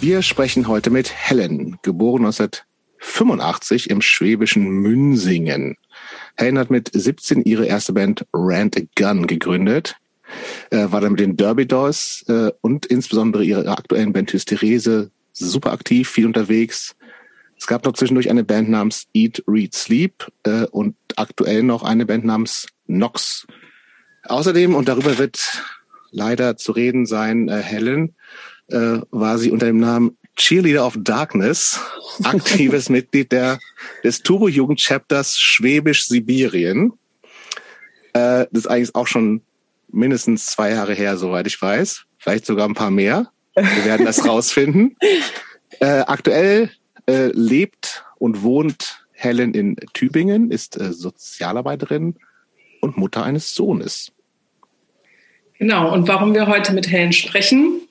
Wir sprechen heute mit Helen, geboren 1985 im schwäbischen Münsingen. Helen hat mit 17 ihre erste Band Rant a Gun gegründet, äh, war dann mit den Derby Dolls äh, und insbesondere ihrer aktuellen Band Hysterese super aktiv, viel unterwegs. Es gab noch zwischendurch eine Band namens Eat, Read, Sleep äh, und aktuell noch eine Band namens Nox. Außerdem, und darüber wird leider zu reden sein, Helen, äh, war sie unter dem Namen Cheerleader of Darkness, aktives Mitglied der, des Turbo-Jugend-Chapters Schwäbisch-Sibirien. Äh, das ist eigentlich auch schon mindestens zwei Jahre her, soweit ich weiß. Vielleicht sogar ein paar mehr. Wir werden das rausfinden. Äh, aktuell äh, lebt und wohnt Helen in Tübingen, ist äh, Sozialarbeiterin und Mutter eines Sohnes. Genau, und warum wir heute mit Helen sprechen,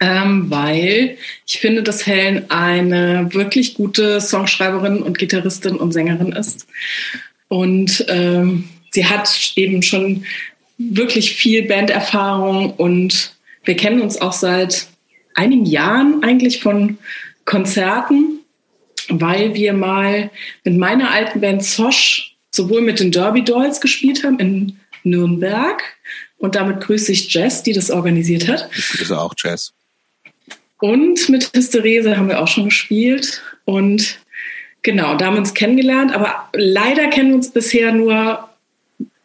ähm, weil ich finde, dass Helen eine wirklich gute Songschreiberin und Gitarristin und Sängerin ist. Und ähm, sie hat eben schon wirklich viel Banderfahrung und wir kennen uns auch seit einigen Jahren eigentlich von Konzerten, weil wir mal mit meiner alten Band Zosch sowohl mit den Derby Dolls gespielt haben in Nürnberg und damit grüße ich Jess, die das organisiert hat. Ich grüße auch Jess. Und mit Hysterese haben wir auch schon gespielt. Und genau, da haben wir uns kennengelernt. Aber leider kennen wir uns bisher nur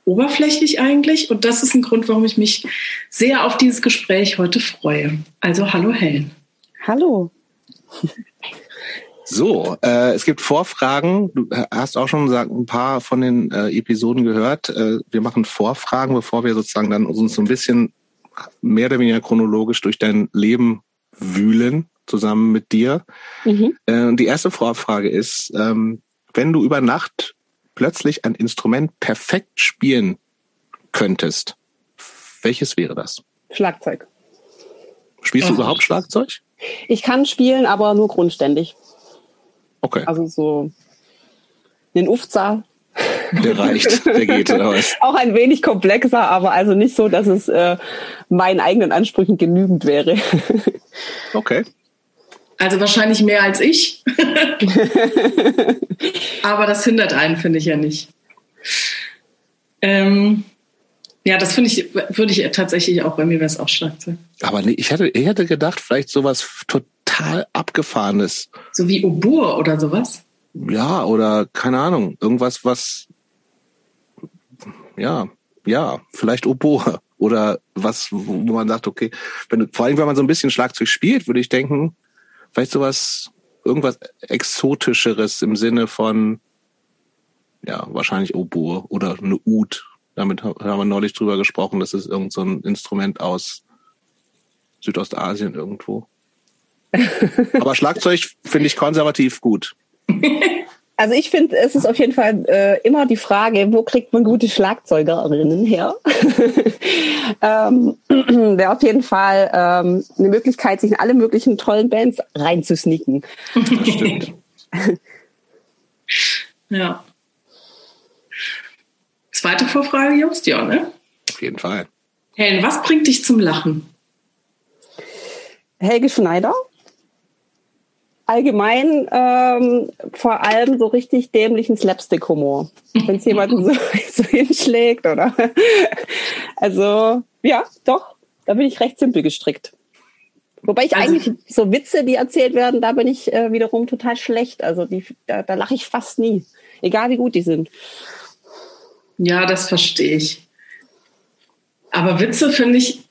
oberflächlich eigentlich. Und das ist ein Grund, warum ich mich sehr auf dieses Gespräch heute freue. Also hallo Helen. Hallo. So, äh, es gibt Vorfragen. Du hast auch schon gesagt, ein paar von den äh, Episoden gehört. Äh, wir machen Vorfragen, bevor wir sozusagen dann uns so ein bisschen mehr oder weniger chronologisch durch dein Leben wühlen, zusammen mit dir. Mhm. Äh, die erste Vorfrage ist, ähm, wenn du über Nacht plötzlich ein Instrument perfekt spielen könntest, welches wäre das? Schlagzeug. Spielst du überhaupt Schlagzeug? Ich kann spielen, aber nur grundständig. Okay. Also so den Ufza. Der reicht, der geht, oder was? Auch ein wenig komplexer, aber also nicht so, dass es äh, meinen eigenen Ansprüchen genügend wäre. Okay. Also wahrscheinlich mehr als ich. aber das hindert einen, finde ich ja nicht. Ähm, ja, das finde ich, würde ich tatsächlich auch, bei mir wäre es auch Schlagzeug. Aber nee, ich hätte, ich hätte gedacht, vielleicht sowas total abgefahrenes. So wie Oboe oder sowas? Ja, oder keine Ahnung, irgendwas, was, ja, ja, vielleicht Oboe. Oder was, wo man sagt, okay, wenn, vor allem, wenn man so ein bisschen Schlagzeug spielt, würde ich denken, vielleicht sowas, irgendwas Exotischeres im Sinne von, ja, wahrscheinlich Oboe oder eine Ud damit haben wir neulich drüber gesprochen. Das ist irgend so ein Instrument aus Südostasien irgendwo. Aber Schlagzeug finde ich konservativ gut. Also ich finde, es ist auf jeden Fall äh, immer die Frage, wo kriegt man gute Schlagzeugerinnen her? ähm, Wäre auf jeden Fall ähm, eine Möglichkeit, sich in alle möglichen tollen Bands reinzusneaken. Das stimmt. ja. Zweite Vorfrage, Jungs, ja, ne? Auf jeden Fall. Helen, was bringt dich zum Lachen? Helge Schneider. Allgemein ähm, vor allem so richtig dämlichen Slapstick-Humor. Wenn es jemanden so, so hinschlägt oder. Also, ja, doch, da bin ich recht simpel gestrickt. Wobei ich also, eigentlich so Witze, die erzählt werden, da bin ich äh, wiederum total schlecht. Also die, da, da lache ich fast nie. Egal wie gut die sind. Ja, das verstehe ich. Aber Witze finde ich,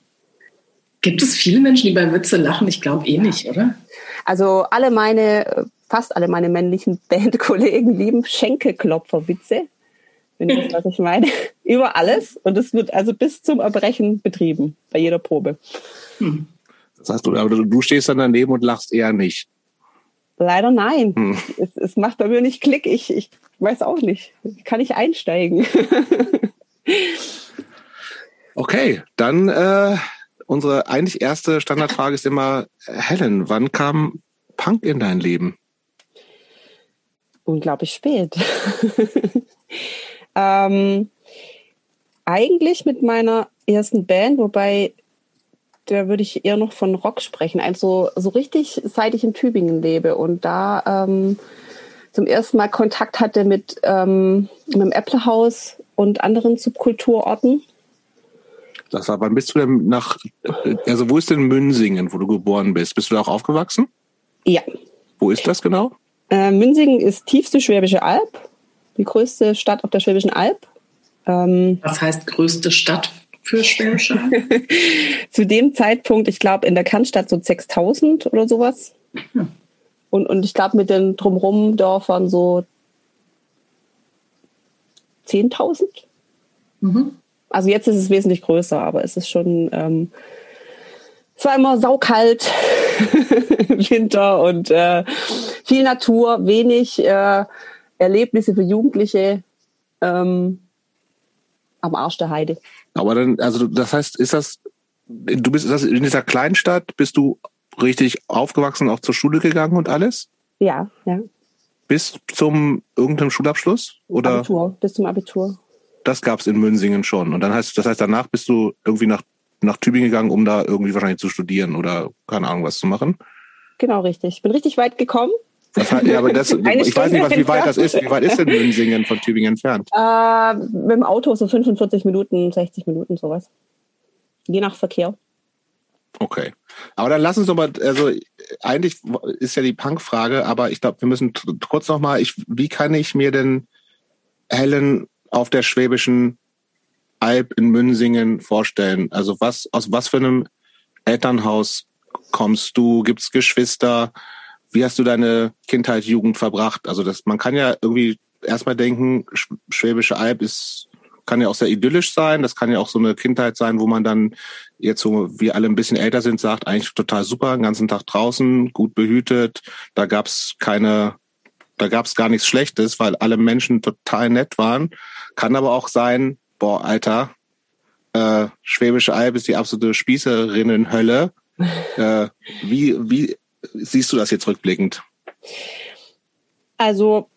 gibt es viele Menschen, die bei Witze lachen? Ich glaube eh nicht, oder? Also alle meine, fast alle meine männlichen Bandkollegen lieben Schenkelklopferwitze. Wenn du das, was ich meine. Über alles. Und es wird also bis zum Erbrechen betrieben, bei jeder Probe. Hm. Das heißt, du, aber du stehst dann daneben und lachst eher nicht. Leider nein. Hm. Es, es, macht bei mir nicht Klick. Ich, ich weiß auch nicht. Kann ich einsteigen? okay, dann äh, unsere eigentlich erste Standardfrage ist immer, Helen, wann kam Punk in dein Leben? Unglaublich spät. ähm, eigentlich mit meiner ersten Band, wobei da würde ich eher noch von Rock sprechen. Also so richtig, seit ich in Tübingen lebe und da ähm, zum ersten Mal Kontakt hatte mit, ähm, mit dem Äpplehaus und anderen Subkulturorten. Das war, wann bist du denn nach, also wo ist denn Münsingen, wo du geboren bist? Bist du da auch aufgewachsen? Ja. Wo ist das genau? Äh, Münsingen ist tiefste Schwäbische Alb, die größte Stadt auf der Schwäbischen Alb. Ähm, Was heißt größte Stadt für Schwäbische Alb? Zu dem Zeitpunkt, ich glaube, in der Kernstadt so 6000 oder sowas. Hm. Und, und ich glaube, mit den drumherum Dörfern so 10.000. Mhm. Also jetzt ist es wesentlich größer, aber es ist schon, ähm, es war immer saukalt, Winter und äh, viel Natur, wenig äh, Erlebnisse für Jugendliche ähm, am Arsch der Heide. Aber dann, also das heißt, ist das, du bist das in dieser Kleinstadt, bist du richtig aufgewachsen, auch zur Schule gegangen und alles? Ja, ja. Bis zum irgendeinem Schulabschluss? Oder? Abitur, bis zum Abitur. Das gab es in Münsingen schon. Und dann heißt, das heißt, danach bist du irgendwie nach, nach Tübingen gegangen, um da irgendwie wahrscheinlich zu studieren oder keine Ahnung was zu machen? Genau, richtig. Ich bin richtig weit gekommen. Das heißt, ja, aber das, ich weiß nicht, was, wie weit das ist. Wie weit ist denn Münsingen von Tübingen entfernt? Äh, mit dem Auto so 45 Minuten, 60 Minuten, sowas. Je nach Verkehr. Okay. Aber dann lass uns doch mal, also eigentlich ist ja die Punk-Frage, aber ich glaube, wir müssen kurz noch mal, ich, wie kann ich mir denn Helen auf der schwäbischen Alb in Münsingen vorstellen? Also was, aus was für einem Elternhaus kommst du? Gibt's Geschwister? Wie hast du deine Kindheit, Jugend verbracht? Also das, man kann ja irgendwie erstmal denken, Schwäbische Alb ist kann ja auch sehr idyllisch sein. Das kann ja auch so eine Kindheit sein, wo man dann jetzt so, wie alle ein bisschen älter sind, sagt, eigentlich total super, den ganzen Tag draußen, gut behütet. Da gab's keine, da gab's gar nichts Schlechtes, weil alle Menschen total nett waren. Kann aber auch sein, boah, Alter, äh, Schwäbische Alb ist die absolute Spießerinnenhölle. äh, wie, wie siehst du das jetzt rückblickend? Also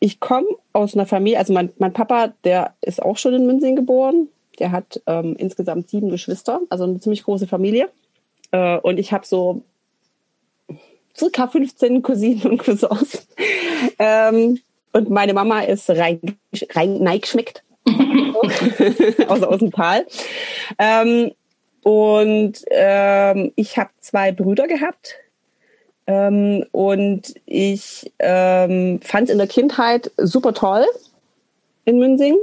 ich komme aus einer Familie, also mein, mein Papa, der ist auch schon in Münzing geboren. Der hat ähm, insgesamt sieben Geschwister, also eine ziemlich große Familie. Äh, und ich habe so circa 15 Cousinen und Cousins. ähm, und meine Mama ist rein, rein neigeschmeckt. also aus dem Tal. Ähm, und ähm, ich habe zwei Brüder gehabt, ähm, und ich ähm, fand es in der Kindheit super toll in Münsing,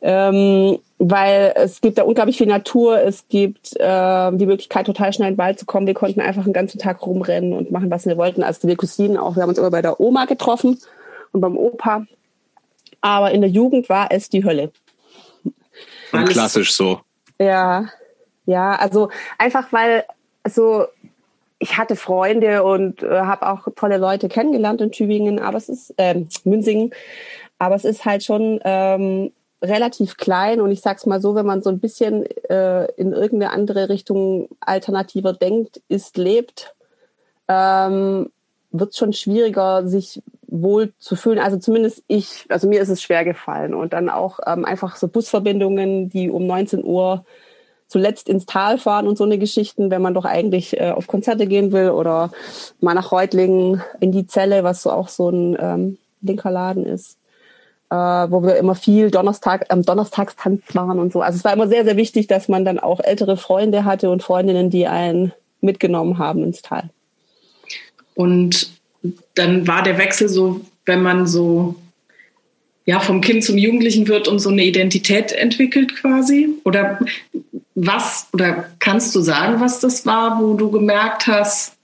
ähm, weil es gibt da unglaublich viel Natur, es gibt äh, die Möglichkeit, total schnell in den Wald zu kommen. Wir konnten einfach den ganzen Tag rumrennen und machen, was wir wollten. Also wir Cousinen auch, wir haben uns immer bei der Oma getroffen und beim Opa. Aber in der Jugend war es die Hölle. Und klassisch so. Ja, ja, also einfach weil so ich hatte Freunde und äh, habe auch tolle Leute kennengelernt in Tübingen, aber es ist äh, Münsingen, aber es ist halt schon ähm, relativ klein und ich sag's mal so, wenn man so ein bisschen äh, in irgendeine andere Richtung alternativer denkt, ist, lebt, ähm, wird schon schwieriger, sich wohl zu fühlen. Also zumindest ich, also mir ist es schwer gefallen und dann auch ähm, einfach so Busverbindungen, die um 19 Uhr zuletzt ins Tal fahren und so eine Geschichten, wenn man doch eigentlich äh, auf Konzerte gehen will oder mal nach Reutlingen in die Zelle, was so auch so ein ähm, linker Laden ist, äh, wo wir immer viel Donnerstag am ähm, Donnerstagstanz waren und so. Also es war immer sehr, sehr wichtig, dass man dann auch ältere Freunde hatte und Freundinnen, die einen mitgenommen haben ins Tal. Und dann war der Wechsel so, wenn man so ja, vom Kind zum Jugendlichen wird und so eine Identität entwickelt quasi? Oder was, oder kannst du sagen, was das war, wo du gemerkt hast,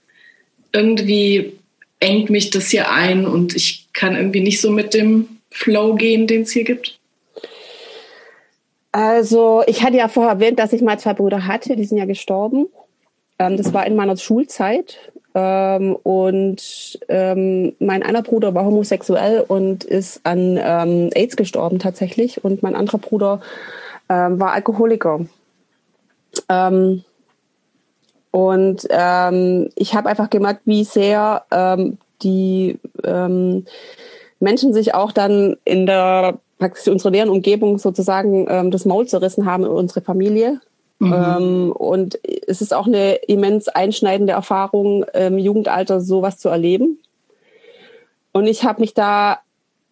irgendwie engt mich das hier ein und ich kann irgendwie nicht so mit dem Flow gehen, den es hier gibt? Also, ich hatte ja vorher erwähnt, dass ich mal zwei Brüder hatte, die sind ja gestorben. Ähm, das war in meiner Schulzeit. Ähm, und ähm, mein einer Bruder war homosexuell und ist an ähm, AIDS gestorben tatsächlich. Und mein anderer Bruder ähm, war Alkoholiker. Ähm, und ich habe einfach gemerkt, wie sehr die Menschen sich auch dann in der praktisch unserer näheren Umgebung sozusagen ähm, das Maul zerrissen haben in unsere Familie. Mhm. Ähm, und es ist auch eine immens einschneidende Erfahrung, im Jugendalter sowas zu erleben. Und ich habe mich da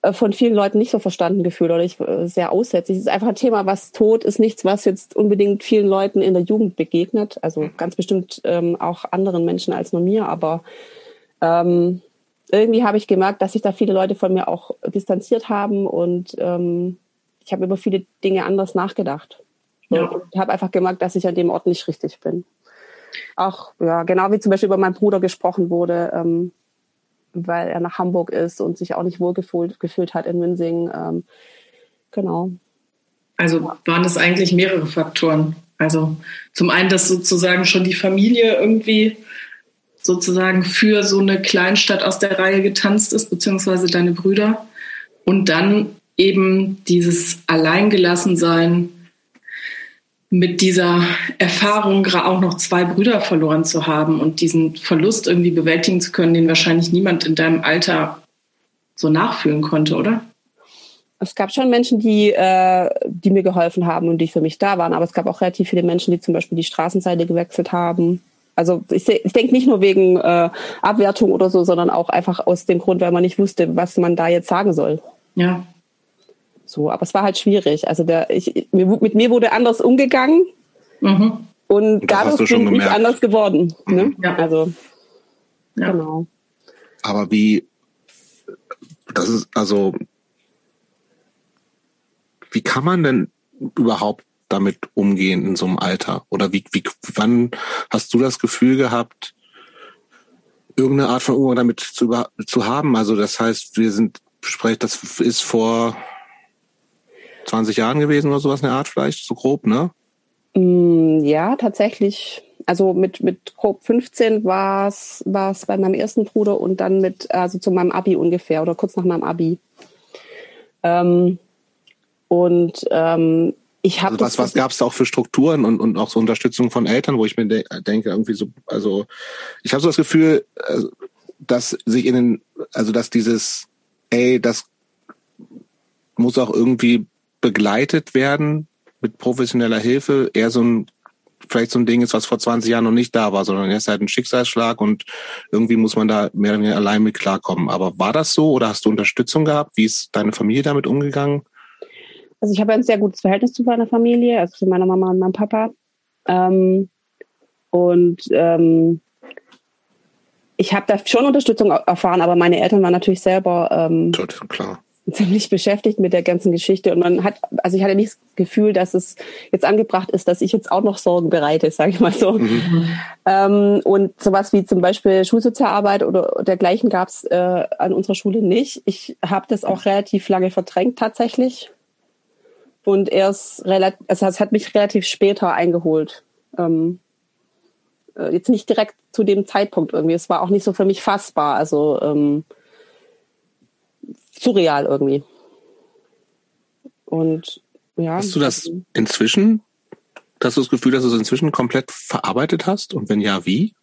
äh, von vielen Leuten nicht so verstanden gefühlt oder ich äh, sehr aussätzlich. Es ist einfach ein Thema, was Tod ist nichts, was jetzt unbedingt vielen Leuten in der Jugend begegnet. Also ganz bestimmt ähm, auch anderen Menschen als nur mir, aber ähm, irgendwie habe ich gemerkt, dass sich da viele Leute von mir auch distanziert haben und ähm, ich habe über viele Dinge anders nachgedacht. Ja. Und habe einfach gemerkt, dass ich an dem Ort nicht richtig bin. Auch, ja, genau wie zum Beispiel über meinen Bruder gesprochen wurde, ähm, weil er nach Hamburg ist und sich auch nicht wohl gefühlt, hat in Münzing. Ähm, genau. Also waren das eigentlich mehrere Faktoren. Also zum einen, dass sozusagen schon die Familie irgendwie sozusagen für so eine Kleinstadt aus der Reihe getanzt ist, beziehungsweise deine Brüder. Und dann eben dieses Alleingelassensein mit dieser Erfahrung auch noch zwei Brüder verloren zu haben und diesen Verlust irgendwie bewältigen zu können, den wahrscheinlich niemand in deinem Alter so nachfühlen konnte, oder? Es gab schon Menschen, die, äh, die mir geholfen haben und die für mich da waren, aber es gab auch relativ viele Menschen, die zum Beispiel die Straßenseite gewechselt haben. Also ich, ich denke nicht nur wegen äh, Abwertung oder so, sondern auch einfach aus dem Grund, weil man nicht wusste, was man da jetzt sagen soll. Ja. So, aber es war halt schwierig. Also der, ich, mit mir wurde anders umgegangen mhm. und dadurch bin gemerkt. ich anders geworden. Ne? Mhm. Ja. Also ja. genau. Aber wie, das ist also, wie kann man denn überhaupt damit umgehen in so einem Alter? Oder wie, wie, wann hast du das Gefühl gehabt, irgendeine Art von Umgang damit zu, zu haben? Also das heißt, wir sind, das ist vor 20 Jahren gewesen oder sowas in der Art vielleicht, so grob, ne? Mm, ja, tatsächlich. Also mit, mit grob 15 war es bei meinem ersten Bruder und dann mit, also zu meinem Abi ungefähr oder kurz nach meinem Abi. Ähm, und ähm, ich habe. Also was, was gab es da auch für Strukturen und, und auch so Unterstützung von Eltern, wo ich mir de denke, irgendwie so, also ich habe so das Gefühl, äh, dass sich in den, also dass dieses, ey, das muss auch irgendwie begleitet werden mit professioneller Hilfe eher so ein vielleicht so ein Ding ist, was vor 20 Jahren noch nicht da war, sondern erst halt ein Schicksalsschlag und irgendwie muss man da mehr oder weniger allein mit klarkommen. Aber war das so oder hast du Unterstützung gehabt? Wie ist deine Familie damit umgegangen? Also ich habe ein sehr gutes Verhältnis zu meiner Familie, also zu meiner Mama und meinem Papa. Ähm, und ähm, ich habe da schon Unterstützung erfahren, aber meine Eltern waren natürlich selber ähm, Total, klar ziemlich beschäftigt mit der ganzen Geschichte und man hat, also ich hatte nicht das Gefühl, dass es jetzt angebracht ist, dass ich jetzt auch noch Sorgen bereite, sage ich mal so. Mhm. Ähm, und sowas wie zum Beispiel Schulsozialarbeit oder dergleichen gab es äh, an unserer Schule nicht. Ich habe das auch relativ lange verdrängt tatsächlich und erst relativ, also es hat mich relativ später eingeholt. Ähm, äh, jetzt nicht direkt zu dem Zeitpunkt irgendwie. Es war auch nicht so für mich fassbar. Also ähm, surreal irgendwie. Und ja. Hast du das inzwischen, hast du das Gefühl, dass du es inzwischen komplett verarbeitet hast? Und wenn ja, wie?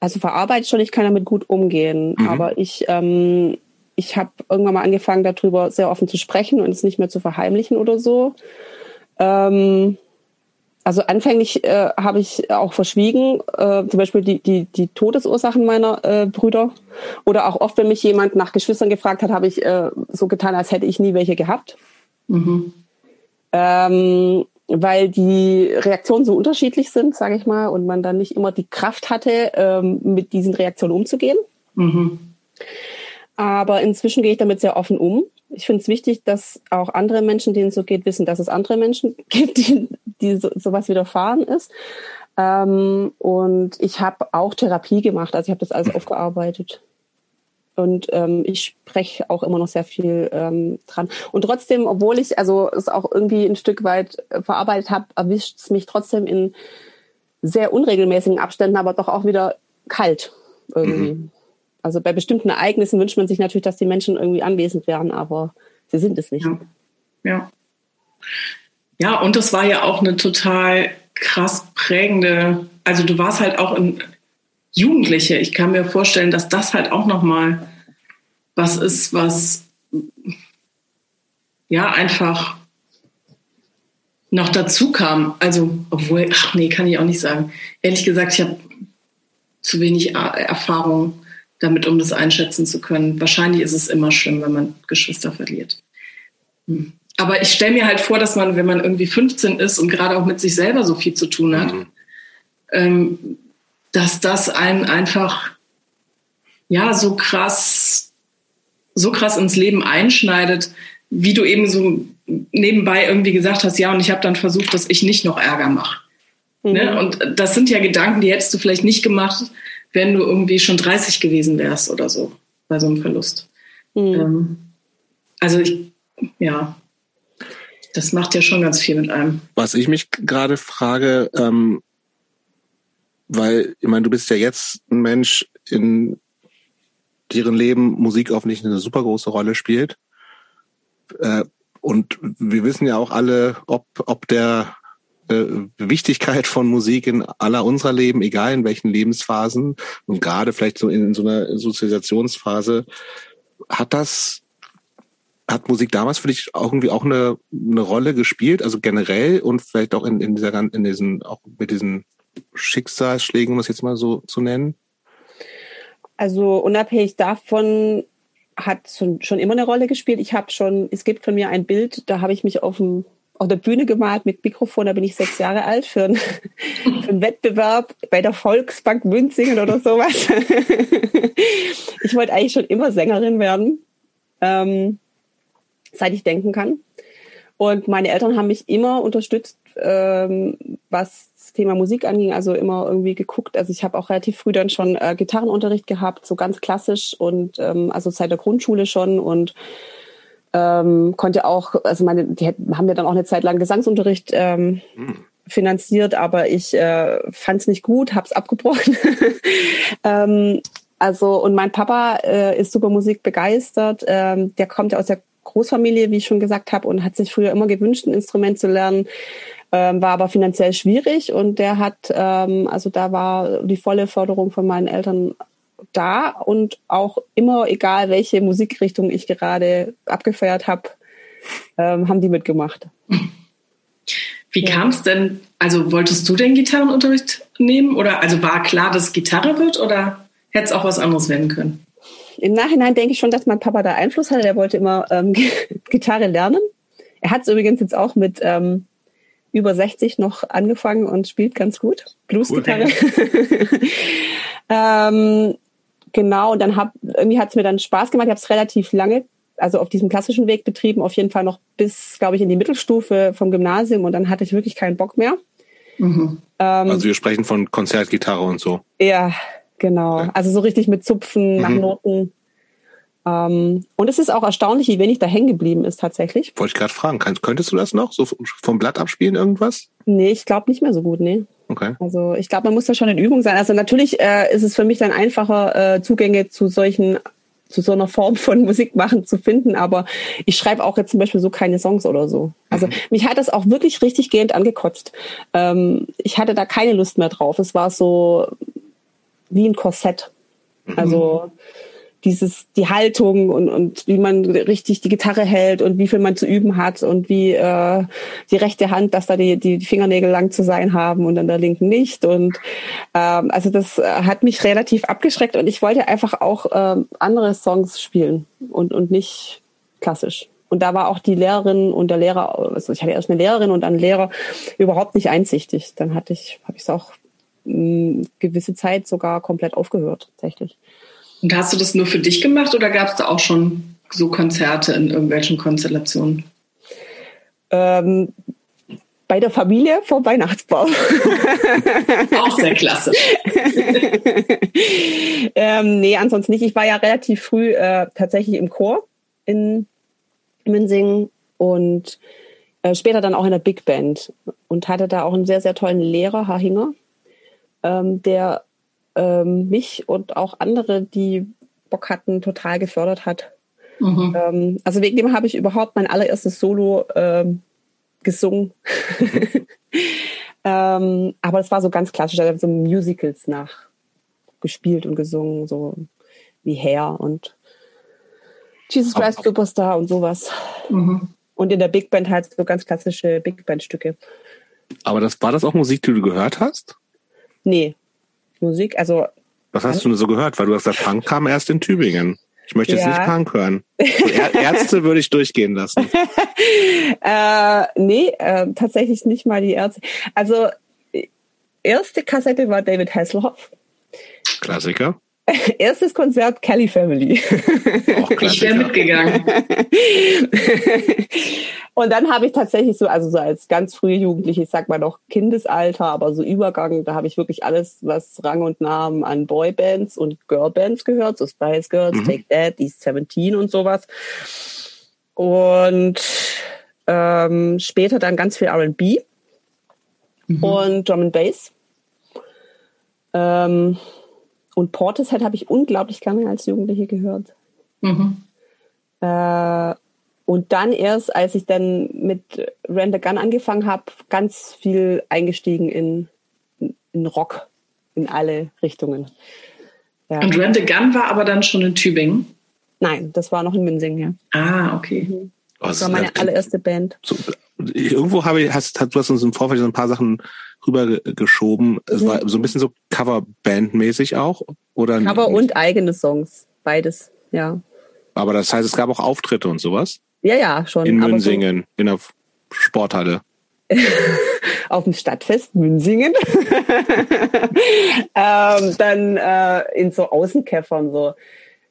Also verarbeitet schon, ich kann damit gut umgehen. Mhm. Aber ich, ähm, ich habe irgendwann mal angefangen, darüber sehr offen zu sprechen und es nicht mehr zu verheimlichen oder so. Ähm, also anfänglich äh, habe ich auch verschwiegen, äh, zum Beispiel die, die, die Todesursachen meiner äh, Brüder. Oder auch oft, wenn mich jemand nach Geschwistern gefragt hat, habe ich äh, so getan, als hätte ich nie welche gehabt. Mhm. Ähm, weil die Reaktionen so unterschiedlich sind, sage ich mal, und man dann nicht immer die Kraft hatte, ähm, mit diesen Reaktionen umzugehen. Mhm. Aber inzwischen gehe ich damit sehr offen um. Ich finde es wichtig, dass auch andere Menschen, denen es so geht, wissen, dass es andere Menschen gibt, die, die so, sowas widerfahren ist. Ähm, und ich habe auch Therapie gemacht, also ich habe das alles aufgearbeitet. Und ähm, ich spreche auch immer noch sehr viel ähm, dran. Und trotzdem, obwohl ich also es auch irgendwie ein Stück weit verarbeitet habe, erwischt es mich trotzdem in sehr unregelmäßigen Abständen, aber doch auch wieder kalt irgendwie. Mhm. Also bei bestimmten Ereignissen wünscht man sich natürlich, dass die Menschen irgendwie anwesend wären, aber sie sind es nicht. Ja. Ja, ja und das war ja auch eine total krass prägende, also du warst halt auch ein Jugendliche. Ich kann mir vorstellen, dass das halt auch nochmal was ist, was ja einfach noch dazu kam. Also, obwohl, ach nee, kann ich auch nicht sagen. Ehrlich gesagt, ich habe zu wenig Erfahrung damit, um das einschätzen zu können. Wahrscheinlich ist es immer schlimm, wenn man Geschwister verliert. Hm. Aber ich stelle mir halt vor, dass man, wenn man irgendwie 15 ist und gerade auch mit sich selber so viel zu tun hat, mhm. ähm, dass das einen einfach ja so krass, so krass ins Leben einschneidet, wie du eben so nebenbei irgendwie gesagt hast, ja, und ich habe dann versucht, dass ich nicht noch Ärger mache. Mhm. Ne? Und das sind ja Gedanken, die hättest du vielleicht nicht gemacht, wenn du irgendwie schon 30 gewesen wärst oder so, bei so einem Verlust. Mhm. Ähm, also ich, ja, das macht ja schon ganz viel mit einem. Was ich mich gerade frage, ähm, weil, ich meine, du bist ja jetzt ein Mensch, in deren Leben Musik offensichtlich eine super große Rolle spielt. Äh, und wir wissen ja auch alle, ob, ob der äh, Wichtigkeit von Musik in aller unserer Leben, egal in welchen Lebensphasen und gerade vielleicht so in, in so einer Sozialisationsphase, hat das, hat Musik damals für dich auch irgendwie auch eine, eine Rolle gespielt, also generell und vielleicht auch in, in dieser, in diesen, auch mit diesen Schicksalsschlägen, um das jetzt mal so zu nennen? Also unabhängig davon hat schon immer eine Rolle gespielt. Ich habe schon, es gibt von mir ein Bild, da habe ich mich auf, dem, auf der Bühne gemalt mit Mikrofon, da bin ich sechs Jahre alt für, ein, für einen Wettbewerb bei der Volksbank Münzingen oder sowas. ich wollte eigentlich schon immer Sängerin werden, ähm, seit ich denken kann. Und meine Eltern haben mich immer unterstützt, ähm, was Thema Musik anging, also immer irgendwie geguckt. Also ich habe auch relativ früh dann schon äh, Gitarrenunterricht gehabt, so ganz klassisch und ähm, also seit der Grundschule schon und ähm, konnte auch, also meine, die haben ja dann auch eine Zeit lang Gesangsunterricht ähm, mhm. finanziert, aber ich äh, fand es nicht gut, habe es abgebrochen. ähm, also und mein Papa äh, ist super Musik begeistert. Ähm, der kommt ja aus der Großfamilie, wie ich schon gesagt habe, und hat sich früher immer gewünscht, ein Instrument zu lernen ähm, war aber finanziell schwierig und der hat, ähm, also da war die volle Förderung von meinen Eltern da und auch immer, egal welche Musikrichtung ich gerade abgefeiert habe, ähm, haben die mitgemacht. Wie ja. kam es denn, also wolltest du den Gitarrenunterricht nehmen oder also war klar, dass Gitarre wird oder hätte es auch was anderes werden können? Im Nachhinein denke ich schon, dass mein Papa da Einfluss hatte. Der wollte immer ähm, Gitarre lernen. Er hat es übrigens jetzt auch mit ähm, über 60 noch angefangen und spielt ganz gut. Bluesgitarre. Cool, ähm, genau, und dann hab, irgendwie hat es mir dann Spaß gemacht. Ich habe es relativ lange, also auf diesem klassischen Weg betrieben, auf jeden Fall noch bis, glaube ich, in die Mittelstufe vom Gymnasium und dann hatte ich wirklich keinen Bock mehr. Mhm. Ähm, also wir sprechen von Konzertgitarre und so. Ja, genau. Okay. Also so richtig mit Zupfen, nach mhm. Noten. Ähm, und es ist auch erstaunlich, wie wenig da hängen geblieben ist tatsächlich. Wollte ich gerade fragen, könntest du das noch? So vom Blatt abspielen irgendwas? Nee, ich glaube nicht mehr so gut, nee. Okay. Also ich glaube, man muss da schon in Übung sein. Also natürlich äh, ist es für mich dann einfacher, äh, Zugänge zu solchen zu so einer Form von Musik machen zu finden, aber ich schreibe auch jetzt zum Beispiel so keine Songs oder so. Also mhm. mich hat das auch wirklich richtig gehend angekotzt. Ähm, ich hatte da keine Lust mehr drauf. Es war so wie ein Korsett. Also mhm dieses die Haltung und und wie man richtig die Gitarre hält und wie viel man zu üben hat und wie äh, die rechte Hand, dass da die die Fingernägel lang zu sein haben und an der linken nicht und ähm, also das äh, hat mich relativ abgeschreckt und ich wollte einfach auch ähm, andere Songs spielen und und nicht klassisch. Und da war auch die Lehrerin und der Lehrer, also ich hatte erst eine Lehrerin und einen Lehrer überhaupt nicht einsichtig. Dann hatte ich, habe ich es auch mh, hm, gewisse Zeit sogar komplett aufgehört, tatsächlich. Und hast du das nur für dich gemacht oder gab es da auch schon so Konzerte in irgendwelchen Konstellationen? Ähm, bei der Familie vor Weihnachtsbaum. Auch sehr klassisch. ähm, nee, ansonsten nicht. Ich war ja relativ früh äh, tatsächlich im Chor in Münzingen und äh, später dann auch in der Big Band und hatte da auch einen sehr, sehr tollen Lehrer, Herr Hinger, ähm, der ähm, mich und auch andere, die Bock hatten, total gefördert hat. Mhm. Ähm, also wegen dem habe ich überhaupt mein allererstes Solo ähm, gesungen. ähm, aber das war so ganz klassisch, da so Musicals nachgespielt und gesungen, so wie Hair und Jesus Christ Superstar und sowas. Mhm. Und in der Big Band halt so ganz klassische Big Band-Stücke. Aber das war das auch Musik, die du gehört hast? Nee. Musik, also. Was hast du denn so gehört? Weil du hast gesagt, Punk kam erst in Tübingen. Ich möchte jetzt Ja. nicht Punk hören. Ärzte würde ich durchgehen lassen. äh, nee, äh, tatsächlich nicht mal die Ärzte. Also, äh, erste Kassette war David Hasselhoff. Klassiker. Erstes Konzert Kelly Family. Ich wäre mitgegangen. Und dann habe ich tatsächlich so, also so als ganz frühe Jugendliche, ich sag mal noch Kindesalter, aber so Übergang, da habe ich wirklich alles, was Rang und Namen an Boybands und Girlbands gehört, so Spice Girls, Mhm. Take That, East 17 und sowas. Und ähm, später dann ganz viel R&B und Drum and Bass. Ähm, und Portishead habe ich unglaublich gerne als Jugendliche gehört. Mhm. Äh, und dann erst, als ich dann mit the Gun angefangen habe, ganz viel eingestiegen in, in Rock, in alle Richtungen. Ja. Und Rent a Gun war aber dann schon in Tübingen. Nein, das war noch in Münzing, ja. Ah, okay. Oh, Das war meine allererste Band. so, irgendwo habe ich, hast, hast, du hast uns im Vorfeld so ein paar Sachen rübergeschoben. Es Mhm. war so ein bisschen so Coverband-mäßig auch, oder? Aber und eigene Songs, beides, ja. Aber das heißt, es gab auch Auftritte und sowas Ja, ja, schon. in aber so Münsingen, in der Sporthalle. auf dem Stadtfest Münsingen. ähm, dann äh, in so Außenkäffern, so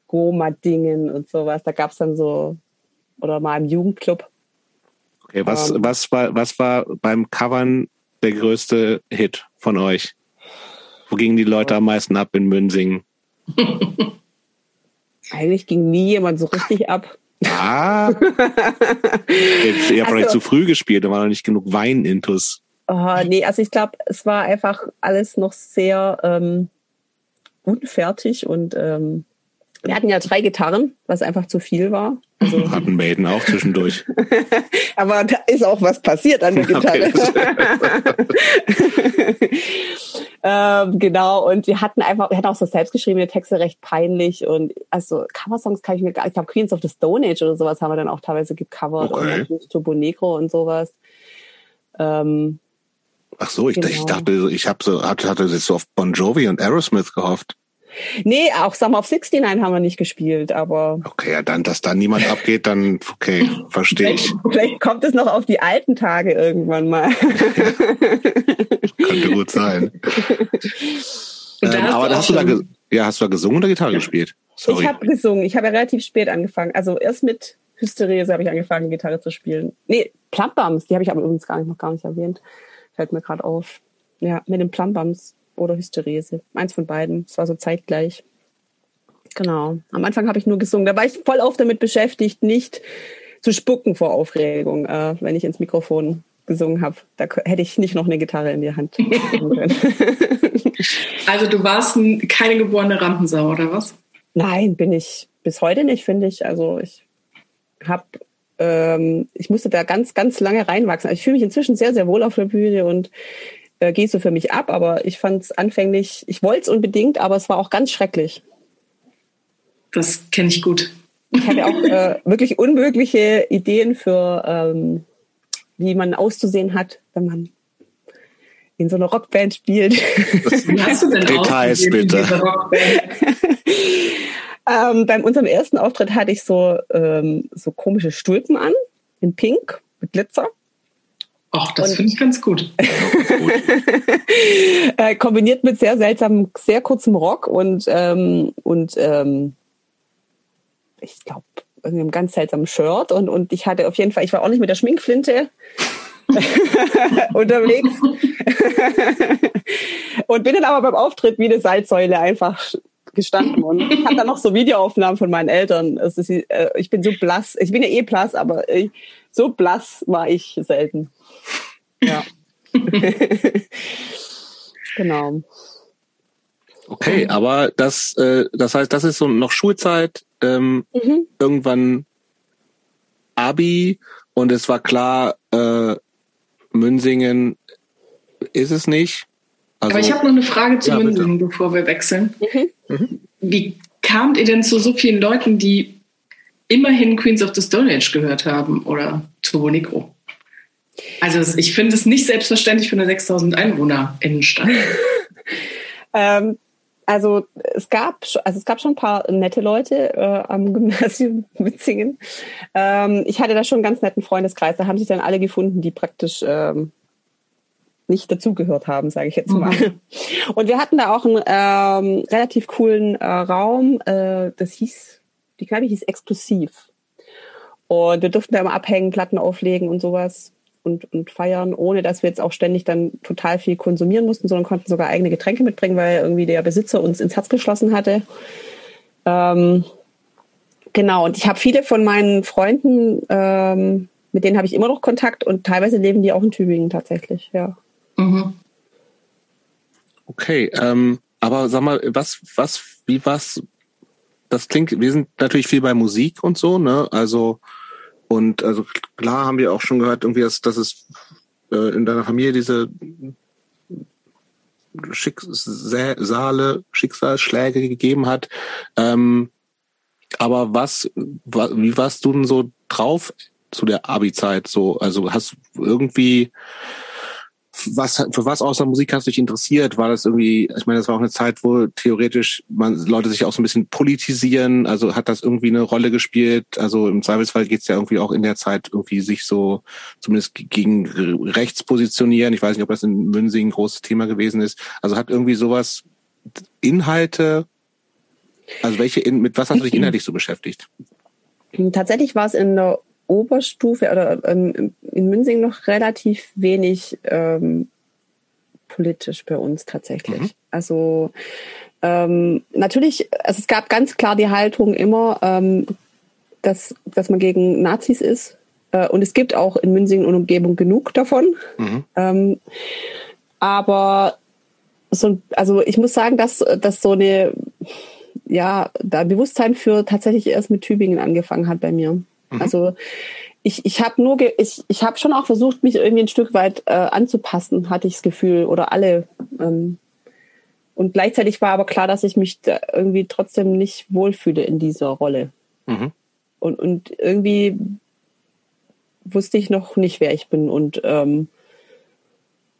Goma-Dingen und sowas. Da gab's dann so, oder mal im Jugendclub. Okay, was, Ähm. was war, was war beim Covern der größte Hit von euch? Wo gingen die Leute am meisten ab in Münsingen? Eigentlich ging nie jemand so richtig ab. Ah, ihr, ihr habt Also- zu früh gespielt, da war noch nicht genug Wein-Intus. Oh, nee, also ich glaube, es war einfach alles noch sehr ähm, unfertig und ähm, wir hatten ja drei Gitarren, was einfach zu viel war. Also, Hatten Maiden auch zwischendurch. aber da ist auch was passiert an der Gitarre. ähm, genau, und wir hatten einfach, wir hatten auch so selbstgeschriebene Texte recht peinlich und also Coversongs kann ich mir gar ich glaube Queens of the Stone Age oder sowas haben wir dann auch teilweise gecovert Okay. und Turbo Negro und sowas. Ähm, Ach so, ich, ich Genau. dachte, ich hab so, hatte, hatte jetzt so auf Bon Jovi und Aerosmith gehofft. Nee, auch Summer of 69 haben wir nicht gespielt, aber Okay, ja, dann, dass da niemand abgeht, dann, okay, verstehe ich. vielleicht kommt es noch auf die alten Tage irgendwann mal. Könnte gut sein. Da Ähm, aber hast du da, ja, hast du da gesungen oder Gitarre gespielt? Sorry. Ich habe gesungen. Ich habe ja relativ spät angefangen. Also erst mit Hysterese habe ich angefangen, Gitarre zu spielen. Nee, Plumbums, die habe ich aber übrigens gar nicht, noch gar nicht erwähnt. Fällt mir gerade auf. Ja, mit den Plumbums oder Hysterese. Eins von beiden. Es war so zeitgleich. Genau. Am Anfang habe ich nur gesungen. Da war ich voll auf damit beschäftigt, nicht zu spucken vor Aufregung, äh, wenn ich ins Mikrofon gesungen habe. Da hätte ich nicht noch eine Gitarre in die Hand können. Also du warst keine geborene Rampensau, oder was? Nein, bin ich bis heute nicht, finde ich. Also ich habe, ähm, ich musste da ganz, ganz lange reinwachsen. Also ich fühle mich inzwischen sehr, sehr wohl auf der Bühne und äh, so für mich ab. Aber ich fand es anfänglich, ich wollte es unbedingt, aber es war auch ganz schrecklich. Das kenne ich gut. Ich hatte auch äh, wirklich unmögliche Ideen für, ähm, wie man auszusehen hat, wenn man in so einer Rockband spielt. Wie hast du denn Details, bitte. Ähm, beim unserem ersten Auftritt hatte ich so, ähm, so komische Stulpen an, in Pink, mit Glitzer. Ach, das finde ich ganz gut. Äh, kombiniert mit sehr seltsamem, sehr kurzem Rock und, ähm, und ähm, ich glaube, einem ganz seltsamen Shirt. Und, und ich hatte auf jeden Fall, ich war auch nicht mit der Schminkflinte unterwegs. und bin dann aber beim Auftritt wie eine Salzsäule einfach gestanden und ich habe dann noch so Videoaufnahmen von meinen Eltern. Äh, ich bin so blass, ich bin ja eh blass, aber ich, so blass war ich selten. Ja. genau. Okay, aber das, äh, das heißt, das ist so noch Schulzeit, ähm, Mhm. irgendwann Abi und es war klar, äh, Münsingen ist es nicht. Also, Aber ich habe noch eine Frage zu Ja, bitte. Münsingen, bevor wir wechseln. Mhm. Wie kamt ihr denn zu so vielen Leuten, die immerhin Queens of the Stone Age gehört haben oder Turbo Negro. Also ich finde es nicht selbstverständlich für eine 6000 Einwohner Innenstadt. ähm, also es gab, also es gab schon ein paar nette Leute äh, am Gymnasium Witzingen. Ähm, ich hatte da schon einen ganz netten Freundeskreis. Da haben sich dann alle gefunden, die praktisch ähm, nicht dazugehört haben, sage ich jetzt mal. Mhm. Und wir hatten da auch einen ähm, relativ coolen äh, Raum. Äh, das hieß, die Kneipe hieß Exklusiv. Und wir durften da immer abhängen, Platten auflegen und sowas und, und feiern, ohne dass wir jetzt auch ständig dann total viel konsumieren mussten, sondern konnten sogar eigene Getränke mitbringen, weil irgendwie der Besitzer uns ins Herz geschlossen hatte. Ähm, genau, und ich habe viele von meinen Freunden, ähm, mit denen habe ich immer noch Kontakt und teilweise leben die auch in Tübingen tatsächlich, ja. Mhm. Okay, ähm, aber sag mal, was, was, wie was? Das klingt, wir sind natürlich viel bei Musik und so, ne? Also und also klar haben wir auch schon gehört, irgendwie, dass, dass es äh, in deiner Familie diese Schicksale, Schicksalsschläge gegeben hat. Ähm, aber was, wie warst du denn so drauf zu der Abi-Zeit? So, also hast du irgendwie was, für was außer Musik hast du dich interessiert? War das irgendwie, ich meine, das war auch eine Zeit, wo theoretisch man, Leute sich auch so ein bisschen politisieren, also hat das irgendwie eine Rolle gespielt? Also im Zweifelsfall geht es ja irgendwie auch in der Zeit irgendwie sich so zumindest gegen rechts positionieren. Ich weiß nicht, ob das in Münzing ein großes Thema gewesen ist. Also hat irgendwie sowas Inhalte, also welche, mit was hast du dich inhaltlich so beschäftigt? Tatsächlich war es in der Oberstufe oder ähm, in Münzing noch relativ wenig ähm, politisch bei uns tatsächlich. Mhm. Also ähm, natürlich, also es gab ganz klar die Haltung immer, ähm, dass, dass man gegen Nazis ist. Äh, und es gibt auch in Münzing und Umgebung genug davon. Mhm. Ähm, aber so, also ich muss sagen, dass, dass so eine, ja, da Bewusstsein für tatsächlich erst mit Tübingen angefangen hat bei mir. Mhm. Also ich, ich habe nur, ge ich, ich habe schon auch versucht, mich irgendwie ein Stück weit äh, anzupassen, hatte ich das Gefühl, oder alle. Ähm, und gleichzeitig war aber klar, dass ich mich da irgendwie trotzdem nicht wohlfühle in dieser Rolle. Mhm. Und, und irgendwie wusste ich noch nicht, wer ich bin und, ähm,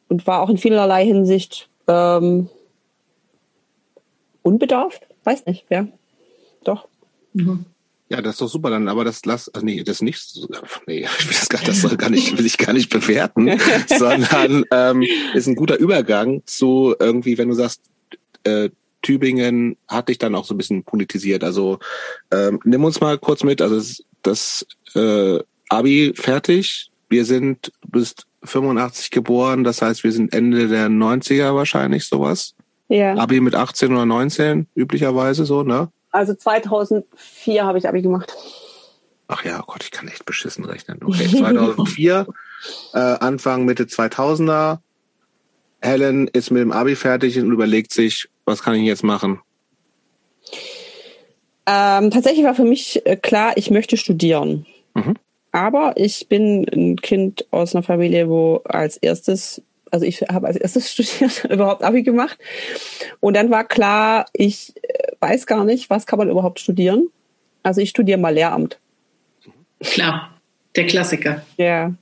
und war auch in vielerlei Hinsicht ähm, unbedarft. Weiß nicht, wer. Doch. Mhm. Ja, das ist doch super dann, aber das lass, also nee, das nicht, nee, ich will das gar, das soll gar nicht, will ich gar nicht bewerten, sondern ähm, ist ein guter Übergang zu irgendwie, wenn du sagst, äh, Tübingen hat dich dann auch so ein bisschen politisiert. Also ähm, nimm uns mal kurz mit, also das, äh, Abi fertig, wir sind, du bist 85 geboren, das heißt, wir sind Ende der 90er wahrscheinlich sowas. Ja. Abi mit 18 oder 19 üblicherweise so, ne? Also 2004 habe ich Abi gemacht. Ach ja, oh Gott, ich kann echt beschissen rechnen. Okay, 2004, äh, Anfang, Mitte 2000er. Helen ist mit dem Abi fertig und überlegt sich, was kann ich jetzt machen? Ähm, tatsächlich war für mich äh, klar, ich möchte studieren. Mhm. Aber ich bin ein Kind aus einer Familie, wo als erstes also ich habe als erstes studiert, überhaupt Abi gemacht. Und dann war klar, ich äh, weiß gar nicht, was kann man überhaupt studieren. Also ich studiere mal Lehramt. Klar, der Klassiker. Ja.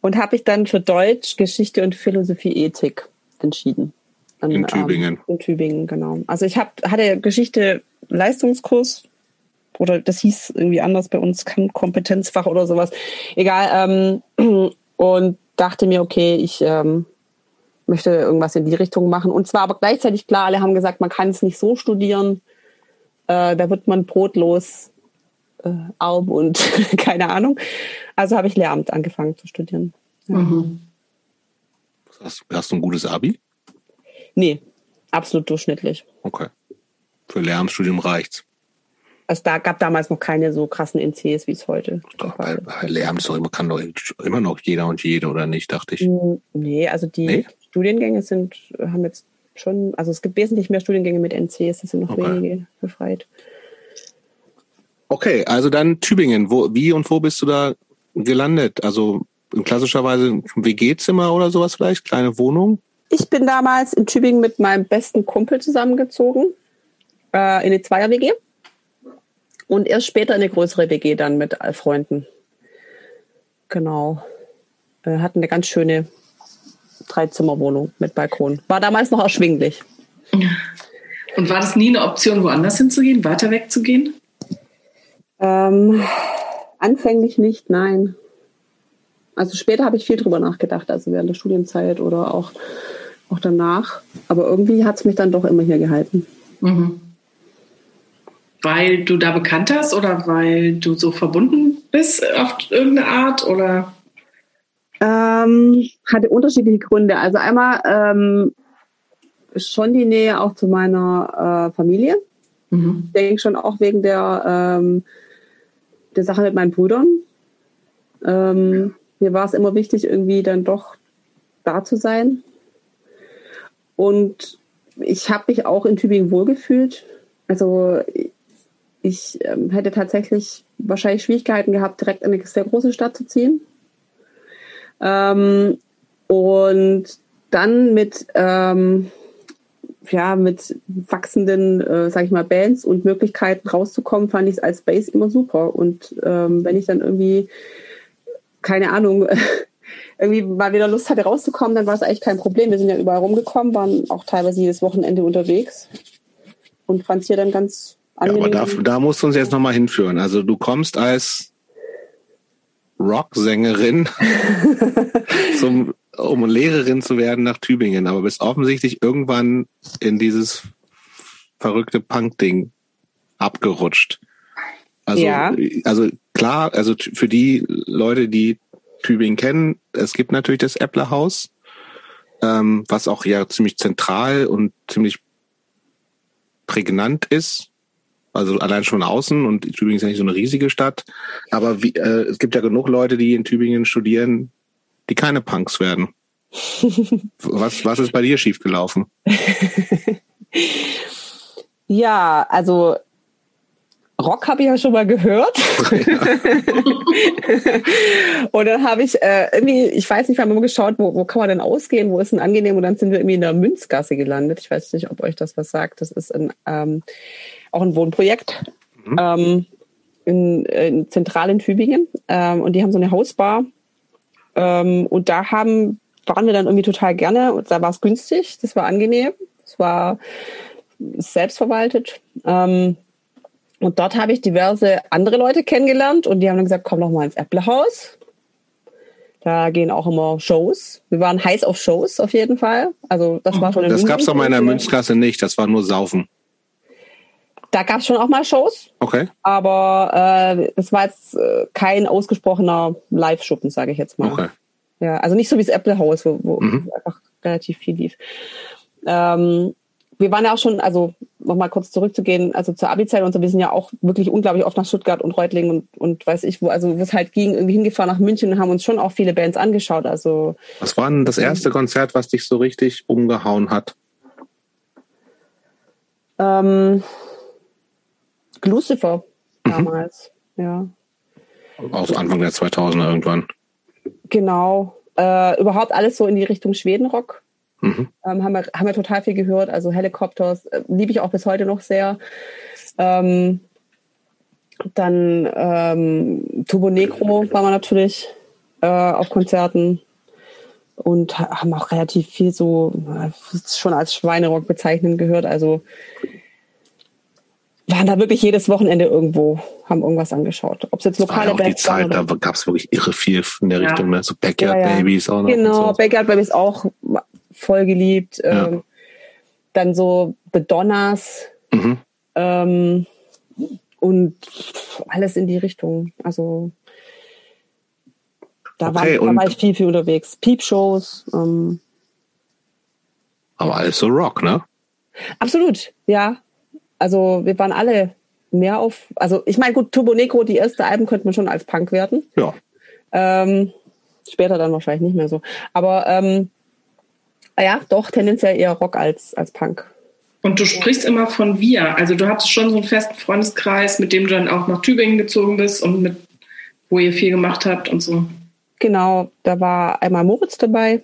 Und habe ich dann für Deutsch, Geschichte und Philosophie Ethik entschieden. An, in Tübingen. Ähm, in Tübingen, genau. Also ich hab, hatte Geschichte Leistungskurs oder das hieß irgendwie anders bei uns, Kompetenzfach oder sowas. Egal. Ähm, und dachte mir, okay, ich ähm, möchte irgendwas in die Richtung machen. Und zwar aber gleichzeitig klar, alle haben gesagt, man kann es nicht so studieren. Äh, da wird man brotlos äh, arm und keine Ahnung. Also habe ich Lehramt angefangen zu studieren. Ja. Mhm. Hast, hast du ein gutes Abi? Nee, absolut durchschnittlich. Okay. Für Lehramtsstudium reicht's. Also da gab damals noch keine so krassen NCs, wie es heute. Doch, bei, bei Lehramt kann doch immer noch jeder und jede, oder nicht, dachte ich. Nee, also die nee? Studiengänge sind, haben jetzt schon, also es gibt wesentlich mehr Studiengänge mit NCs, das sind noch okay. wenige befreit. Okay, also dann Tübingen. Wo, wie und wo bist du da gelandet? Also klassischerweise ein WG-Zimmer oder sowas vielleicht, kleine Wohnung? Ich bin damals in Tübingen mit meinem besten Kumpel zusammengezogen, äh, in eine Zweier-WG. Und erst später eine größere WG dann mit Freunden. Genau. Wir hatten eine ganz schöne Dreizimmerwohnung mit Balkon. War damals noch erschwinglich. Und war das nie eine Option, woanders hinzugehen, weiter wegzugehen? Ähm, anfänglich nicht, nein. Also später habe ich viel drüber nachgedacht, also während der Studienzeit oder auch, auch danach. Aber irgendwie hat es mich dann doch immer hier gehalten. Mhm. Weil du da bekannt hast oder weil du so verbunden bist auf irgendeine Art oder? Ähm, hatte unterschiedliche Gründe. Also einmal ähm, schon die Nähe auch zu meiner äh, Familie. Mhm. Ich denke schon auch wegen der, ähm, der Sache mit meinen Brüdern. Ähm, mir war es immer wichtig, irgendwie dann doch da zu sein. Und ich habe mich auch in Tübingen wohlgefühlt. Also ich ähm, hätte tatsächlich wahrscheinlich Schwierigkeiten gehabt, direkt in eine sehr große Stadt zu ziehen. Ähm, und dann mit, ähm, ja, mit wachsenden, äh, sag ich mal, Bands und Möglichkeiten rauszukommen, fand ich es als Bass immer super. Und ähm, wenn ich dann irgendwie, keine Ahnung, irgendwie mal wieder Lust hatte rauszukommen, dann war es eigentlich kein Problem. Wir sind ja überall rumgekommen, waren auch teilweise jedes Wochenende unterwegs und fand es hier dann ganz. Ja, aber da, da musst du uns jetzt nochmal hinführen. Also du kommst als Rocksängerin, zum, um Lehrerin zu werden nach Tübingen, aber bist offensichtlich irgendwann in dieses verrückte Punk-Ding abgerutscht. Also, ja. also klar, also für die Leute, die Tübingen kennen, es gibt natürlich das Äppler Haus, ähm, was auch ja ziemlich zentral und ziemlich prägnant ist. Also allein schon außen und Tübingen ist ja nicht so eine riesige Stadt. Aber wie, äh, es gibt ja genug Leute, die in Tübingen studieren, die keine Punks werden. was, was ist bei dir schiefgelaufen? ja, also Rock habe ich ja schon mal gehört. Ja. und dann habe ich äh, irgendwie, ich weiß nicht, wir haben immer geschaut, wo, wo kann man denn ausgehen, wo ist denn angenehm? Und dann sind wir irgendwie in der Münzgasse gelandet. Ich weiß nicht, ob euch das was sagt. Das ist ein, ähm, auch ein Wohnprojekt mhm. ähm, in, in zentral in Tübingen. Ähm, und die haben so eine Hausbar. Ähm, und da haben, waren wir dann irgendwie total gerne. Und da war es günstig, das war angenehm. Es war selbstverwaltet. Ähm, und dort habe ich diverse andere Leute kennengelernt und die haben dann gesagt, komm doch mal ins Äpplehaus. Da gehen auch immer Shows. Wir waren heiß auf Shows auf jeden Fall. Also das war schon Das gab es aber in der Münzklasse nicht, das war nur Saufen. Da gab es schon auch mal Shows. Okay. Aber äh, das war jetzt äh, kein ausgesprochener Live-Schuppen, sage ich jetzt mal. Okay. Ja, also nicht so wie das Apple House, wo, wo mhm. einfach relativ viel lief. Ähm, wir waren ja auch schon, also nochmal kurz zurückzugehen, also zur Abi-Zeit und so, wir sind ja auch wirklich unglaublich oft nach Stuttgart und Reutlingen und, und weiß ich wo, also wo es halt ging, irgendwie hingefahren nach München und haben uns schon auch viele Bands angeschaut. Also Was war denn das erste Konzert, was dich so richtig umgehauen hat? Ähm, Lucifer mhm. damals, ja. Aus Anfang der 2000er irgendwann. Genau. Äh, überhaupt alles so in die Richtung Schwedenrock. Mhm. Ähm, haben, wir, haben wir total viel gehört. Also Helicopters äh, liebe ich auch bis heute noch sehr. Ähm, dann ähm, Turbo Negro war man natürlich äh, auf Konzerten und haben auch relativ viel so äh, schon als Schweinerock bezeichnen gehört. Also waren da wirklich jedes Wochenende irgendwo, haben irgendwas angeschaut. Ob es jetzt lokale Bands die Zeit, da gab es wirklich irre viel in der ja. Richtung, ne? so Backyard ja, ja. Babies auch noch. Genau, so. Backyard Babies auch voll geliebt. Ähm, dann so The Donners mhm. ähm, und alles in die Richtung. Also da, okay, war, da war ich viel, viel unterwegs. Peep-Shows. Ähm, aber alles so Rock, ne? Absolut, ja. Also wir waren alle mehr auf, also ich meine, gut, Turbo Negro, die erste Alben könnte man schon als Punk werten. Ja. Ähm, später dann wahrscheinlich nicht mehr so. Aber ähm, ja, doch, tendenziell eher Rock als, als Punk. Und du sprichst immer von wir. Also du hattest schon so einen festen Freundeskreis, mit dem du dann auch nach Tübingen gezogen bist und mit, wo ihr viel gemacht habt und so. Genau, da war einmal Moritz dabei,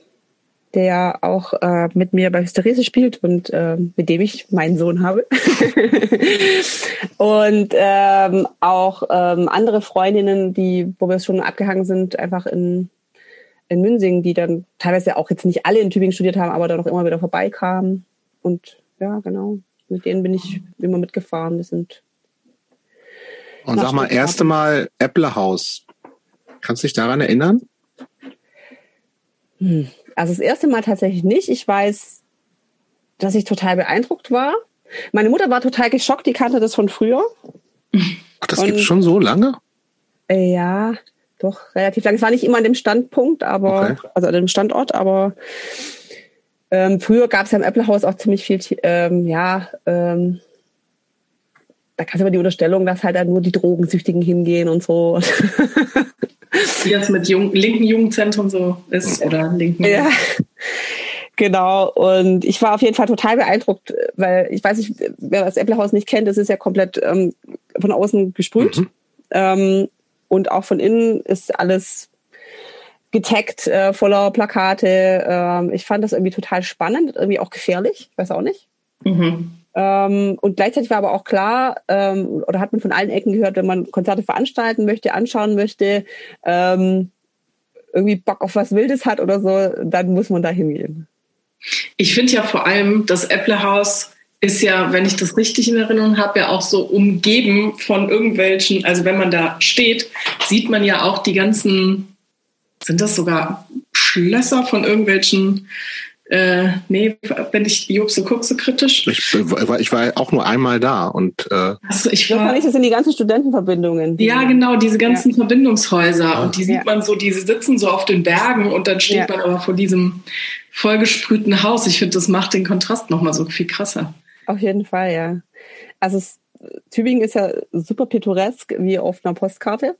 der ja auch äh, mit mir bei Hysterese spielt und äh, mit dem ich meinen Sohn habe. und ähm, auch ähm, andere Freundinnen, die, wo wir schon abgehangen sind, einfach in, in Münsingen, die dann teilweise auch jetzt nicht alle in Tübingen studiert haben, aber dann auch immer wieder vorbeikamen. Und ja, genau, mit denen bin ich immer mitgefahren. Wir sind. Und sag mal, erste Mal Äpplehaus. Kannst du dich daran erinnern? Hm. Also das erste Mal tatsächlich nicht. Ich weiß, dass ich total beeindruckt war. Meine Mutter war total geschockt, die kannte das von früher. Ach, das gibt schon so lange? Äh, ja, doch relativ lange. Es war nicht immer an dem Standpunkt, aber okay. also an dem Standort, aber ähm, früher gab es ja im Apple-Haus auch ziemlich viel, ähm, ja, ähm, da kannst du immer die Unterstellung, dass halt dann nur die Drogensüchtigen hingehen und so. Wie das mit Jung, linken Jugendzentren so ist oder linken. Ja. Genau, und ich war auf jeden Fall total beeindruckt, weil ich weiß nicht, wer das Äpplehaus nicht kennt, das ist ja komplett ähm, von außen gesprüht. Mhm. Ähm, und auch von innen ist alles getaggt, äh, voller Plakate. Ähm, ich fand das irgendwie total spannend, irgendwie auch gefährlich, weiß auch nicht. Mhm. Ähm, und gleichzeitig war aber auch klar, ähm, oder hat man von allen Ecken gehört, wenn man Konzerte veranstalten möchte, anschauen möchte, ähm, irgendwie Bock auf was Wildes hat oder so, dann muss man da hingehen. Ich finde ja vor allem, das Äpplehaus ist ja, wenn ich das richtig in Erinnerung habe, ja auch so umgeben von irgendwelchen, also wenn man da steht, sieht man ja auch die ganzen, sind das sogar Schlösser von irgendwelchen äh, nee, wenn ich Job so gucke, so kritisch. Ich, ich war auch nur einmal da und äh also ich war nicht, das sind die ganzen Studentenverbindungen. Die ja, genau, diese ganzen ja. Verbindungshäuser. Ja. Und die sieht ja. man so, die sitzen so auf den Bergen und dann steht man aber vor diesem vollgesprühten Haus. Ich finde, das macht den Kontrast nochmal so viel krasser. Auf jeden Fall, ja. Also es, Tübingen ist ja super pittoresk, wie auf einer Postkarte.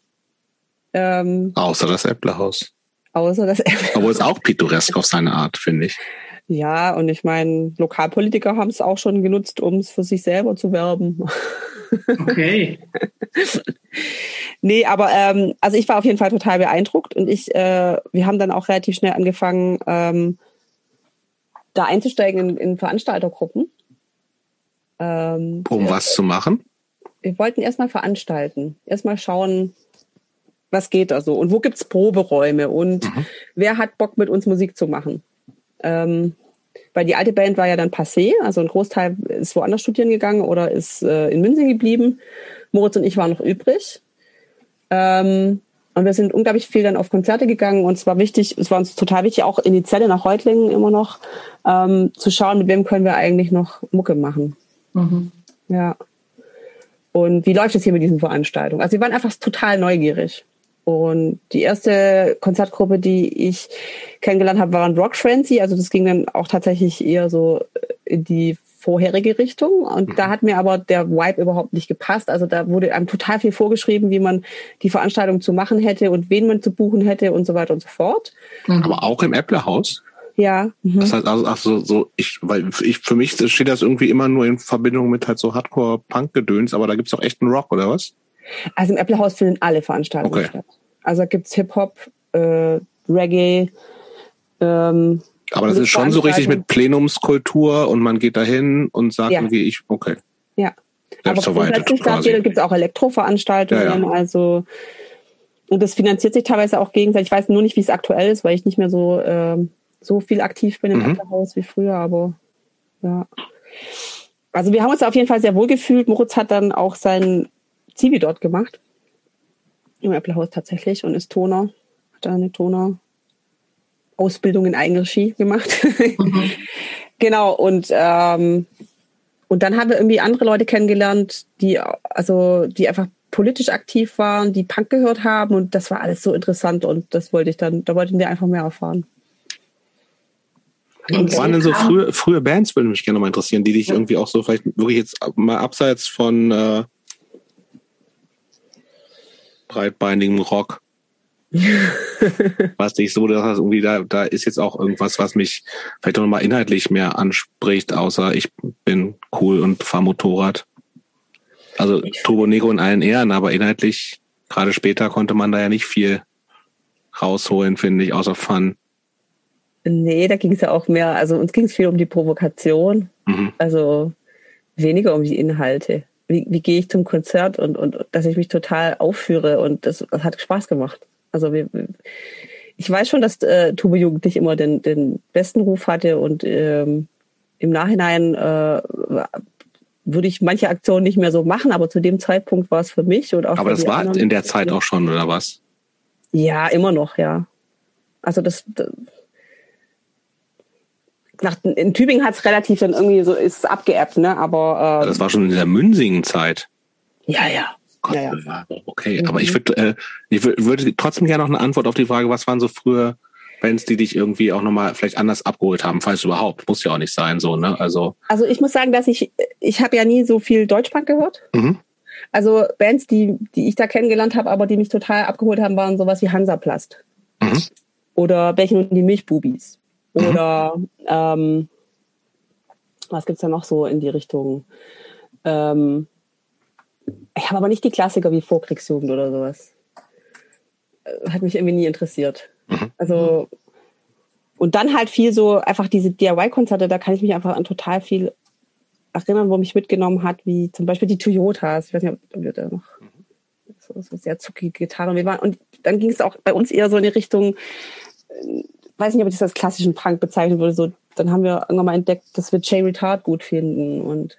Ähm, Außer das Äpplehaus. Außer das Obwohl es auch pittoresk auf seine Art, finde ich. Ja, und ich meine, Lokalpolitiker haben es auch schon genutzt, um es für sich selber zu werben. Okay. nee, aber ähm, also ich war auf jeden Fall total beeindruckt und ich, äh, wir haben dann auch relativ schnell angefangen, ähm, da einzusteigen in, in Veranstaltergruppen. Ähm, um was zu machen? Wir wollten erstmal veranstalten, erstmal schauen, was geht da so und wo gibt's Proberäume und mhm. wer hat Bock mit uns Musik zu machen. Ähm, weil die alte Band war ja dann passé, also ein Großteil ist woanders studieren gegangen oder ist äh, in München geblieben. Moritz und ich waren noch übrig. Ähm, und wir sind unglaublich viel dann auf Konzerte gegangen und es war wichtig, es war uns total wichtig, auch in die Zelle nach Reutlingen immer noch, ähm, zu schauen, mit wem können wir eigentlich noch Mucke machen. Mhm. Ja. Und wie läuft es hier mit diesen Veranstaltungen? Also wir waren einfach total neugierig. Und die erste Konzertgruppe, die ich kennengelernt habe, waren Rock Frenzy. Also das ging dann auch tatsächlich eher so in die vorherige Richtung. Und mhm. da hat mir aber der Vibe überhaupt nicht gepasst. Also da wurde einem total viel vorgeschrieben, wie man die Veranstaltung zu machen hätte und wen man zu buchen hätte und so weiter und so fort. Mhm. Aber auch im Äpplehaus? Ja. Mhm. Das heißt also, also so, ich, weil ich für mich steht das irgendwie immer nur in Verbindung mit halt so Hardcore-Punk-Gedöns, aber da gibt's auch echten Rock, oder was? Also im Apple-Haus finden alle Veranstaltungen okay. statt. Also da gibt's Hip-Hop, äh, Reggae. Ähm, Aber das ist schon so richtig mit Plenumskultur und man geht dahin und sagt ja. irgendwie, ich, okay. Ja. Aber grundsätzlich gibt es auch Elektroveranstaltungen, ja, ja. also und das finanziert sich teilweise auch gegenseitig. Ich weiß nur nicht, wie es aktuell ist, weil ich nicht mehr so, äh, so viel aktiv bin im mhm. Haus wie früher, aber ja. Also wir haben uns auf jeden Fall sehr wohl gefühlt. Moritz hat dann auch sein Zivi dort gemacht. Im Apple tatsächlich und ist Toner. Hat eine Toner-Ausbildung in Eigenregie gemacht. Mhm. genau, und ähm, und dann haben wir irgendwie andere Leute kennengelernt, die also die einfach politisch aktiv waren, die Punk gehört haben und das war alles so interessant und das wollte ich dann, da wollten wir einfach mehr erfahren. Und waren denn so frühe, frühe Bands, würde mich gerne mal interessieren, die dich irgendwie auch so vielleicht wirklich jetzt mal abseits von äh, breitbeinigem Rock. was dich so, dass irgendwie da, da ist jetzt auch irgendwas, was mich vielleicht noch mal inhaltlich mehr anspricht, außer ich bin cool und fahr Motorrad. Also Turbo Negro in allen Ehren, aber inhaltlich, gerade später konnte man da ja nicht viel rausholen, finde ich, außer Fun. Nee, da ging es ja auch mehr, also uns ging es viel um die Provokation, mhm. also weniger um die Inhalte. Wie, wie gehe ich zum Konzert und, und dass ich mich total aufführe und das, das hat Spaß gemacht. Also wir, ich weiß schon, dass äh, Tube Jugend nicht immer den, den besten Ruf hatte und ähm, im Nachhinein äh, würde ich manche Aktionen nicht mehr so machen, aber zu dem Zeitpunkt war es für mich und auch Aber das war in der Zeit auch schon, oder was? Ja, immer noch, ja. Also das, das nach, in Tübingen hat es relativ dann irgendwie so ist abgeebbt, ne? Aber äh, das war schon in der Münsingen-Zeit. Ja, ja. Gott, ja, ja. Okay, mhm. aber ich würde, äh, ich würde trotzdem gerne noch eine Antwort auf die Frage, was waren so früher Bands, die dich irgendwie auch nochmal vielleicht anders abgeholt haben, falls überhaupt. Muss ja auch nicht sein, so, ne? Also. Also ich muss sagen, dass ich, ich habe ja nie so viel Deutschpunk gehört. Mhm. Also Bands, die, die ich da kennengelernt habe, aber die mich total abgeholt haben, waren sowas wie Hansaplast. Mhm. Oder Bächen und die Milchbubis. Mhm. Oder ähm, was gibt's da noch so in die Richtung? Ähm, ich habe aber nicht die Klassiker wie Vorkriegsjugend oder sowas. Äh, hat mich irgendwie nie interessiert. Mhm. Also und dann halt viel so einfach diese DIY-Konzerte, da kann ich mich einfach an total viel erinnern, wo mich mitgenommen hat, wie zum Beispiel die Toyotas. Ich weiß nicht, ob wir da noch so, so sehr zuckige Gitarren. Wir waren, und dann ging es auch bei uns eher so in die Richtung, weiß nicht, ob ich das als klassischen Punk bezeichnen würde. So, dann haben wir irgendwann mal entdeckt, dass wir Jay Retard gut finden und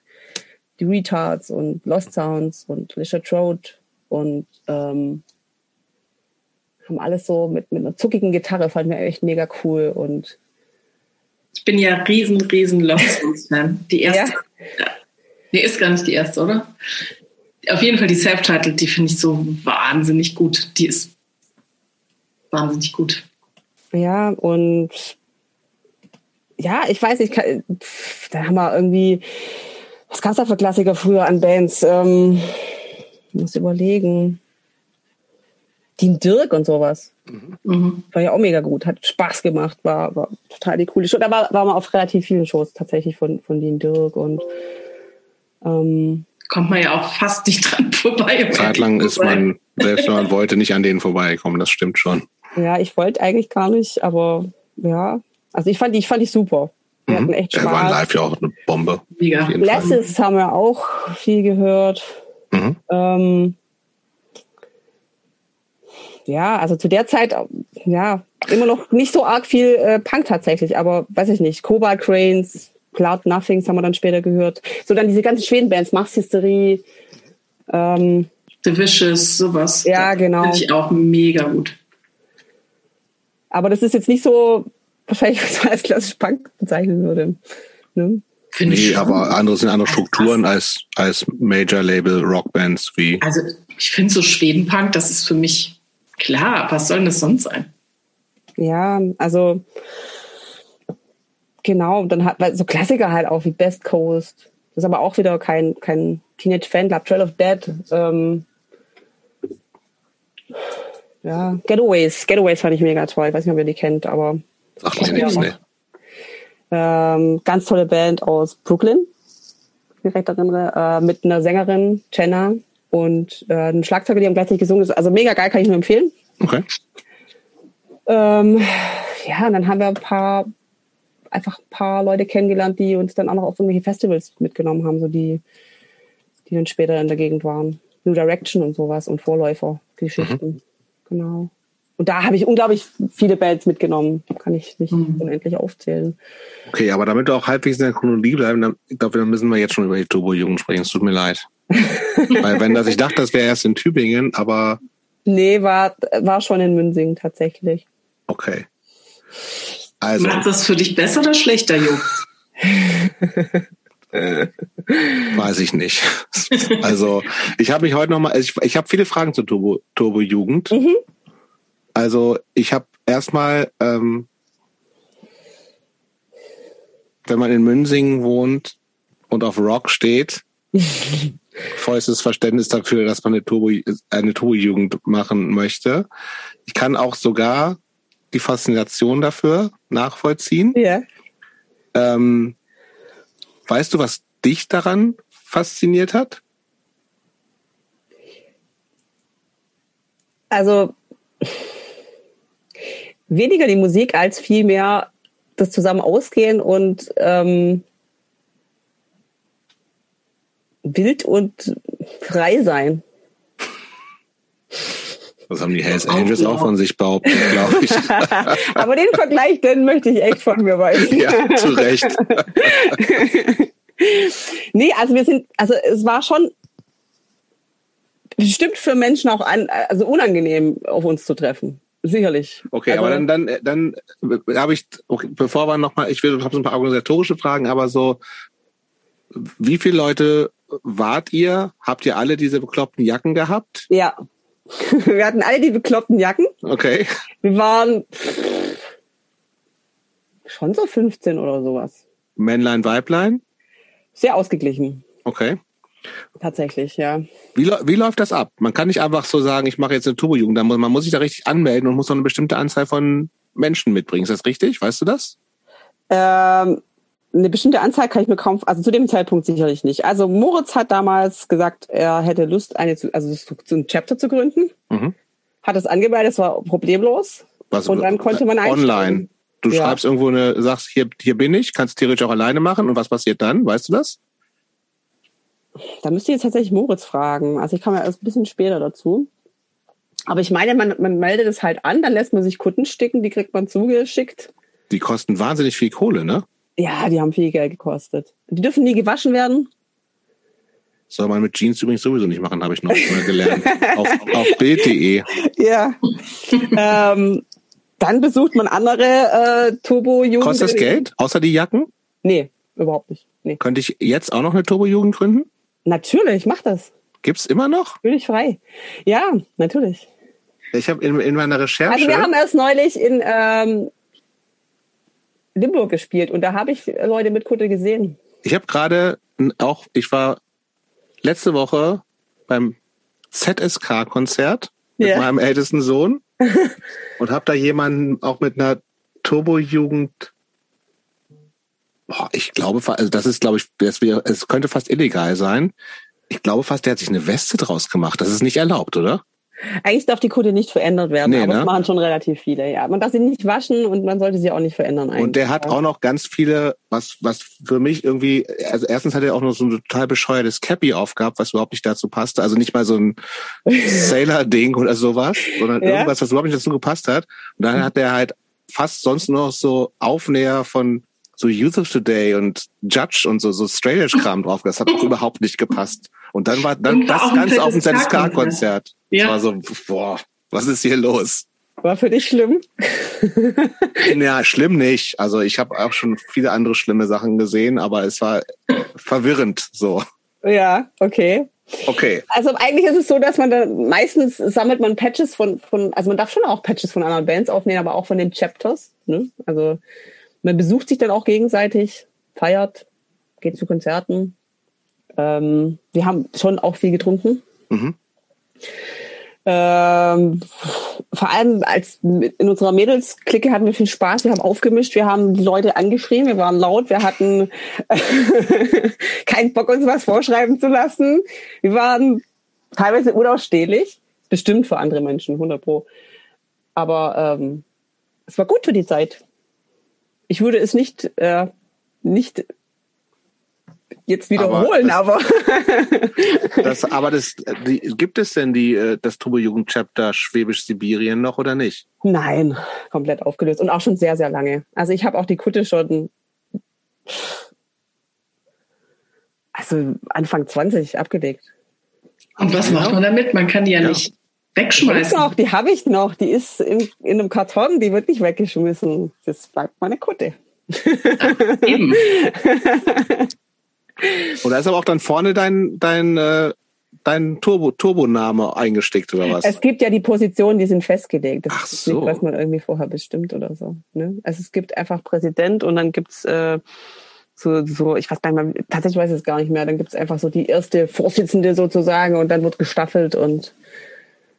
die Retards und Lost Sounds und Lisha Trode und ähm, haben alles so mit, mit einer zuckigen Gitarre, fanden wir echt mega cool und ich bin ja riesen, riesen Lost Sounds Fan. Die erste, ja? nee, ist gar nicht die erste, oder? Auf jeden Fall die Self-Titled, die finde ich so wahnsinnig gut. Die ist wahnsinnig gut. Ja, und ja, ich weiß, ich kann, da haben wir irgendwie, was gab es da für Klassiker früher an Bands? Ähm, muss überlegen. Dean Dirk und sowas. Mhm. War ja auch mega gut, hat Spaß gemacht, war, war total die coole Show. Da war, war man auf relativ vielen Shows tatsächlich von, von Dean Dirk und ähm, kommt man ja auch fast nicht dran vorbei. Zeitlang ist man, selbst wenn man wollte, nicht an denen vorbeikommen, das stimmt schon. Ja, ich wollte eigentlich gar nicht, aber ja. Also ich fand die, ich fand die super. Wir mhm. hatten echt Spaß. Er war live ja auch eine Bombe. Mega. Blesses haben wir auch viel gehört. Mhm. Ähm, ja, also zu der Zeit, ja, immer noch nicht so arg viel äh, Punk tatsächlich, aber weiß ich nicht, Cobalt Cranes, Cloud Nothings haben wir dann später gehört. So dann diese ganzen Schwedenbands, Mass Hysterie, ähm, The Vicious, sowas. Ja, genau. Finde ich auch mega gut. Aber das ist jetzt nicht so, wahrscheinlich, was man als klassisch Punk bezeichnen würde. Ne? Finde nee, aber andere sind andere Strukturen als, als Major-Label Rockbands wie. Also ich finde so Schwedenpunk, das ist für mich klar. Was soll denn das sonst sein? Ja, also genau, dann hat so Klassiker halt auch wie Best Coast. Das ist aber auch wieder kein, kein Teenage Fan Club, Trail of Dead. Ähm, ja, Getaways. Getaways fand ich mega toll. Ich weiß nicht, ob ihr die kennt, aber. Sagt mir nichts, ne. Ähm, ganz tolle Band aus Brooklyn, recht erinnere, äh, mit einer Sängerin, Jenna, und äh, einem Schlagzeuger, die haben gleichzeitig gesungen. Also mega geil, kann ich nur empfehlen. Okay. Ähm, ja, und dann haben wir ein paar, einfach ein paar Leute kennengelernt, die uns dann auch noch auf irgendwelche Festivals mitgenommen haben, so die, die dann später in der Gegend waren. New Direction und sowas und Vorläufer, Geschichten. Mhm. Genau. Und da habe ich unglaublich viele Bands mitgenommen. Kann ich nicht mhm. unendlich aufzählen. Okay, aber damit wir auch halbwegs in der Chronologie bleiben, dann, ich glaube, dann müssen wir jetzt schon über die Turbo-Jugend sprechen. Es tut mir leid. Weil wenn das, ich dachte, das wäre erst in Tübingen, aber. Nee, war, war schon in Münsingen tatsächlich. Okay. Also. Macht das für dich besser oder schlechter, Jo? Weiß ich nicht. Also ich habe mich heute noch mal, ich, ich habe viele Fragen zur Turbo, Turbo Jugend. Mhm. Also ich habe erstmal, ähm, wenn man in Münsingen wohnt und auf Rock steht, vollstes Verständnis dafür, dass man eine Turbo, eine Turbo-Jugend machen möchte. Ich kann auch sogar die Faszination dafür nachvollziehen. Ja. Ähm, weißt du, was dich daran fasziniert hat? Also weniger die Musik als vielmehr das zusammen ausgehen und ähm, wild und frei sein. Das haben die Hells Angels auch, auch von sich behauptet, glaube ich. Aber den Vergleich, den möchte ich echt von mir weisen. ja, zu Recht. nee, also wir sind, also es war schon bestimmt für Menschen auch an, also unangenehm, auf uns zu treffen. Sicherlich. Okay, also, aber dann, dann, dann habe ich, okay, bevor wir nochmal, ich will, habe so ein paar organisatorische Fragen, aber so, wie viele Leute wart ihr? Habt ihr alle diese bekloppten Jacken gehabt? Ja. Wir hatten alle die bekloppten Jacken. Okay. Wir waren schon so 15 oder sowas. Männlein, Weiblein? Sehr ausgeglichen. Okay. Tatsächlich, ja. Wie, wie läuft das ab? Man kann nicht einfach so sagen, ich mache jetzt eine Turbo-Jugend. Man muss sich da richtig anmelden und muss noch eine bestimmte Anzahl von Menschen mitbringen. Ist das richtig? Weißt du das? Ähm, eine bestimmte Anzahl kann ich mir kaum, also zu dem Zeitpunkt sicherlich nicht. Also Moritz hat damals gesagt, er hätte Lust, eine, also so ein Chapter zu gründen. Mhm. Hat es angemeldet, das war problemlos. Was, und dann konnte man einsteigen. Online. Du ja. schreibst irgendwo eine, sagst, hier, hier bin ich, kannst theoretisch auch alleine machen. Und was passiert dann? Weißt du das? Da müsst ihr jetzt tatsächlich Moritz fragen. Also ich komme ja erst ein bisschen später dazu. Aber ich meine, man, man meldet es halt an, dann lässt man sich Kutten sticken, die kriegt man zugeschickt. Die kosten wahnsinnig viel Kohle, ne? Ja, die haben viel Geld gekostet. Die dürfen nie gewaschen werden. Soll man mit Jeans übrigens sowieso nicht machen, habe ich noch mal gelernt. auf, auf Bild.de. Ja. ähm, dann besucht man andere äh, Turbo-Jugend. Kostet das Geld, außer die Jacken? Nee, überhaupt nicht. Nee. Könnte ich jetzt auch noch eine Turbo-Jugend gründen? Natürlich, mach das. Gibt's immer noch? Völlig frei. Ja, natürlich. Ich habe in, in meiner Recherche. Also wir haben erst neulich in ähm, Limburg gespielt und da habe ich Leute mit Kutte gesehen. Ich habe gerade auch, ich war letzte Woche beim ZSK-Konzert mit yeah. meinem ältesten Sohn und habe da jemanden auch mit einer Turbo-Jugend. Ich glaube, also das ist, glaube ich, das es könnte fast illegal sein. Ich glaube fast, der hat sich eine Weste draus gemacht. Das ist nicht erlaubt, oder? Eigentlich darf die Kutte nicht verändert werden, nee, aber ne? das machen schon relativ viele. Ja, man darf sie nicht waschen und man sollte sie auch nicht verändern. Eigentlich. Und der hat auch noch ganz viele, was was für mich irgendwie, also erstens hat er auch noch so ein total bescheuertes Cappy aufgehabt, was überhaupt nicht dazu passte. Also nicht mal so ein Sailor-Ding oder sowas, sondern ja? irgendwas, was überhaupt nicht dazu gepasst hat. Und dann hat er halt fast sonst nur noch so Aufnäher von so Youth of Today und Judge und so, so Straight-Kram drauf. Das hat auch überhaupt nicht gepasst. Und dann war dann das Ganze auf dem ZSK-Konzert. Ja. Das war so, boah, was ist hier los? War für dich schlimm? ja, schlimm nicht. Also ich habe auch schon viele andere schlimme Sachen gesehen, aber es war verwirrend so. Ja, okay. Okay. Also eigentlich ist es so, dass man da meistens sammelt man Patches von, von also man darf schon auch Patches von anderen Bands aufnehmen, aber auch von den Chapters. Ne? Also man besucht sich dann auch gegenseitig, feiert, geht zu Konzerten. Ähm, wir haben schon auch viel getrunken. Mhm. Ähm, vor allem als in unserer Mädels-Clique hatten wir viel Spaß. Wir haben aufgemischt, wir haben die Leute angeschrien, wir waren laut, wir hatten keinen Bock, uns was vorschreiben zu lassen. Wir waren teilweise unausstehlich, bestimmt für andere Menschen, 100 pro. Aber ähm, es war gut für die Zeit ich würde es nicht, äh, nicht jetzt wiederholen, aber. Das, das, aber das, die, gibt es denn die, äh, das Turbo-Jugend-Chapter Schwäbisch-Sibirien noch oder nicht? Nein, komplett aufgelöst und auch schon sehr, sehr lange. Also ich habe auch die Kutte schon, also Anfang 20 abgelegt. Und was macht man damit? Man kann die ja, ja. nicht wegschmeißen. Noch, die habe ich noch. Die ist in, in einem Karton, die wird nicht weggeschmissen. Das bleibt meine Kutte. Ja, eben. Und da ist aber auch dann vorne dein, dein, äh, dein Turbo, Turboname eingesteckt oder was? Es gibt ja die Positionen, die sind festgelegt. Das Ach ist so. nicht, was man irgendwie vorher bestimmt oder so. Ne? Also es gibt einfach Präsident und dann gibt's äh, so, so, ich weiß gar nicht mehr, tatsächlich weiß ich es gar nicht mehr, dann gibt's einfach so die erste Vorsitzende sozusagen und dann wird gestaffelt und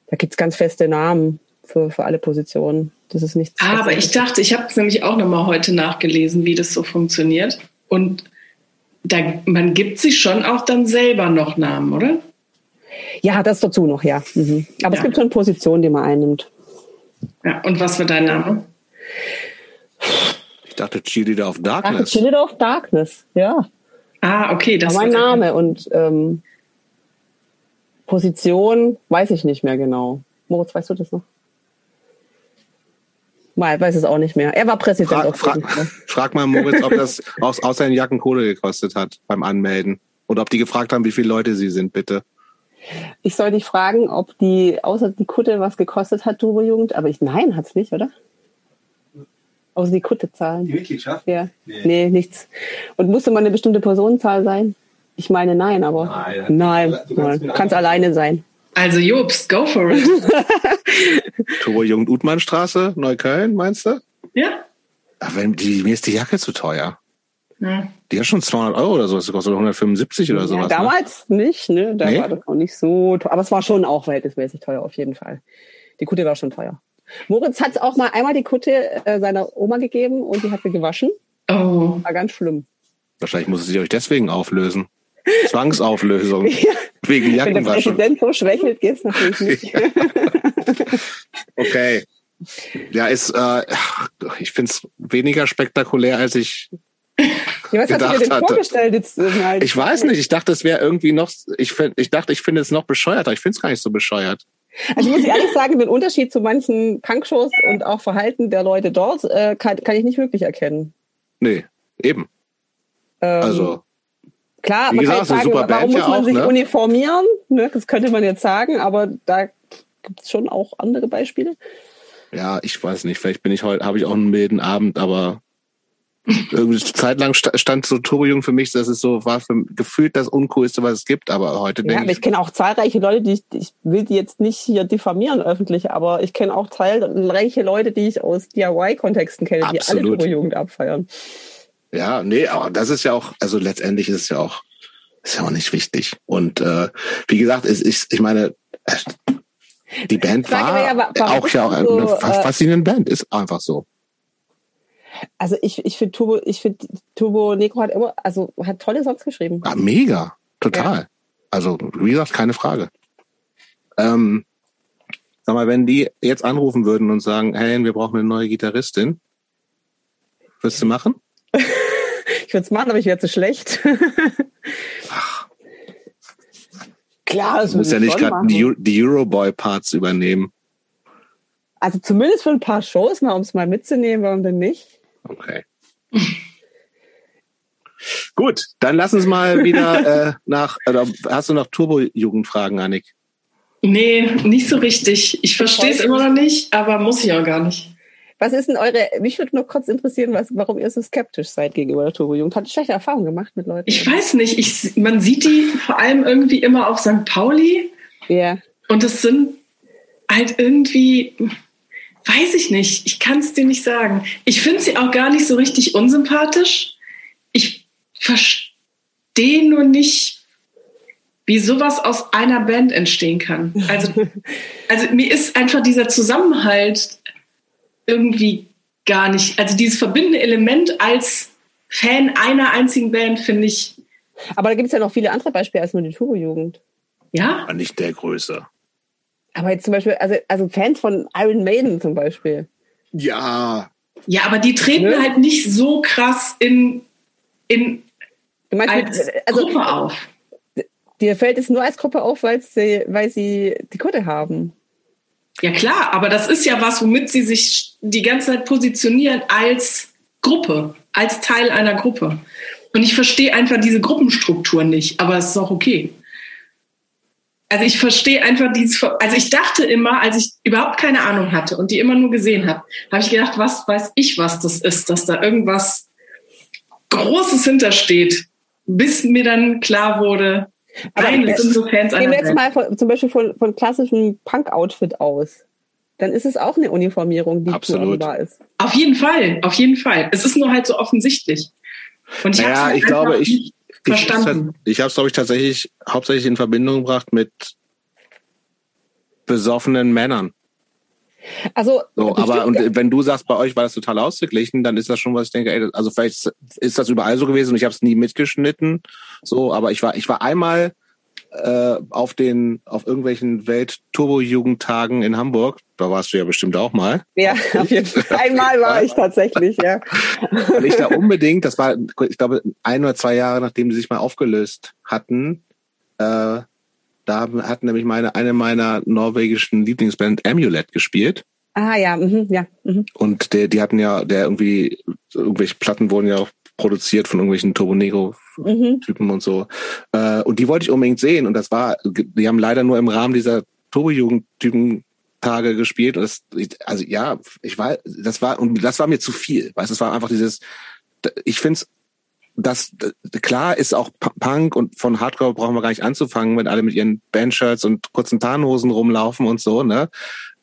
da gibt's ganz feste Namen für, für alle Positionen. Das ist nichts. Ah, aber ich dachte, ich habe es nämlich auch nochmal heute nachgelesen, wie das so funktioniert. Und da, man gibt sich schon auch dann selber noch Namen, oder? Ja, das dazu noch, ja. Mhm. Aber ja. es gibt schon Positionen, die man einnimmt. Ja, und was war dein Name? dachte Cheerleader of Ach, Darkness. Cheerleader of Darkness, ja. Ah, okay. Das Das war mein Name und ähm, Position weiß ich nicht mehr genau. Moritz, weißt du das noch? Mal, weiß es auch nicht mehr. Er war Präsident Frag, auf jeden frag, mal Moritz, ob das aus, aus seinen Jacken Kohle gekostet hat beim Anmelden. Und ob die gefragt haben, wie viele Leute sie sind, bitte. Ich soll dich fragen, ob die, außer die Kutte was gekostet hat, Turbo Jugend, aber ich, nein, hat's nicht, oder? Außer die Kutte zahlen. Die Mitgliedschaft? Ja. Nee. Nee. nichts. Und musste man eine bestimmte Personenzahl sein? Ich meine nein, aber Nein, nein, du kannst nein. alleine sein. Also Jobst, go for it. Turbo Jugend Utmannstraße, Neukölln, meinst du? ja? Ach, wenn, die, mir ist die Jacke zu teuer. ja. Die hat schon 200 Euro oder sowas gekostet, oder 175 oder sowas. ja, ne? damals nicht, ne? Da Nee? war das auch nicht so teuer. Aber es war schon auch verhältnismäßig teuer, auf jeden Fall. Die Kutte war schon teuer. Moritz hat auch mal einmal die Kutte äh, seiner Oma gegeben und die hat wir gewaschen. Oh. War ganz schlimm. Wahrscheinlich muss sie euch deswegen auflösen. Zwangsauflösung. Wegen Wenn der Jackenwaschen. Präsident so schwächelt, geht's natürlich nicht. Okay. Ja, ist, äh, ich find's weniger spektakulär, als ich. Ja, was hast du dir gedacht denn hatte. vorgestellt jetzt? äh, mal? Ich weiß nicht, ich dachte, es wäre irgendwie noch. Ich, find, ich dachte, ich finde es noch bescheuerter. Ich finde es gar nicht so bescheuert. Also ich muss ehrlich sagen, den Unterschied zu manchen Punkshows und auch Verhalten der Leute dort äh, kann, kann ich nicht wirklich erkennen. Nee, eben. Ähm, Also, klar, wie man gesagt, kann jetzt sagen, warum muss ja man auch, sich ne? uniformieren? Ne, das könnte man jetzt sagen, aber da gibt es schon auch andere Beispiele. ja, ich weiß nicht, vielleicht bin ich heute, habe ich auch einen milden Abend, aber irgendwie zeitlang sta- stand so Turbo-Jung für mich, das ist so, war für, gefühlt das Uncoolste, was es gibt, aber heute Ja, denke aber ich, ich kenne auch zahlreiche Leute, die ich, ich will die jetzt nicht hier diffamieren öffentlich, aber ich kenne auch zahlreiche Leute, die ich aus DIY-Kontexten kenne, die alle Absolut. Turbo-Jugend abfeiern. Ja, nee, aber das ist ja auch, also letztendlich ist es ja auch, ist ja auch nicht wichtig. Und äh, wie gesagt, es ist, ich meine, äh, die Band war ja, warum auch ja bist eine so, äh, faszinierende Band, ist einfach so. Also ich, ich finde Turbo, ich finde Turbo Negro hat immer, also hat tolle Songs geschrieben. Ja, mega, total. Also wie gesagt, keine Frage. Ähm, sag mal, wenn die jetzt anrufen würden und sagen, hey, wir brauchen eine neue Gitarristin, würdest du machen? Ich würde es machen, aber ich wäre zu schlecht. Klar, das Du musst ja nicht gerade die, Euroboy-Parts übernehmen. Also zumindest für ein paar Shows mal, um es mal mitzunehmen, warum denn nicht? Okay. Gut, dann lass uns mal wieder äh, nach. Oder hast du noch Turbo-Jugendfragen, Annik? Nee, nicht so richtig. Ich verstehe es immer noch nicht, aber muss ich auch gar nicht. Was ist denn eure, mich würde nur kurz interessieren, was, warum ihr so skeptisch seid gegenüber der Turbo-Jugend. Habt ihr schlechte Erfahrungen gemacht mit Leuten? Ich weiß nicht, ich, man sieht die vor allem irgendwie immer auf St. Pauli Ja. und es sind halt irgendwie, weiß ich nicht, ich kann es dir nicht sagen. Ich finde sie auch gar nicht so richtig unsympathisch. Ich verstehe nur nicht, wie sowas aus einer Band entstehen kann. Also, also mir ist einfach dieser Zusammenhalt irgendwie gar nicht, also dieses verbindende Element als Fan einer einzigen Band finde ich, Aber da gibt es ja noch viele andere Beispiele als nur die Turbo-Jugend. ja, War nicht der Größe. Aber jetzt zum Beispiel, also, also Fans von Iron Maiden zum Beispiel. Ja. Ja, aber die treten Ne? halt nicht so krass in, in Du meinst, als also, Gruppe auf. dir fällt es nur als Gruppe auf, weil sie, weil sie die Kutte haben. Ja klar, aber das ist ja was, womit sie sich die ganze Zeit positionieren als Gruppe, als Teil einer Gruppe. Und ich verstehe einfach diese Gruppenstruktur nicht, aber es ist auch okay. Also ich verstehe einfach dieses, also ich dachte immer, als ich überhaupt keine Ahnung hatte und die immer nur gesehen habe, habe ich gedacht, was weiß ich, was das ist, dass da irgendwas Großes hintersteht, bis mir dann klar wurde, Aber nein, das sind so Fans Gehen wir jetzt mal von, zum Beispiel von, von klassischem Punk-Outfit aus. Dann ist es auch eine Uniformierung, die Absolut. da ist. Auf jeden Fall, auf jeden Fall. Es ist nur halt so offensichtlich. Und ich Naja, hab's halt ich glaube, einfach ich, nicht ich, verstanden. ich habe es, glaube ich, tatsächlich hauptsächlich in Verbindung gebracht mit besoffenen Männern. Also, So, aber und wenn du sagst, bei euch war das total ausgeglichen, dann ist das schon, was ich denke, ey, also vielleicht ist das überall so gewesen und ich habe es nie mitgeschnitten. So, aber ich war, ich war einmal äh, auf den, auf irgendwelchen Welt-Turbo-Jugendtagen in Hamburg. Da warst du ja bestimmt auch mal. Ja, auf jeden Fall. Einmal war ich tatsächlich, ja. Und ich da unbedingt, das war, ich glaube, ein oder zwei Jahre, nachdem sie sich mal aufgelöst hatten, äh, da hat nämlich meine, eine meiner norwegischen Lieblingsband Amulet gespielt. Ah ja, mhm, ja. Mhm. Und der, die hatten ja, der irgendwie, irgendwelche Platten wurden ja auch produziert von irgendwelchen Turbo Negro-Typen mhm. und so. Äh, und die wollte ich unbedingt sehen. Und das war, die haben leider nur im Rahmen dieser Turbo-Jugend-Typen Tage gespielt und das, also ja, ich war, das war und das war mir zu viel, weißt, es war einfach dieses, ich finde es das klar ist auch Punk und von Hardcore brauchen wir gar nicht anzufangen, wenn alle mit ihren Bandshirts und kurzen Tarnhosen rumlaufen und so, ne?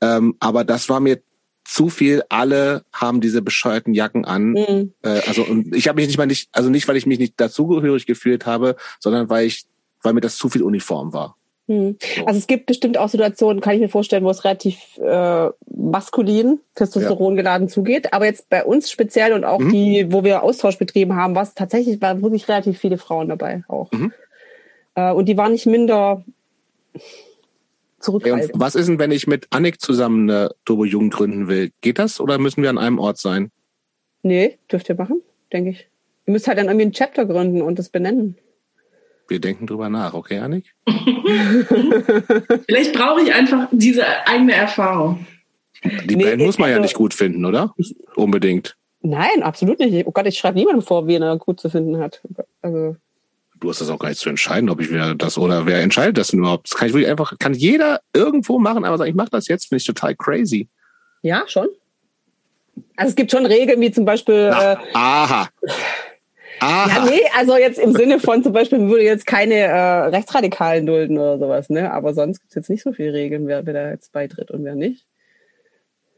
Ähm, aber das war mir zu viel. Alle haben diese bescheuerten Jacken an. Mhm. Äh, also und ich habe mich nicht mal nicht, also nicht, weil ich mich nicht dazugehörig gefühlt habe, sondern weil ich, weil mir das zu viel Uniform war. Hm. Also es gibt bestimmt auch Situationen, kann ich mir vorstellen, wo es relativ äh, maskulin, Testosteron geladen zugeht. Aber jetzt bei uns speziell und auch mhm. die, wo wir Austausch betrieben haben, war es tatsächlich waren wirklich relativ viele Frauen dabei auch. Mhm. Äh, und die waren nicht minder zurückhaltend. Hey, was ist denn, wenn ich mit Annik zusammen eine Turbo-Jugend gründen will? Geht das oder müssen wir an einem Ort sein? Nee, dürft ihr machen, denke ich. Ihr müsst halt dann irgendwie ein Chapter gründen und das benennen. Wir denken drüber nach, okay, Annik? Vielleicht brauche ich einfach diese eigene Erfahrung. Die nee, Band muss man ja nicht gut finden, oder? Unbedingt. Nein, absolut nicht. Oh Gott, ich schreibe niemandem vor, wen er gut zu finden hat. Also. Du hast das auch gar nicht zu entscheiden, ob ich wieder das oder wer entscheidet das denn überhaupt? Das kann ich wirklich einfach, kann jeder irgendwo machen, aber sagen, ich mache das jetzt, finde ich total crazy. Ja, schon. Also es gibt schon Regeln, wie zum Beispiel. Ach, äh, aha. Aha. Ja, nee, also jetzt im Sinne von zum Beispiel würde jetzt keine äh, Rechtsradikalen dulden oder sowas, ne? Aber sonst gibt es jetzt nicht so viele Regeln, wer, wer da jetzt beitritt und wer nicht.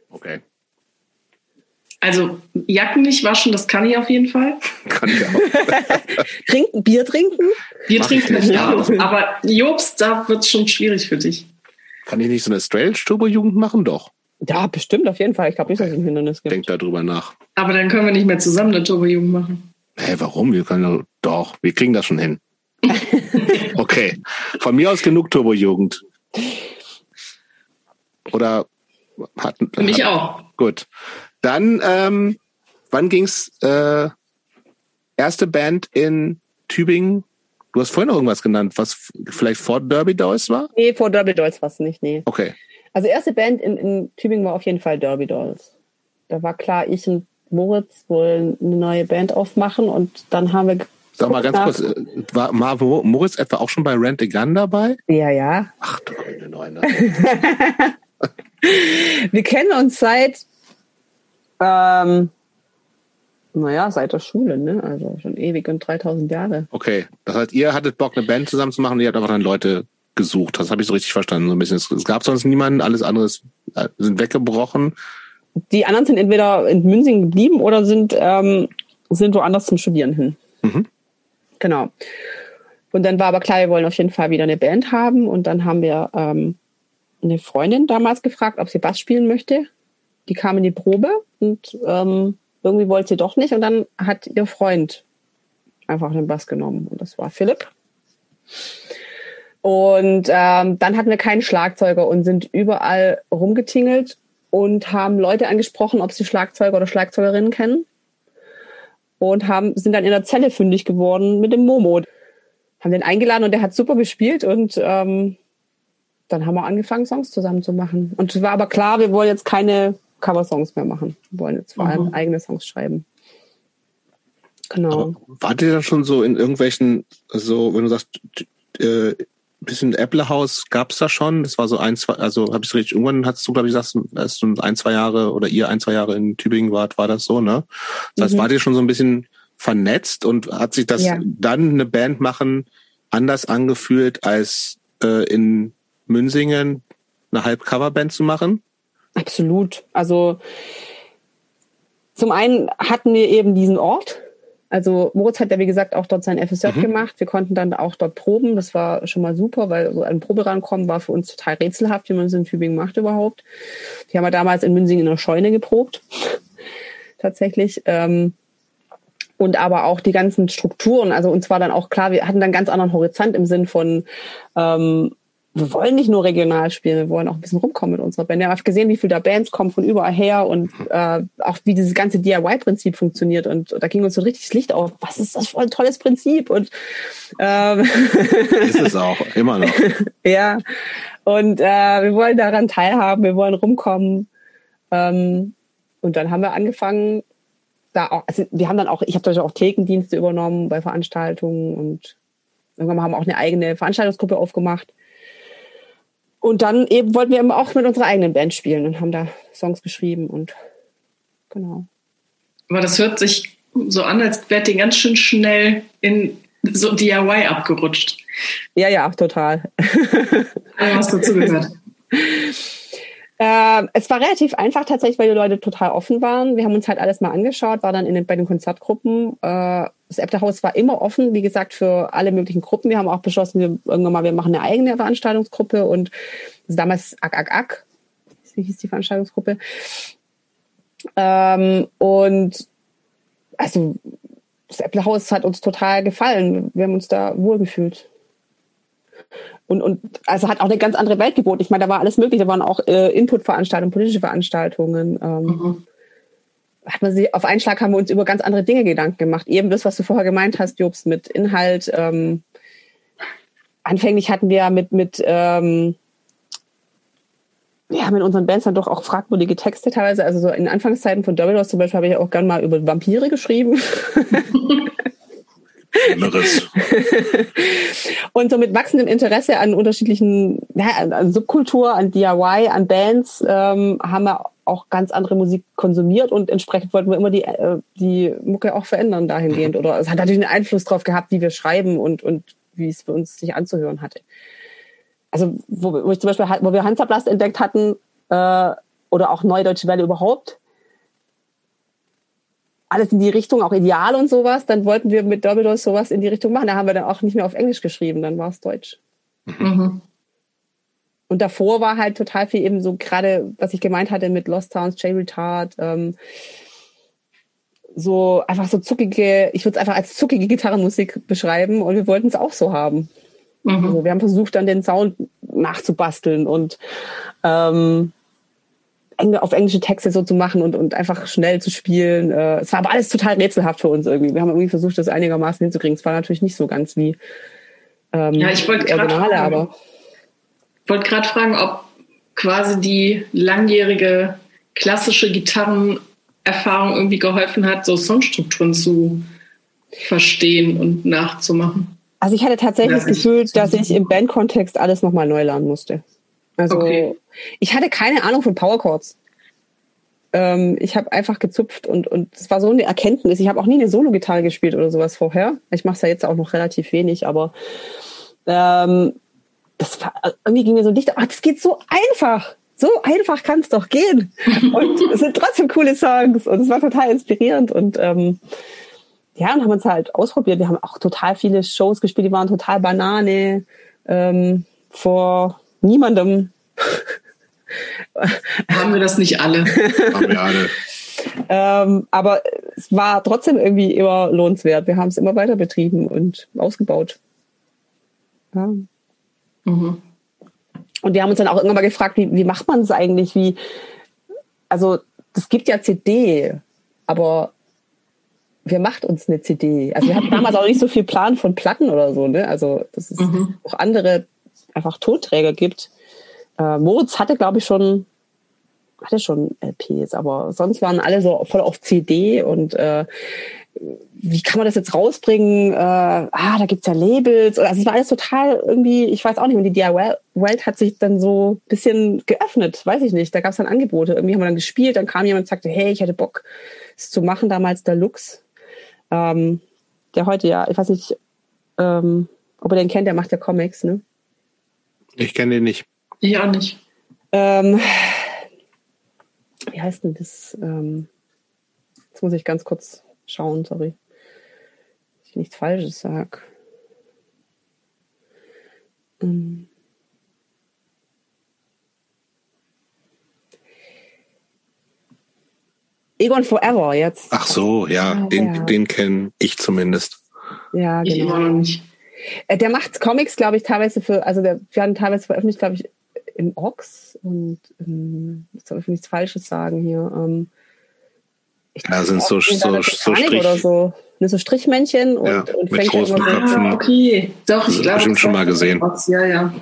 Okay. Also Jacken nicht waschen, das kann ich auf jeden Fall. Kann ich auch. trinken, Bier trinken? Bier Mach trinken nicht, ja. Aber Jobst, da wird es schon schwierig für dich. Kann ich nicht so eine Straight-Turbo-Jugend machen? Doch. Ja, bestimmt, auf jeden Fall. Ich glaube nicht, dass es ein Hindernis gibt. Denk darüber nach. Aber dann können wir nicht mehr zusammen eine Turbo-Jugend machen. Hä, hey, warum? Wir können doch, wir kriegen das schon hin. okay. Von mir aus genug Turbo-Jugend. Oder hat, Für mich hat, auch. Gut. Dann, ähm, wann ging's? Äh, erste Band in Tübingen. Du hast vorhin noch irgendwas genannt, was vielleicht vor Derby Dolls war? Nee, vor Derby Dolls war es nicht, nee. Okay. Also erste Band in, in Tübingen war auf jeden Fall Derby Dolls. Da war klar, ich und Moritz wollen eine neue Band aufmachen und dann haben wir Sag mal ganz kurz, äh, war Moritz etwa auch schon bei Rent a Gun dabei? Ja, ja. Ach du grüne Neune. wir kennen uns seit, ähm, naja, seit der Schule, ne? Also schon ewig und 3000 Jahre. Okay, das heißt, ihr hattet Bock, eine Band zusammen zu machen und ihr habt einfach dann Leute gesucht. Das habe ich so richtig verstanden. So ein bisschen. Es gab sonst niemanden, alles andere äh, sind weggebrochen die anderen sind entweder in Münzing geblieben oder sind, ähm, sind woanders zum Studieren hin. Mhm. Genau. Und dann war aber klar, wir wollen auf jeden Fall wieder eine Band haben. Und dann haben wir ähm, eine Freundin damals gefragt, ob sie Bass spielen möchte. Die kam in die Probe und ähm, irgendwie wollte sie doch nicht. Und dann hat ihr Freund einfach den Bass genommen. Und das war Philipp. Und ähm, dann hatten wir keinen Schlagzeuger und sind überall rumgetingelt und haben Leute angesprochen, ob sie Schlagzeuger oder Schlagzeugerinnen kennen. Und haben, sind dann in der Zelle fündig geworden mit dem Momo. Haben den eingeladen und der hat super gespielt und ähm, dann haben wir angefangen, Songs zusammen zu machen. Und es war aber klar, wir wollen jetzt keine Cover-Songs mehr machen. Wir wollen jetzt vor allem mhm. eigene Songs schreiben. Genau. Aber wart ihr dann schon so in irgendwelchen, so, wenn du sagst, äh, bisschen Apple-Haus gab es da schon. Das war so ein, zwei, also habe ich richtig, irgendwann hast du, glaube ich, gesagt, als du ein, zwei Jahre oder ihr ein, zwei Jahre in Tübingen wart, war das so, ne? Das heißt, mhm. wart ihr schon so ein bisschen vernetzt und hat sich das ja. dann eine Band machen anders angefühlt, als äh, in Münsingen eine Halbcoverband zu machen? Absolut. Also zum einen hatten wir eben diesen Ort, also Moritz hat ja, wie gesagt, auch dort sein FSJ mhm. gemacht. Wir konnten dann auch dort proben. Das war schon mal super, weil so ein Probe rankommen war für uns total rätselhaft, wie man es in Tübingen macht überhaupt. Die haben wir damals in Münzingen in der Scheune geprobt. Tatsächlich. Ähm, und aber auch die ganzen Strukturen. Also uns war dann auch klar, wir hatten dann ganz anderen Horizont im Sinn von, ähm, wir wollen nicht nur regional spielen, wir wollen auch ein bisschen rumkommen mit unserer Band. Wir haben gesehen, wie viele da Bands kommen von überall her und äh, auch wie dieses ganze DIY-Prinzip funktioniert. Und, und da ging uns so richtig das Licht auf. Was ist das für ein tolles Prinzip? Und ähm, ist es auch, immer noch. ja. Und äh, wir wollen daran teilhaben, wir wollen rumkommen. Ähm, und dann haben wir angefangen, da auch, also wir haben dann auch, ich habe zum auch Thekendienste übernommen bei Veranstaltungen und irgendwann haben wir auch eine eigene Veranstaltungsgruppe aufgemacht. Und dann eben wollten wir eben auch mit unserer eigenen Band spielen und haben da Songs geschrieben und genau. Aber das hört sich so an, als wärt ihr ganz schön schnell in so DIY abgerutscht. Ja, ja, total. Was dazu gehört. Äh, es war relativ einfach tatsächlich, weil die Leute total offen waren. Wir haben uns halt alles mal angeschaut, war dann in den, bei den Konzertgruppen. Äh, das Äbterhaus war immer offen, wie gesagt, für alle möglichen Gruppen. Wir haben auch beschlossen, wir irgendwann mal, wir machen eine eigene Veranstaltungsgruppe und damals Ak Ak Ak, wie hieß die Veranstaltungsgruppe. Ähm, und also das Äpfelhaus hat uns total gefallen. Wir haben uns da wohlgefühlt und, und also hat auch eine ganz andere Welt geboten. Ich meine, da war alles möglich. Da waren auch äh, Inputveranstaltungen, politische Veranstaltungen. Ähm, mhm. Hat man sich, auf einen Schlag haben wir uns über ganz andere Dinge Gedanken gemacht. Eben das, was du vorher gemeint hast, Jobs, mit Inhalt. Ähm, anfänglich hatten wir mit, mit ähm, ja, mit unseren Bands dann doch auch fragwürdige Texte teilweise. Also so in Anfangszeiten von Dominos zum Beispiel habe ich auch gern mal über Vampire geschrieben. Anderes. und so mit wachsendem Interesse an unterschiedlichen, ja, an Subkultur, an DIY, an Bands, ähm, haben wir auch ganz andere Musik konsumiert und entsprechend wollten wir immer die, äh, die Mucke auch verändern dahingehend. Oder es hat natürlich einen Einfluss darauf gehabt, wie wir schreiben und, und wie es für uns sich anzuhören hatte. Also, wo, wo ich zum Beispiel, wo wir Hansaplast entdeckt hatten, äh, oder auch Neue Deutsche Welle überhaupt, alles in die Richtung, auch ideal und sowas, dann wollten wir mit Doppeldos sowas in die Richtung machen. Da haben wir dann auch nicht mehr auf Englisch geschrieben, dann war es Deutsch. Mhm. Und davor war halt total viel eben so gerade, was ich gemeint hatte mit Lost Towns, J Retard, ähm, so einfach so zuckige, ich würde es einfach als zuckige Gitarrenmusik beschreiben und wir wollten es auch so haben. Mhm. Also wir haben versucht, dann den Sound nachzubasteln und ähm, auf englische Texte so zu machen und, und einfach schnell zu spielen. Äh, es war aber alles total rätselhaft für uns irgendwie. Wir haben irgendwie versucht, das einigermaßen hinzukriegen. Es war natürlich nicht so ganz wie ähm, ja, ich wollte gerade fragen, wollte gerade fragen, ob quasi die langjährige klassische Gitarrenerfahrung irgendwie geholfen hat, so Songstrukturen zu verstehen und nachzumachen. Also ich hatte tatsächlich das Gefühl, dass ich im Bandkontext alles nochmal neu lernen musste. Also okay. ich hatte keine Ahnung von Powerchords. Ähm, ich habe einfach gezupft und und es war so eine Erkenntnis. Ich habe auch nie eine Solo-Gitarre gespielt oder sowas vorher. Ich mache es ja jetzt auch noch relativ wenig, aber ähm, das war, irgendwie ging mir so dicht. Ach, das geht so einfach. So einfach kann es doch gehen. Und es sind trotzdem coole Songs und es war total inspirierend und ähm, ja, und haben uns halt ausprobiert. Wir haben auch total viele Shows gespielt, die waren total Banane. Ähm, vor niemandem. Haben wir das nicht alle? Haben wir alle. ähm, aber es war trotzdem irgendwie immer lohnenswert. Wir haben es immer weiter betrieben und ausgebaut. Ja. Mhm. Und wir haben uns dann auch irgendwann mal gefragt, wie, wie macht man es eigentlich? Wie, also, es gibt ja CD, aber wer macht uns eine CD? Also wir hatten damals auch nicht so viel Plan von Platten oder so, ne? Also dass es mhm. auch andere einfach Tonträger gibt. Äh, Moritz hatte, glaube ich, schon hatte schon LPs, aber sonst waren alle so voll auf CD und äh, wie kann man das jetzt rausbringen? Äh, ah, da gibt's ja Labels. Also es war alles total irgendwie, ich weiß auch nicht, und die DIY-Welt hat sich dann so bisschen geöffnet, weiß ich nicht. Da gab's dann Angebote. Irgendwie haben wir dann gespielt, dann kam jemand und sagte, hey, ich hätte Bock, es zu machen, damals der Lux. Ähm, der heute ja, ich weiß nicht, ähm, ob ihr den kennt, der macht ja Comics, ne? Ich kenne den nicht. Ich auch nicht. Ähm, wie heißt denn das? Ähm, jetzt muss ich ganz kurz schauen, sorry. Dass ich nichts Falsches sage. Ähm. Egon Forever jetzt. Ach so, ja, Ah, den, ja. den kenne ich zumindest. Ja, Ich immer noch genau. nicht. Äh, Der macht Comics, glaube ich, teilweise für, also der werden teilweise veröffentlicht, glaube ich, im Ox und ähm, jetzt soll ich nichts Falsches sagen hier. Ähm, ich Ja, sind so- so- so Strich- oder so. Ne, so Strichmännchen und, Ja, und mit großen Köpfen. Ah, okay. Doch, ich Das glaube. bestimmt schon mal gesehen. Ja, ja.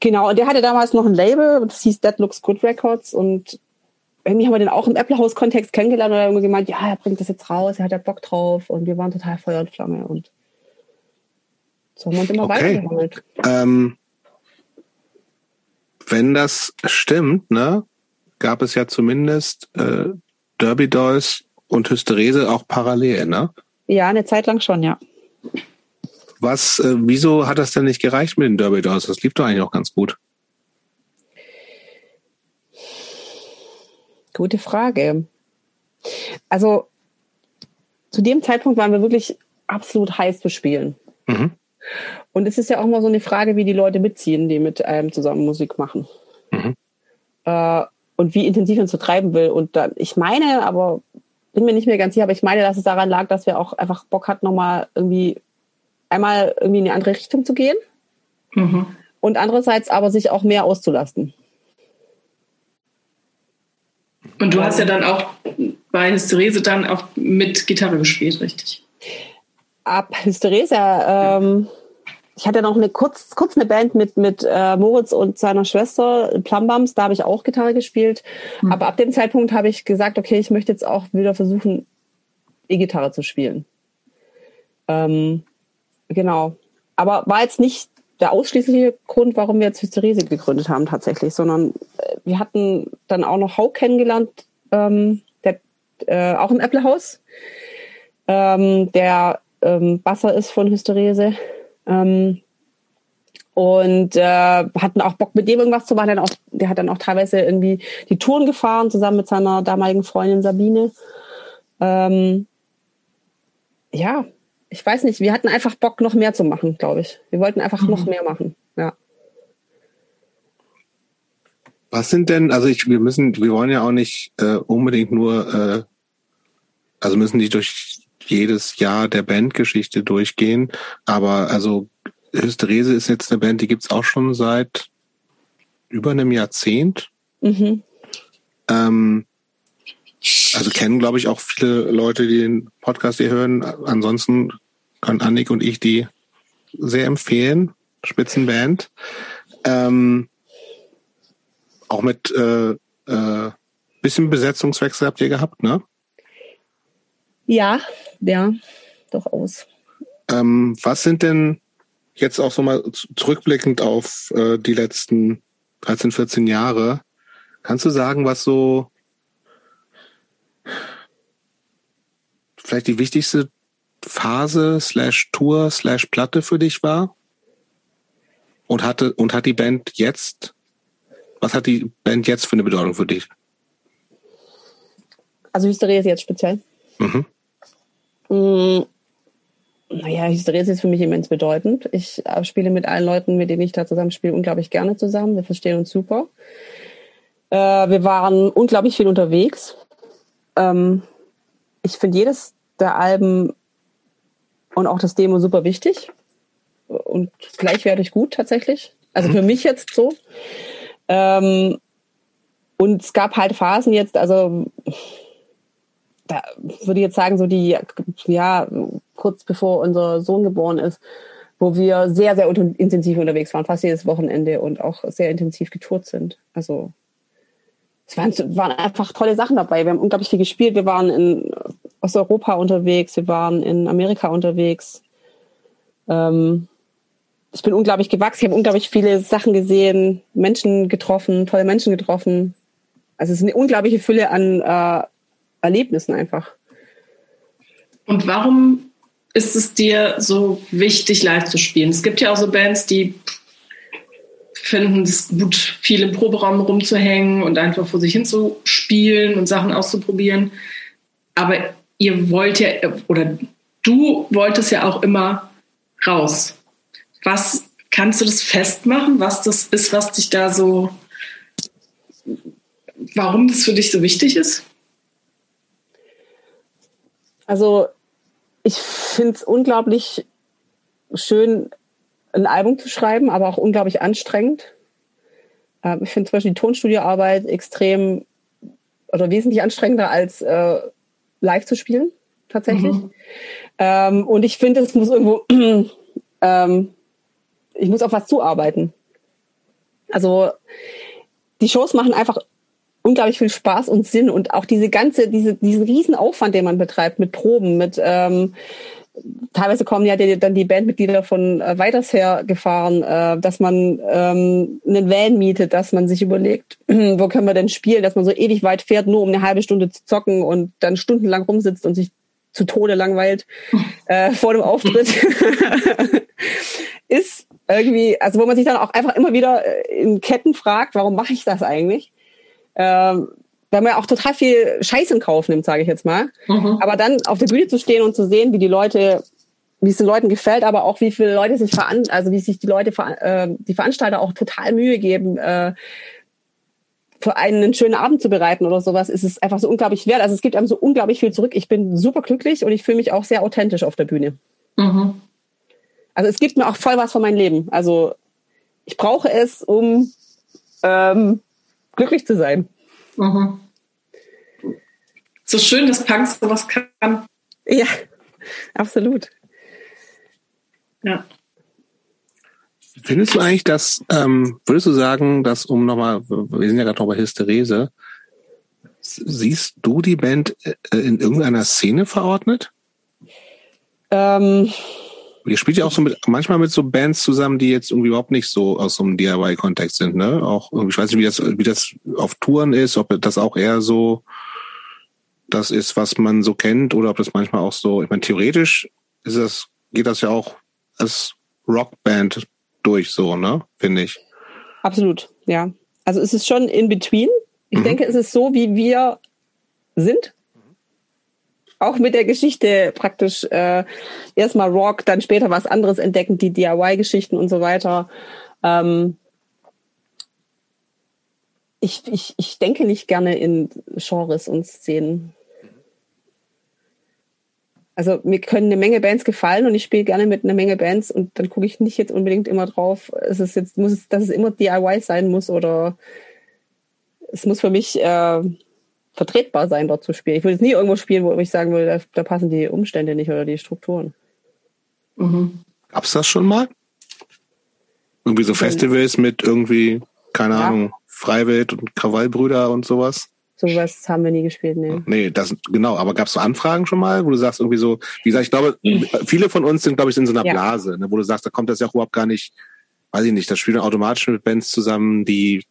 Genau, und der hatte damals noch ein Label, das hieß That Looks Good Records und irgendwie haben wir den auch im Apple House Kontext kennengelernt und er hat irgendwie gemeint, ja, er bringt das jetzt raus, er hat ja Bock drauf und wir waren total Feuer und Flamme und so haben wir uns immer Okay. weitergeholt. Ähm, wenn das stimmt, ne, gab es ja zumindest äh, Derby Dolls und Hysterese auch parallel, ne? Ja, eine Zeit lang schon, ja. Was, äh, wieso hat das denn nicht gereicht mit den Derby Dolls? Das lief doch eigentlich auch ganz gut. Gute Frage. Also zu dem Zeitpunkt waren wir wirklich absolut heiß zu spielen. Mhm. Und es ist ja auch mal so eine Frage, wie die Leute mitziehen, die mit einem zusammen Musik machen. Mhm. Äh, und wie intensiv man es so treiben will. Und da, ich meine, aber bin mir nicht mehr ganz sicher, aber ich meine, dass es daran lag, dass wir auch einfach Bock hatten, nochmal irgendwie einmal irgendwie in eine andere Richtung zu gehen Mhm. und andererseits aber sich auch mehr auszulasten. Und du hast ja dann auch bei Hysterese dann auch mit Gitarre gespielt, richtig? Ab Hysteresia. Ähm, ich hatte noch eine kurz, kurz eine Band mit, mit äh, Moritz und seiner Schwester, Plumbums, da habe ich auch Gitarre gespielt. Mhm. Aber ab dem Zeitpunkt habe ich gesagt, okay, ich möchte jetzt auch wieder versuchen, E-Gitarre zu spielen. Ähm, genau. Aber war jetzt nicht der ausschließliche Grund, warum wir jetzt Hysterese gegründet haben tatsächlich, sondern äh, wir hatten dann auch noch Hau kennengelernt, ähm, der, äh, auch im Apple House ähm, der ähm, Basser ist von Hysterese. Ähm, und äh, hatten auch Bock mit dem irgendwas zu machen. Der, hat auch, der hat dann auch teilweise irgendwie die Touren gefahren, zusammen mit seiner damaligen Freundin Sabine. Ähm, ja, ich weiß nicht, wir hatten einfach Bock, noch mehr zu machen, glaube ich. Wir wollten einfach Mhm. noch mehr machen. Ja. Was sind denn, also ich, wir müssen, wir wollen ja auch nicht äh, unbedingt nur, äh, also müssen nicht durch jedes Jahr der Bandgeschichte durchgehen, aber also Hysterese ist jetzt eine Band, die gibt's auch schon seit über einem Jahrzehnt. Mhm. Ähm, also kennen, glaube ich, auch viele Leute, die den Podcast hier hören. Ansonsten können Annik und ich die sehr empfehlen. Spitzenband. Ähm, auch mit äh, äh, bisschen Besetzungswechsel habt ihr gehabt, ne? Ja, ja, durchaus. Ähm, was sind denn jetzt auch so mal zurückblickend auf äh, die letzten 13, 14 Jahre, kannst du sagen, was so vielleicht die wichtigste Phase slash Tour slash Platte für dich war? Und hatte und hat die Band jetzt, was hat die Band jetzt für eine Bedeutung für dich? Also Hysterie jetzt speziell. Mhm. Mm, Naja, Hysterie ist für mich immens bedeutend. Ich äh, spiele mit allen Leuten, mit denen ich da zusammen spiele, unglaublich gerne zusammen. Wir verstehen uns super. Äh, wir waren unglaublich viel unterwegs. Ähm, ich finde jedes der Alben und auch das Demo super wichtig und gleichwertig gut tatsächlich. Also für mich jetzt so. Ähm, und es gab halt Phasen jetzt, also da würde ich jetzt sagen, so die, ja, kurz bevor unser Sohn geboren ist, wo wir sehr, sehr intensiv unterwegs waren, fast jedes Wochenende und auch sehr intensiv getourt sind. Also es waren, waren einfach tolle Sachen dabei. Wir haben unglaublich viel gespielt. Wir waren in Osteuropa unterwegs, wir waren in Amerika unterwegs. Ähm, ich bin unglaublich gewachsen, ich habe unglaublich viele Sachen gesehen, Menschen getroffen, tolle Menschen getroffen. Also es ist eine unglaubliche Fülle an äh, Erlebnissen einfach. Und warum ist es dir so wichtig, live zu spielen? Es gibt ja auch so Bands, die finden es gut, viel im Proberaum rumzuhängen und einfach vor sich hin zu spielen und Sachen auszuprobieren. Aber ihr wollt ja, oder du wolltest ja auch immer raus. Was kannst du das festmachen, was das ist, was dich da so, warum das für dich so wichtig ist? Also ich finde es unglaublich schön, ein Album zu schreiben, aber auch unglaublich anstrengend. Ähm, ich finde zum Beispiel die Tonstudioarbeit extrem oder wesentlich anstrengender als äh, live zu spielen, tatsächlich. Mhm. Ähm, und ich finde, es muss irgendwo, ähm, ich muss auf was zuarbeiten. Also die Shows machen einfach unglaublich viel Spaß und Sinn und auch diese ganze, diese, diesen riesen Aufwand, den man betreibt mit Proben, mit ähm, teilweise kommen ja die, dann die Bandmitglieder von äh, weiters her gefahren, äh, dass man ähm, einen Van mietet, dass man sich überlegt, wo können wir denn spielen, dass man so ewig weit fährt, nur um eine halbe Stunde zu zocken und dann stundenlang rumsitzt und sich zu Tode langweilt äh, vor dem Auftritt. ist irgendwie, also wo man sich dann auch einfach immer wieder äh, in Ketten fragt, warum mache ich das eigentlich? Ähm, weil man ja auch total viel Scheiß in Kauf nimmt, sage ich jetzt mal. Mhm. Aber dann auf der Bühne zu stehen und zu sehen, wie die Leute, wie es den Leuten gefällt, aber auch wie viele Leute sich veran, also wie sich die Leute, äh, die Veranstalter auch total Mühe geben, äh, für einen einen schönen Abend zu bereiten oder sowas, ist es einfach so unglaublich wert. Also es gibt einem so unglaublich viel zurück. Ich bin super glücklich und ich fühle mich auch sehr authentisch auf der Bühne. Mhm. Also es gibt mir auch voll was von meinem Leben. Also ich brauche es, um ähm, glücklich zu sein. Mhm. So schön, dass Punk sowas kann. Ja, absolut. Ja. Findest du eigentlich, dass, ähm, würdest du sagen, dass, um nochmal, wir sind ja gerade noch bei Hysterese, siehst du die Band äh, in irgendeiner Szene verordnet? Ähm, Ihr spielt ja auch so mit, manchmal mit so Bands zusammen, die jetzt irgendwie überhaupt nicht so aus so einem DIY-Kontext sind, ne? Auch, ich weiß nicht, wie das, wie das auf Touren ist, ob das auch eher so das ist, was man so kennt, oder ob das manchmal auch so, ich meine, theoretisch ist das, geht das ja auch als Rockband durch, so, ne? Finde ich. Absolut, ja. Also es ist schon in between. Ich mhm. denke, es ist so, wie wir sind auch mit der Geschichte praktisch äh, erstmal Rock, dann später was anderes entdecken, die DIY-Geschichten und so weiter. Ähm, ich, ich, ich denke nicht gerne in Genres und Szenen. Also mir können eine Menge Bands gefallen und ich spiele gerne mit einer Menge Bands und dann gucke ich nicht jetzt unbedingt immer drauf, ist es jetzt, muss es, dass es immer DIY sein muss oder es muss für mich äh, vertretbar sein, dort zu spielen. Ich würde jetzt nie irgendwo spielen, wo ich sagen würde, da, da passen die Umstände nicht oder die Strukturen. Mhm. Gab's das schon mal? Irgendwie so Festivals mit irgendwie, keine ja. Ahnung, Freiwild und Krawallbrüder und sowas? Sowas haben wir nie gespielt, nee. Nee, das, genau, aber gab es so Anfragen schon mal, wo du sagst irgendwie so, wie gesagt, ich glaube, viele von uns sind, glaube ich, in so einer ja. Blase, ne, wo du sagst, da kommt das ja auch überhaupt gar nicht, weiß ich nicht, das spielen automatisch mit Bands zusammen, die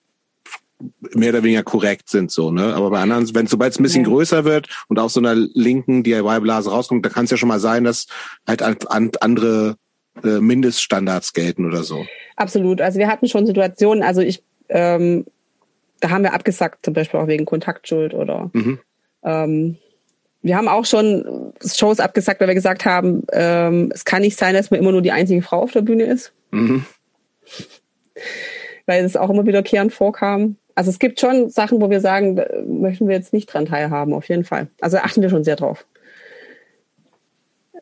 mehr oder weniger korrekt sind so, ne? Aber bei anderen, wenn sobald es ein bisschen ja. größer wird und aus so einer linken DIY-Blase rauskommt, da kann es ja schon mal sein, dass halt an, an andere äh, Mindeststandards gelten oder so. Absolut. Also wir hatten schon Situationen, also ich, ähm, da haben wir abgesagt, zum Beispiel auch wegen Kontaktschuld oder mhm. ähm, wir haben auch schon Shows abgesagt, weil wir gesagt haben, ähm, es kann nicht sein, dass man immer nur die einzige Frau auf der Bühne ist. Mhm. Weil es auch immer wiederkehrend vorkam. Also es gibt schon Sachen, wo wir sagen, möchten wir jetzt nicht dran teilhaben, auf jeden Fall. Also achten wir schon sehr drauf.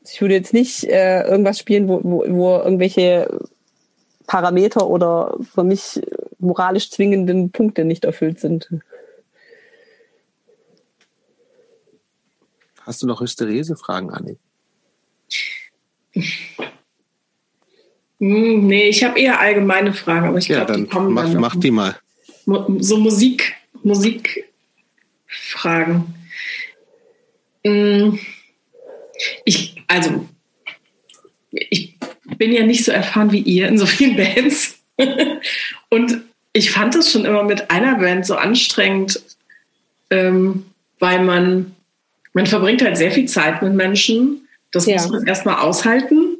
Ich würde jetzt nicht äh, irgendwas spielen, wo, wo, wo irgendwelche Parameter oder für mich moralisch zwingenden Punkte nicht erfüllt sind. Hast du noch Hysterese-Fragen, Anni? Hm, nee, ich habe eher allgemeine Fragen, aber ich ja, glaube, die kommen mach, dann. Mach die mal so Musik, Musikfragen. Mm, ich, also, ich bin ja nicht so erfahren wie ihr in so vielen Bands. Und ich fand es schon immer mit einer Band so anstrengend, ähm, weil man, man verbringt halt sehr viel Zeit mit Menschen. Das ja. muss man erstmal aushalten.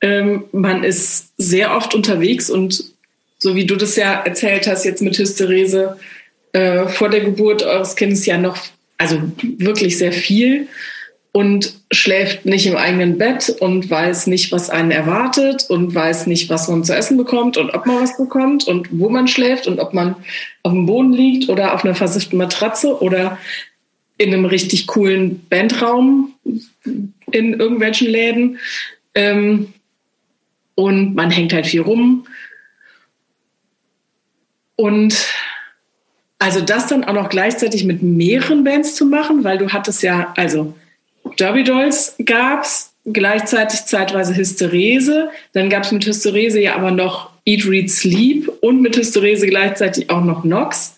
Ähm, man ist sehr oft unterwegs und so wie du das ja erzählt hast jetzt mit Hysterese, äh, vor der Geburt eures Kindes ja noch, also wirklich sehr viel und schläft nicht im eigenen Bett und weiß nicht, was einen erwartet und weiß nicht, was man zu essen bekommt und ob man was bekommt und wo man schläft und ob man auf dem Boden liegt oder auf einer versifften Matratze oder in einem richtig coolen Bandraum in irgendwelchen Läden. Ähm, und man hängt halt viel rum. Und also das dann auch noch gleichzeitig mit mehreren Bands zu machen, weil du hattest ja, also Derby Dolls gab's, gleichzeitig zeitweise Hysterese, dann gab's mit Hysterese ja aber noch Eat, Read, Sleep und mit Hysterese gleichzeitig auch noch Nox.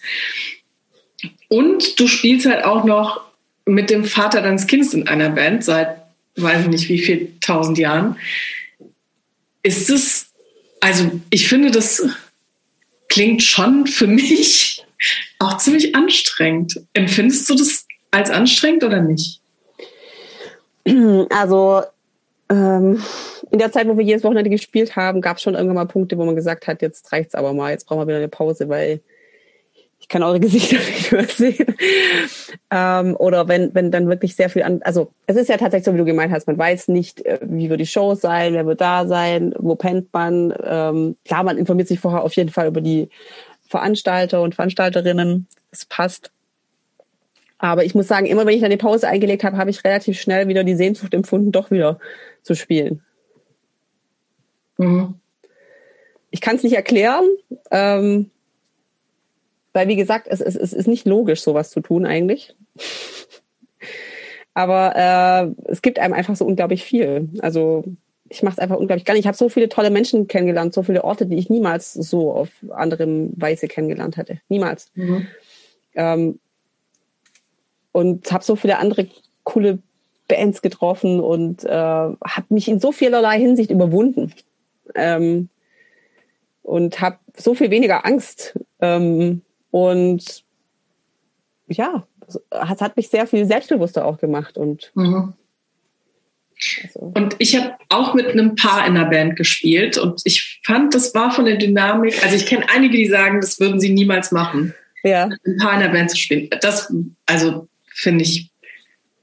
Und du spielst halt auch noch mit dem Vater deines Kindes in einer Band seit weiß ich nicht wie viel tausend Jahren. Ist es, also ich finde, das klingt schon für mich auch ziemlich anstrengend. Empfindest du das als anstrengend oder nicht? Also ähm, in der Zeit, wo wir jedes Wochenende gespielt haben, gab es schon irgendwann mal Punkte, wo man gesagt hat, jetzt reicht's aber mal, jetzt brauchen wir wieder eine Pause, weil ich kann eure Gesichter nicht mehr sehen. Ähm, oder wenn, wenn dann wirklich sehr viel an, also es ist ja tatsächlich so, wie du gemeint hast, man weiß nicht, äh, wie wird die Show sein, wer wird da sein, wo pennt man. Ähm, klar, man informiert sich vorher auf jeden Fall über die Veranstalter und Veranstalterinnen. Das passt. Aber ich muss sagen, immer wenn ich dann die Pause eingelegt habe, habe ich relativ schnell wieder die Sehnsucht empfunden, doch wieder zu spielen. Mhm. Ich kann es nicht erklären. Ähm, weil, wie gesagt, es, es, es ist nicht logisch, sowas zu tun eigentlich. Aber äh, es gibt einem einfach so unglaublich viel. Also ich mache es einfach unglaublich gerne. Ich habe so viele tolle Menschen kennengelernt, so viele Orte, die ich niemals so auf anderem Weise kennengelernt hätte. Niemals. Mhm. Ähm, und habe so viele andere coole Bands getroffen und äh, habe mich in so vielerlei Hinsicht überwunden. Ähm, und habe so viel weniger Angst. Ähm, und ja, es hat mich sehr viel selbstbewusster auch gemacht. Und, mhm. also. und ich habe auch mit einem Paar in der Band gespielt und ich fand, das war von der Dynamik, also ich kenne einige, die sagen, das würden sie niemals machen. Ja. Ein Paar in der Band zu spielen. Das, also finde ich,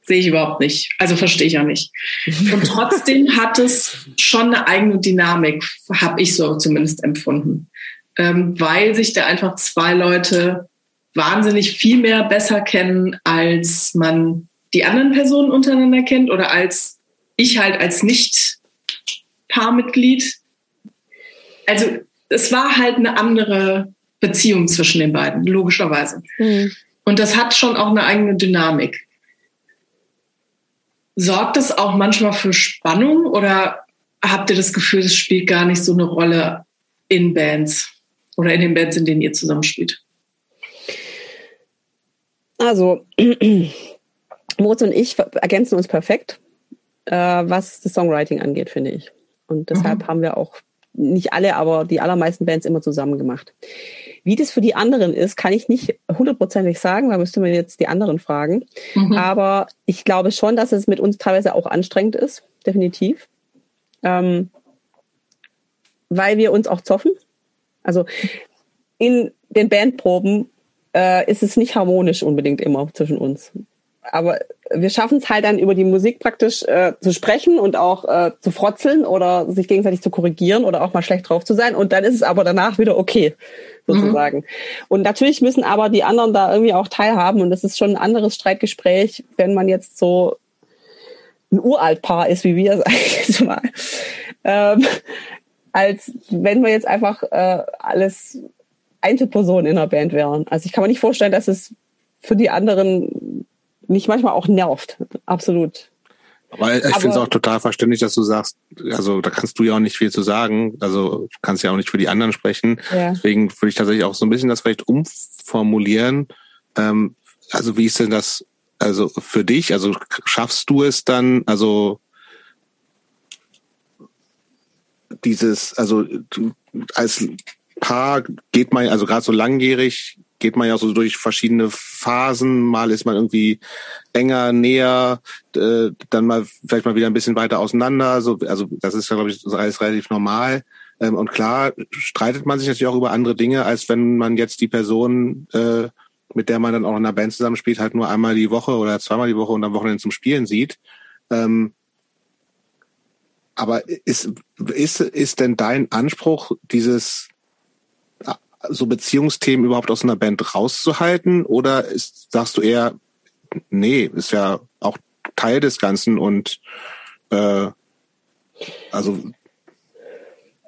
sehe ich überhaupt nicht. Also verstehe ich auch nicht. Und trotzdem hat es schon eine eigene Dynamik, habe ich so zumindest empfunden ähm, weil sich da einfach zwei Leute wahnsinnig viel mehr besser kennen, als man die anderen Personen untereinander kennt oder als ich halt als Nicht-Paarmitglied. Also es war halt eine andere Beziehung zwischen den beiden, logischerweise. Mhm. Und das hat schon auch eine eigene Dynamik. Sorgt das auch manchmal für Spannung oder habt ihr das Gefühl, es spielt gar nicht so eine Rolle in Bands? Oder in den Bands, in denen ihr zusammenspielt? Also, Moritz und ich ergänzen uns perfekt, äh, was das Songwriting angeht, finde ich. Und deshalb mhm. haben wir auch nicht alle, aber die allermeisten Bands immer zusammen gemacht. Wie das für die anderen ist, kann ich nicht hundertprozentig sagen, da müsste man jetzt die anderen fragen. Mhm. Aber ich glaube schon, dass es mit uns teilweise auch anstrengend ist, definitiv. Ähm, weil wir uns auch zoffen. Also in den Bandproben äh, ist es nicht harmonisch unbedingt immer zwischen uns. Aber wir schaffen es halt dann über die Musik praktisch äh, zu sprechen und auch äh, zu frotzeln oder sich gegenseitig zu korrigieren oder auch mal schlecht drauf zu sein. Und dann ist es aber danach wieder okay, sozusagen. Mhm. Und natürlich müssen aber die anderen da irgendwie auch teilhaben. Und das ist schon ein anderes Streitgespräch, wenn man jetzt so ein Uraltpaar ist, wie wir, sag ich jetzt mal. Ähm, als wenn wir jetzt einfach äh, alles Einzelpersonen in der Band wären. Also ich kann mir nicht vorstellen, dass es für die anderen nicht manchmal auch nervt. Absolut. Aber ich finde es auch total verständlich, dass du sagst, also da kannst du ja auch nicht viel zu sagen. Also du kannst ja auch nicht für die anderen sprechen. Ja. Deswegen würde ich tatsächlich auch so ein bisschen das vielleicht umformulieren. Ähm, also wie ist denn das, also für dich, also schaffst du es dann, also dieses, also als Paar geht man, also gerade so langjährig, geht man ja so durch verschiedene Phasen. Mal ist man irgendwie enger, näher, äh, dann mal vielleicht mal wieder ein bisschen weiter auseinander. So, also das ist ja, glaube ich, alles relativ normal. Ähm, und klar streitet man sich natürlich auch über andere Dinge, als wenn man jetzt die Person, äh, mit der man dann auch in einer Band zusammenspielt, halt nur einmal die Woche oder zweimal die Woche und am Wochenende zum Spielen sieht. Ähm, aber ist, ist, ist denn dein Anspruch, dieses so Beziehungsthemen überhaupt aus einer Band rauszuhalten? Oder ist, sagst du eher, nee, ist ja auch Teil des Ganzen und äh, also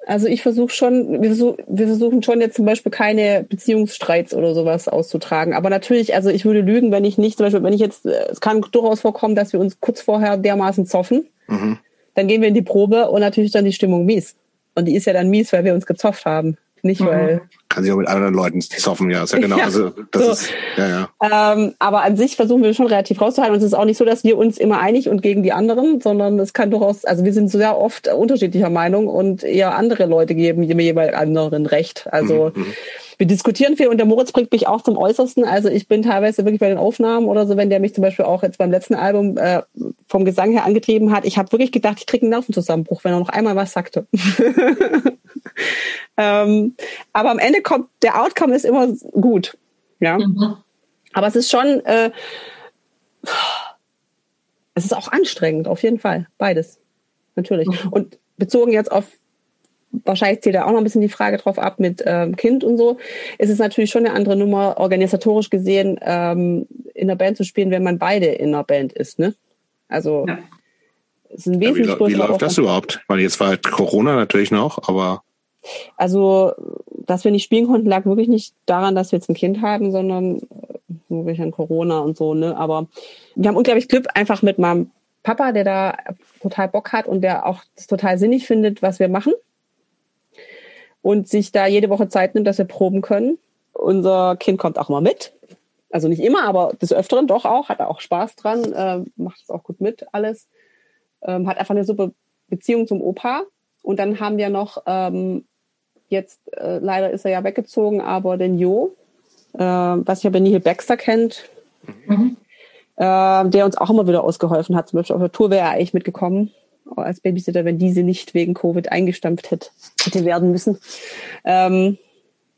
also ich versuche schon, wir, versuch, wir versuchen schon jetzt zum Beispiel keine Beziehungsstreits oder sowas auszutragen. Aber natürlich, also ich würde lügen, wenn ich nicht, zum Beispiel, wenn ich jetzt, es kann durchaus vorkommen, dass wir uns kurz vorher dermaßen zoffen. Mhm. Dann gehen wir in die Probe und natürlich dann die Stimmung mies. Und die ist ja dann mies, weil wir uns gezofft haben. Nicht, mhm. weil kann sich auch mit anderen Leuten zoffen, ja, ist ja genau. Ja, also das so. ist, ja, ja. Ähm, aber an sich versuchen wir schon relativ rauszuhalten. Und es ist auch nicht so, dass wir uns immer einig und gegen die anderen, sondern es kann durchaus, also wir sind sehr oft unterschiedlicher Meinung und eher andere Leute geben jeweils anderen Recht. Also mhm, mhm. Wir diskutieren viel und der Moritz bringt mich auch zum Äußersten. Also ich bin teilweise wirklich bei den Aufnahmen oder so, wenn der mich zum Beispiel auch jetzt beim letzten Album äh, vom Gesang her angetrieben hat, ich habe wirklich gedacht, ich kriege einen Nervenzusammenbruch, wenn er noch einmal was sagte. ähm, aber am Ende kommt, der Outcome ist immer gut. Ja. Mhm. Aber es ist schon, äh, es ist auch anstrengend, auf jeden Fall. Beides. Natürlich. Mhm. Und bezogen jetzt auf, wahrscheinlich zählt da auch noch ein bisschen die Frage drauf ab mit ähm, Kind und so, ist es natürlich schon eine andere Nummer, organisatorisch gesehen, ähm, in der Band zu spielen, wenn man beide in einer Band ist, ne? Also, ja. es ist ein wesentlich ja, wie, wie läuft das überhaupt? Weil jetzt war halt Corona natürlich noch, aber also, dass wir nicht spielen konnten, lag wirklich nicht daran, dass wir jetzt ein Kind haben, sondern äh, wirklich an Corona und so, ne? Aber wir haben unglaublich Glück einfach mit meinem Papa, der da total Bock hat und der auch das total sinnig findet, was wir machen. Und sich da jede Woche Zeit nimmt, dass wir proben können. Unser Kind kommt auch immer mit. Also nicht immer, aber des Öfteren doch auch, hat er auch Spaß dran, äh, macht es auch gut mit, alles. Ähm, hat einfach eine super Beziehung zum Opa. Und dann haben wir noch ähm, Jetzt äh, leider ist er ja weggezogen, aber den Jo, äh, was ich aber Neil Baxter kennt, mhm. äh, der uns auch immer wieder ausgeholfen hat. Zum Beispiel auf der Tour wäre er eigentlich mitgekommen als Babysitter, wenn diese nicht wegen Covid eingestampft hätte, hätte werden müssen. Ähm,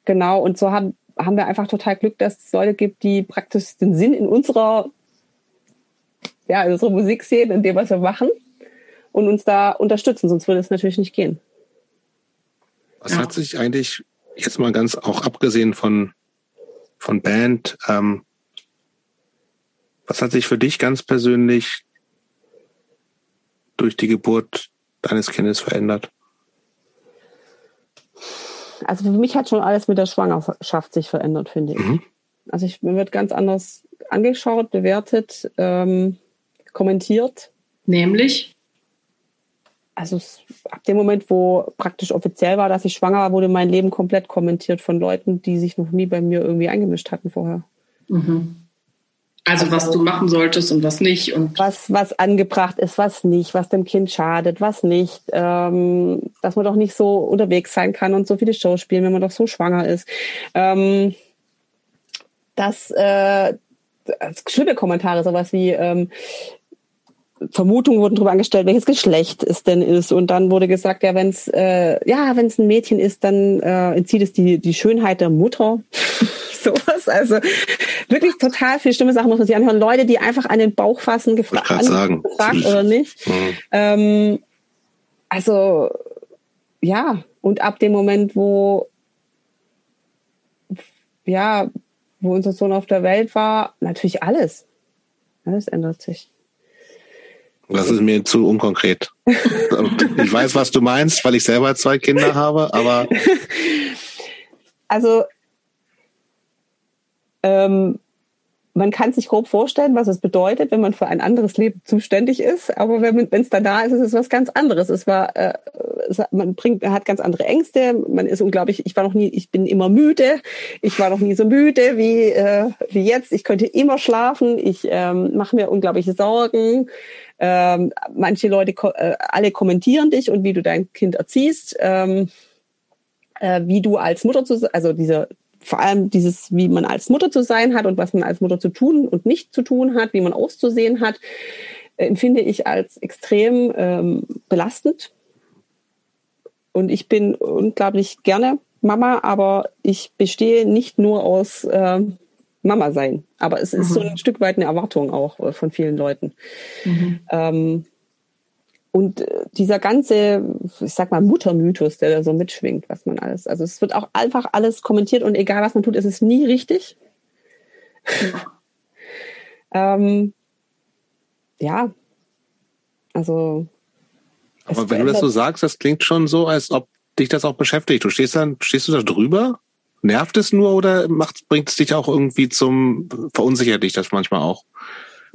genau, und so haben, haben wir einfach total Glück, dass es Leute gibt, die praktisch den Sinn in unserer, ja, in unserer Musik sehen, in dem, was wir machen und uns da unterstützen, sonst würde es natürlich nicht gehen. Was ja. hat sich eigentlich jetzt mal ganz auch abgesehen von, von Band, ähm, was hat sich für dich ganz persönlich durch die Geburt deines Kindes verändert? Also für mich hat schon alles mit der Schwangerschaft sich verändert, finde ich. Mhm. Also ich, mir wird ganz anders angeschaut, bewertet, ähm, kommentiert. Nämlich? also ab dem Moment, wo praktisch offiziell war, dass ich schwanger war, wurde mein Leben komplett kommentiert von Leuten, die sich noch nie bei mir irgendwie eingemischt hatten vorher. Mhm. Also, was du machen solltest und was nicht und was was angebracht ist, was nicht, was dem Kind schadet, was nicht, ähm, dass man doch nicht so unterwegs sein kann und so viele Shows spielen, wenn man doch so schwanger ist. Ähm, das äh, schlimme Kommentare, sowas wie ähm, Vermutungen wurden darüber angestellt, welches Geschlecht es denn ist. Und dann wurde gesagt, ja, wenn es äh, ja, wenn ein Mädchen ist, dann äh, entzieht es die die Schönheit der Mutter. Sowas. Also wirklich total viele schlimme Sachen muss man sich anhören. Leute, die einfach an den Bauch fassen, gefra an, gefragt oder nicht. Mhm. Ähm, also ja, und ab dem Moment, wo ja, wo unser Sohn auf der Welt war, natürlich alles. Alles ändert sich. Das ist mir zu unkonkret. ich weiß, was du meinst, weil ich selber zwei Kinder habe, aber. Also, ähm, man kann sich grob vorstellen, was es bedeutet, wenn man für ein anderes Leben zuständig ist. Aber wenn es dann da ist, ist es was ganz anderes. Es war, äh, man bringt, hat ganz andere Ängste. Man ist unglaublich. Ich war noch nie, ich bin immer müde. Ich war noch nie so müde wie äh, wie jetzt. Ich könnte immer schlafen. Ich ähm, mache mir unglaubliche Sorgen. Ähm, manche Leute, äh, alle kommentieren dich und wie du dein Kind erziehst, ähm, äh, wie du als Mutter zu, also dieser vor allem dieses, wie man als Mutter zu sein hat und was man als Mutter zu tun und nicht zu tun hat, wie man auszusehen hat, empfinde ich als extrem ähm, belastend. Und ich bin unglaublich gerne Mama, aber ich bestehe nicht nur aus äh, Mama sein. Aber es ist mhm. so ein Stück weit eine Erwartung auch äh, von vielen Leuten. Mhm. Ähm, und äh, dieser ganze, ich sag mal, Muttermythos, der da so mitschwingt, was man alles, also es wird auch einfach alles kommentiert und egal was man tut, ist es nie richtig. Ja. Ähm, ja, also. Aber wenn du das so sagst, das klingt schon so, als ob dich das auch beschäftigt. Du stehst dann, stehst du da drüber? Nervt es nur oder macht, bringt es dich auch irgendwie zum, verunsichert dich das manchmal auch?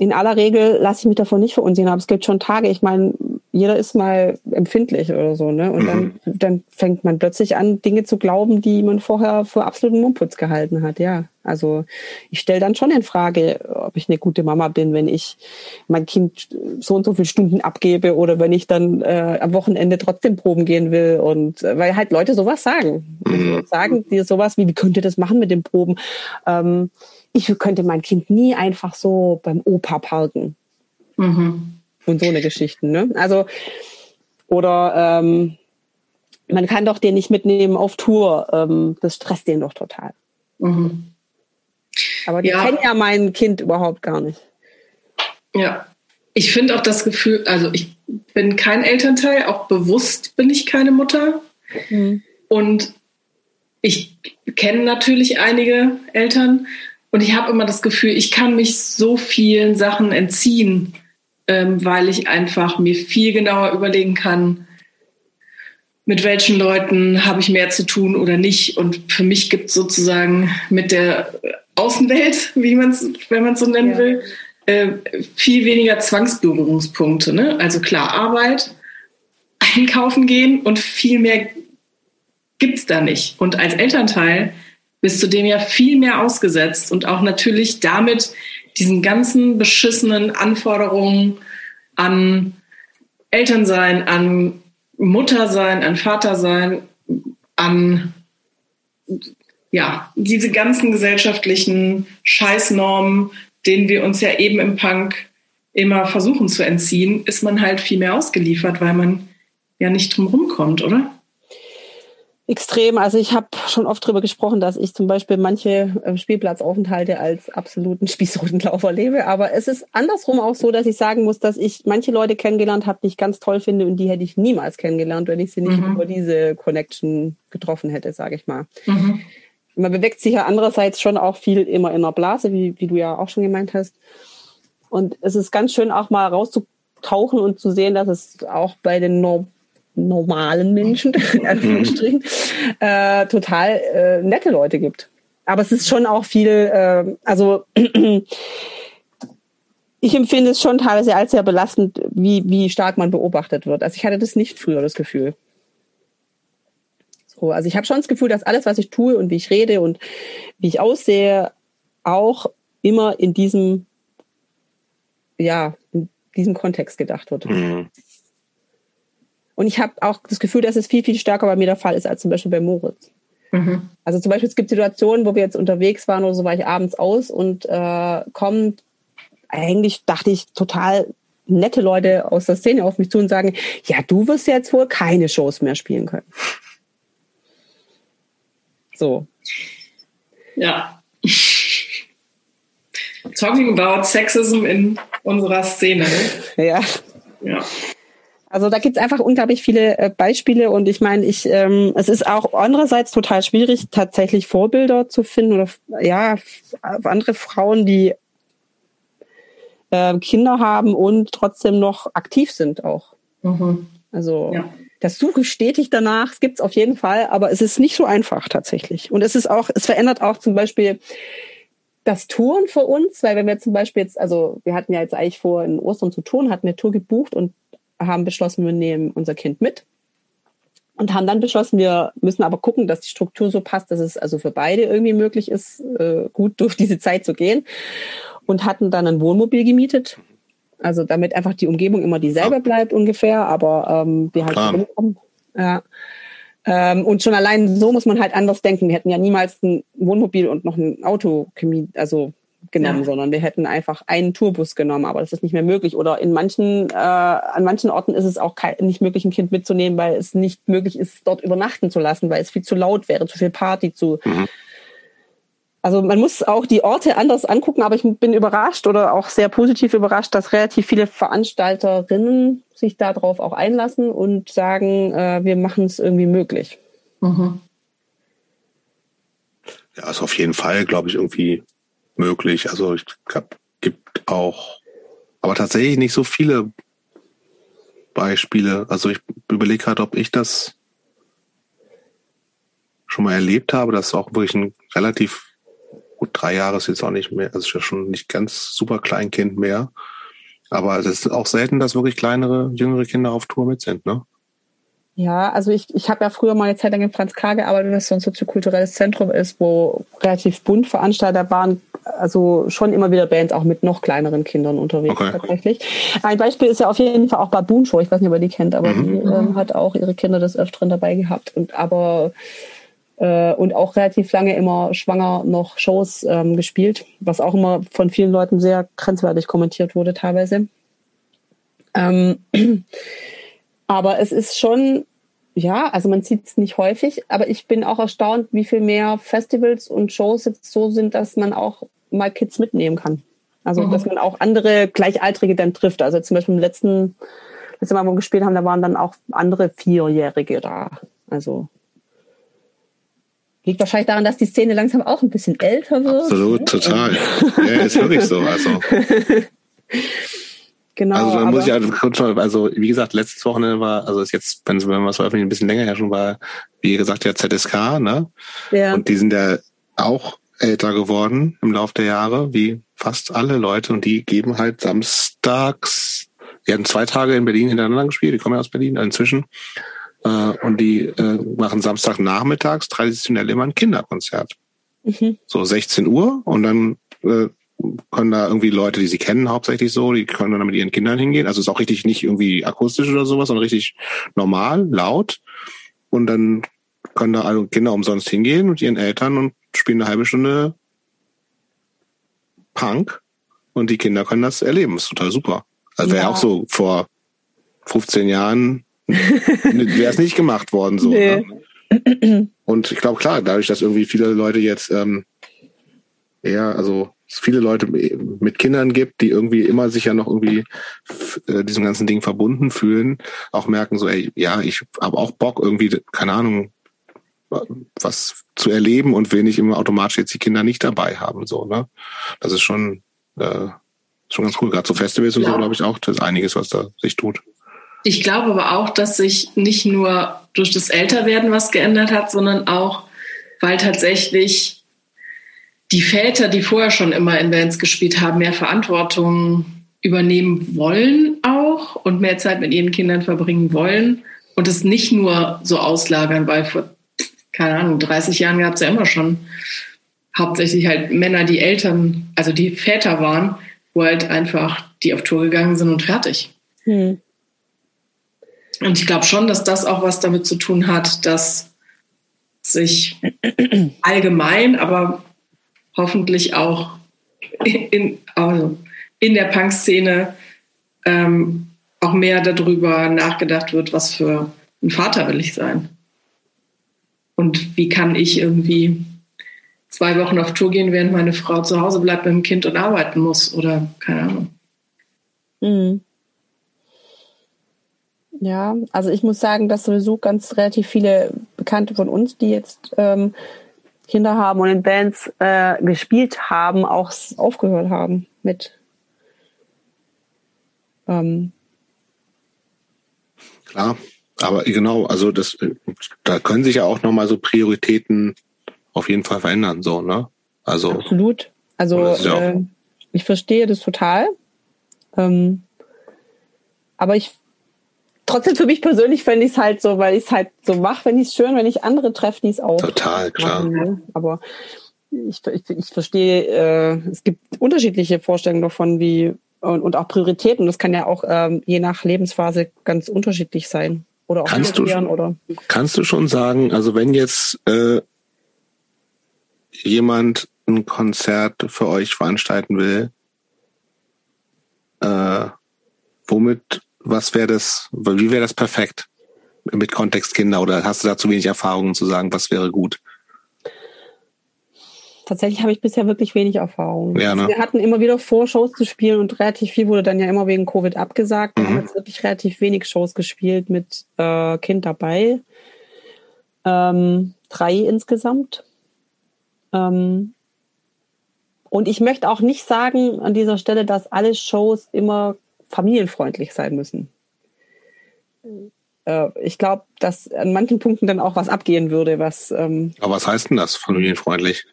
In aller Regel lasse ich mich davon nicht verunsichern, aber es gibt schon Tage, ich meine, jeder ist mal empfindlich oder so, ne? Und mhm. dann, dann fängt man plötzlich an, Dinge zu glauben, die man vorher für absoluten Mumputz gehalten hat, ja. Also ich stelle dann schon in Frage, ob ich eine gute Mama bin, wenn ich mein Kind so und so viele Stunden abgebe oder wenn ich dann äh, am Wochenende trotzdem proben gehen will und äh, weil halt Leute sowas sagen. Mhm. Sagen dir sowas wie, wie könnt ihr das machen mit den Proben? Ähm, ich könnte mein Kind nie einfach so beim Opa parken. Mhm. Und so eine Geschichten, ne? Also, oder ähm, man kann doch den nicht mitnehmen auf Tour. Ähm, das stresst den doch total. Mhm. Aber die ja. kennen ja mein Kind überhaupt gar nicht. Ja. Ich finde auch das Gefühl, also ich bin kein Elternteil, auch bewusst bin ich keine Mutter. Mhm. Und ich kenne natürlich einige Eltern und ich habe immer das Gefühl, ich kann mich so vielen Sachen entziehen, ähm, weil ich einfach mir viel genauer überlegen kann, mit welchen Leuten habe ich mehr zu tun oder nicht. Und für mich gibt es sozusagen mit der Außenwelt, wie man es, wenn man es so nennen ja. will, äh, viel weniger Zwangsberührungspunkte. Ne? Also klar, Arbeit, einkaufen gehen und viel mehr gibt es da nicht. Und als Elternteil bist du dem ja viel mehr ausgesetzt und auch natürlich damit diesen ganzen beschissenen Anforderungen an Elternsein, an Muttersein, an Vatersein, an ja, diese ganzen gesellschaftlichen Scheißnormen, denen wir uns ja eben im Punk immer versuchen zu entziehen, ist man halt viel mehr ausgeliefert, weil man ja nicht drum rumkommt, oder? Extrem. Also ich habe schon oft darüber gesprochen, dass ich zum Beispiel manche äh, Spielplatzaufenthalte als absoluten Spießrutenlauf erlebe. Aber es ist andersrum auch so, dass ich sagen muss, dass ich manche Leute kennengelernt habe, die ich ganz toll finde und die hätte ich niemals kennengelernt, wenn ich sie nicht mhm. über diese Connection getroffen hätte, sage ich mal. Mhm. Man bewegt sich ja andererseits schon auch viel immer in einer Blase, wie, wie du ja auch schon gemeint hast. Und es ist ganz schön auch mal rauszutauchen und zu sehen, dass es auch bei den normalen Menschen, in Anführungsstrichen, äh, total äh, nette Leute gibt. Aber es ist schon auch viel, äh, also ich empfinde es schon teilweise als sehr belastend, wie, wie stark man beobachtet wird. Also ich hatte das nicht früher, das Gefühl. So, also ich habe schon das Gefühl, dass alles, was ich tue und wie ich rede und wie ich aussehe, auch immer in diesem, ja, in diesem Kontext gedacht wird. Mhm. Und ich habe auch das Gefühl, dass es viel, viel stärker bei mir der Fall ist als zum Beispiel bei Moritz. Mhm. Also zum Beispiel, es gibt Situationen, wo wir jetzt unterwegs waren oder so war ich abends aus und äh, kommt, eigentlich dachte ich, total nette Leute aus der Szene auf mich zu und sagen, ja, du wirst jetzt wohl keine Shows mehr spielen können. So. Ja. Talking about Sexism in unserer Szene. Ja. Ja. Also da gibt's einfach unglaublich viele äh, Beispiele und ich meine, ich ähm, es ist auch andererseits total schwierig, tatsächlich Vorbilder zu finden oder ja andere Frauen, die äh, Kinder haben und trotzdem noch aktiv sind auch. Mhm. Also ja. das Suche stetig danach, es gibt's auf jeden Fall, aber es ist nicht so einfach tatsächlich. Und es ist auch, es verändert auch zum Beispiel das Touren für uns, weil wenn wir zum Beispiel jetzt, also wir hatten ja jetzt eigentlich vor, in Ostern zu touren, hatten eine Tour gebucht und haben beschlossen, wir nehmen unser Kind mit und haben dann beschlossen, wir müssen aber gucken, dass die Struktur so passt, dass es also für beide irgendwie möglich ist, äh, gut durch diese Zeit zu gehen und hatten dann ein Wohnmobil gemietet. Also damit einfach die Umgebung immer dieselbe bleibt ungefähr, aber ähm, wir halt rumkommen. Ja. Ähm, und schon allein so muss man halt anders denken. Wir hätten ja niemals ein Wohnmobil und noch ein Auto also genommen, ja. sondern wir hätten einfach einen Tourbus genommen, aber das ist nicht mehr möglich. Oder in manchen, äh, an manchen Orten ist es auch nicht möglich, ein Kind mitzunehmen, weil es nicht möglich ist, dort übernachten zu lassen, weil es viel zu laut wäre, zu viel Party zu. Mhm. Also man muss auch die Orte anders angucken, aber ich bin überrascht oder auch sehr positiv überrascht, dass relativ viele Veranstalterinnen sich darauf auch einlassen und sagen, äh, wir machen es irgendwie möglich. Mhm. Ja, ist auf jeden Fall, glaube ich, irgendwie möglich. Also ich habe gibt auch, aber tatsächlich nicht so viele Beispiele. Also ich überlege gerade, ob ich das schon mal erlebt habe, dass auch wirklich ein relativ gut drei Jahre ist jetzt auch nicht mehr, also ist ja schon nicht ganz super Kleinkind mehr. Aber es ist auch selten, dass wirklich kleinere, jüngere Kinder auf Tour mit sind, ne? Ja, also ich, ich habe ja früher mal eine Zeit lang in Franz K. gearbeitet, was so ein soziokulturelles Zentrum ist, wo relativ bunt Veranstalter waren, also schon immer wieder Bands auch mit noch kleineren Kindern unterwegs okay. tatsächlich. Ein Beispiel ist ja auf jeden Fall auch Baboon Show, ich weiß nicht, ob ihr die kennt, aber mhm. die ähm, hat auch ihre Kinder des Öfteren dabei gehabt und aber äh, und auch relativ lange immer schwanger noch Shows ähm, gespielt, was auch immer von vielen Leuten sehr grenzwertig kommentiert wurde teilweise. Ähm, aber es ist schon, ja, also man sieht es nicht häufig, aber ich bin auch erstaunt, wie viel mehr Festivals und Shows jetzt so sind, dass man auch mal Kids mitnehmen kann. Also, mhm. dass man auch andere Gleichaltrige dann trifft. Also zum Beispiel im letzten, letzten Mal, wo wir gespielt haben, da waren dann auch andere Vierjährige da. Also, liegt wahrscheinlich daran, dass die Szene langsam auch ein bisschen älter wird. Absolut, total. ja, ist wirklich so. Also. Genau. Also dann muss ich halt kurz mal, also wie gesagt, letztes Wochenende war, also ist jetzt, wenn, man es veröffentlicht, ein bisschen länger her schon war, wie gesagt, der ZSK, ne? Ja. Und die sind ja auch älter geworden im Laufe der Jahre, wie fast alle Leute. Und die geben halt samstags, die hatten zwei Tage in Berlin hintereinander gespielt, die kommen ja aus Berlin inzwischen. Äh, und die äh, machen Samstagnachmittags traditionell immer ein Kinderkonzert. Mhm. So 16 Uhr und dann äh, können da irgendwie Leute, die sie kennen, hauptsächlich so, die können dann mit ihren Kindern hingehen. Also ist auch richtig nicht irgendwie akustisch oder sowas, sondern richtig normal, laut. Und dann können da alle Kinder umsonst hingehen mit ihren Eltern und spielen eine halbe Stunde Punk. Und die Kinder können das erleben. Das ist total super. Also wäre ja. auch so vor 15 Jahren wäre es nicht gemacht worden so. Nee. Ne? Und ich glaube, klar, dadurch, dass irgendwie viele Leute jetzt ähm, eher, also es viele Leute mit Kindern gibt, die irgendwie immer sich ja noch irgendwie äh, diesem ganzen Ding verbunden fühlen, auch merken so, ey, ja, ich habe auch Bock irgendwie, keine Ahnung, was zu erleben und nicht immer automatisch jetzt die Kinder nicht dabei haben, so, ne? Das ist schon, äh, schon ganz cool. Gerade so Festivals und ja. so, glaube ich auch, das ist einiges, was da sich tut. Ich glaube aber auch, dass sich nicht nur durch das Älterwerden was geändert hat, sondern auch, weil tatsächlich die Väter, die vorher schon immer in Bands gespielt haben, mehr Verantwortung übernehmen wollen auch und mehr Zeit mit ihren Kindern verbringen wollen und es nicht nur so auslagern, weil vor, keine Ahnung, 30 Jahren gab es ja immer schon hauptsächlich halt Männer, die Eltern, also die Väter waren, wo halt einfach die auf Tour gegangen sind und fertig. Hm. Und ich glaube schon, dass das auch was damit zu tun hat, dass sich allgemein, aber hoffentlich auch in, also in der Punk-Szene ähm, auch mehr darüber nachgedacht wird, was für ein Vater will ich sein. Und wie kann ich irgendwie zwei Wochen auf Tour gehen, während meine Frau zu Hause bleibt mit dem Kind und arbeiten muss oder keine Ahnung. Mhm. Ja, also ich muss sagen, dass sowieso ganz relativ viele Bekannte von uns, die jetzt ähm, Kinder haben und in Bands äh, gespielt haben, auch aufgehört haben mit. Ähm. Klar, aber genau, also das, da können sich ja auch nochmal so Prioritäten auf jeden Fall verändern, so, ne? Also. Absolut. Also, äh, ich verstehe das total. Ähm, aber ich trotzdem für mich persönlich fände ich es halt so, weil ich es halt so mache, wenn ich es schön, wenn ich andere treffe, die es auch. Total, klar. Machen? Aber ich, ich, ich verstehe, äh, es gibt unterschiedliche Vorstellungen davon, wie und, und auch Prioritäten. Das kann ja auch ähm, je nach Lebensphase ganz unterschiedlich sein. Oder auch kannst du, oder kannst du schon sagen, also wenn jetzt äh, jemand ein Konzert für euch veranstalten will, äh, womit was wäre das, wie wäre das perfekt mit Kontext Kinder oder hast du da zu wenig Erfahrungen zu sagen, was wäre gut? Tatsächlich habe ich bisher wirklich wenig Erfahrung. Ja, ne? Wir hatten immer wieder vor, Shows zu spielen und relativ viel wurde dann ja immer wegen Covid abgesagt. Wir mhm. haben jetzt wirklich relativ wenig Shows gespielt mit äh, Kind dabei. Ähm, drei insgesamt. Ähm, Und ich möchte auch nicht sagen an dieser Stelle, dass alle Shows immer familienfreundlich sein müssen. Äh, ich glaube, dass an manchen Punkten dann auch was abgehen würde, was. Ähm, Aber was heißt denn das, familienfreundlich?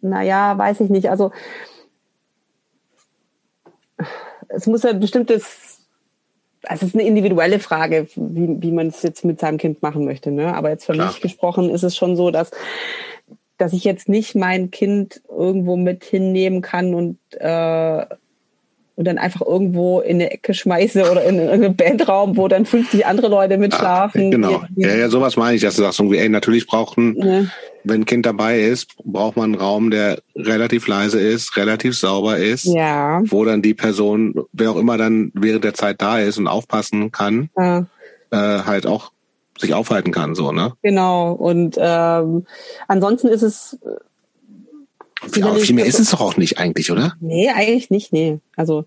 Naja, weiß ich nicht. Also es muss ja ein bestimmtes, also es ist eine individuelle Frage, wie, wie man es jetzt mit seinem Kind machen möchte. Ne? Aber jetzt für Klar. mich gesprochen ist es schon so, dass dass ich jetzt nicht mein Kind irgendwo mit hinnehmen kann und äh, und dann einfach irgendwo in eine Ecke schmeiße oder in einen Bandraum, wo dann 50 andere Leute mitschlafen. Ah, genau. Ja, ja, sowas meine ich, dass du sagst, irgendwie, ey, natürlich brauchen, ja. wenn ein Kind dabei ist, braucht man einen Raum, der relativ leise ist, relativ sauber ist, ja. wo dann die Person, wer auch immer dann während der Zeit da ist und aufpassen kann, ja. äh, halt auch sich aufhalten kann, so, ne? Genau. Und ähm, ansonsten ist es ja, viel mehr ist es doch auch nicht eigentlich, oder? Nee, eigentlich nicht, nee. Also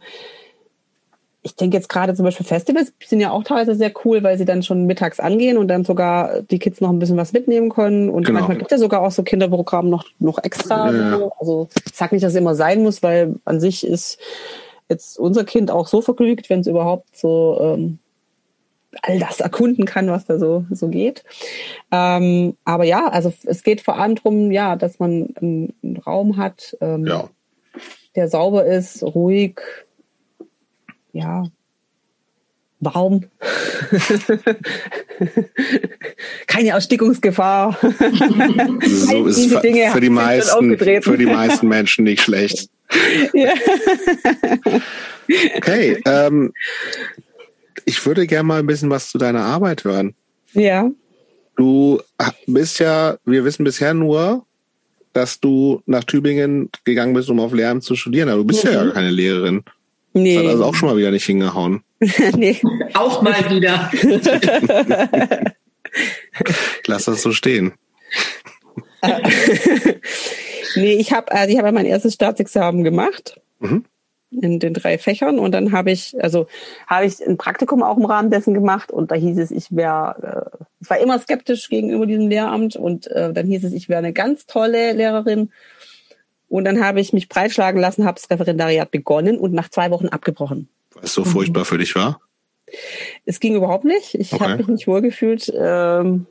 ich denke jetzt gerade zum Beispiel Festivals sind ja auch teilweise sehr cool, weil sie dann schon mittags angehen und dann sogar die Kids noch ein bisschen was mitnehmen können. Und genau. manchmal gibt es ja sogar auch so Kinderprogramm noch, noch extra. Ja. So. Also ich sag nicht, dass es immer sein muss, weil an sich ist jetzt unser Kind auch so vergnügt, wenn es überhaupt so ähm, all das erkunden kann, was da so, so geht. Ähm, aber ja, also es geht vor allem darum, ja, dass man einen, einen Raum hat, ähm, ja. der sauber ist, ruhig, ja, warm. Keine Erstickungsgefahr. so ist für, Dinge für die meisten, für die meisten Menschen nicht schlecht. Ja. Okay, ähm, ich würde gerne mal ein bisschen was zu deiner Arbeit hören. Ja. Du bist ja, wir wissen bisher nur, dass du nach Tübingen gegangen bist, um auf Lehramt zu studieren. Aber du bist mhm. ja gar keine Lehrerin. Nee. Das hat also auch schon mal wieder nicht hingehauen. nee. Auch mal wieder. Lass das so stehen. nee, ich habe also ich habe mein erstes Staatsexamen gemacht. Mhm in den drei Fächern und dann habe ich, also habe ich ein Praktikum auch im Rahmen dessen gemacht und da hieß es, ich wäre, äh, ich war immer skeptisch gegenüber diesem Lehramt und äh, dann hieß es, ich wäre eine ganz tolle Lehrerin und dann habe ich mich breitschlagen lassen, habe das Referendariat begonnen und nach zwei Wochen abgebrochen. Weil es so furchtbar für dich war? Es ging überhaupt nicht. Ich okay. habe mich nicht wohlgefühlt. Ähm,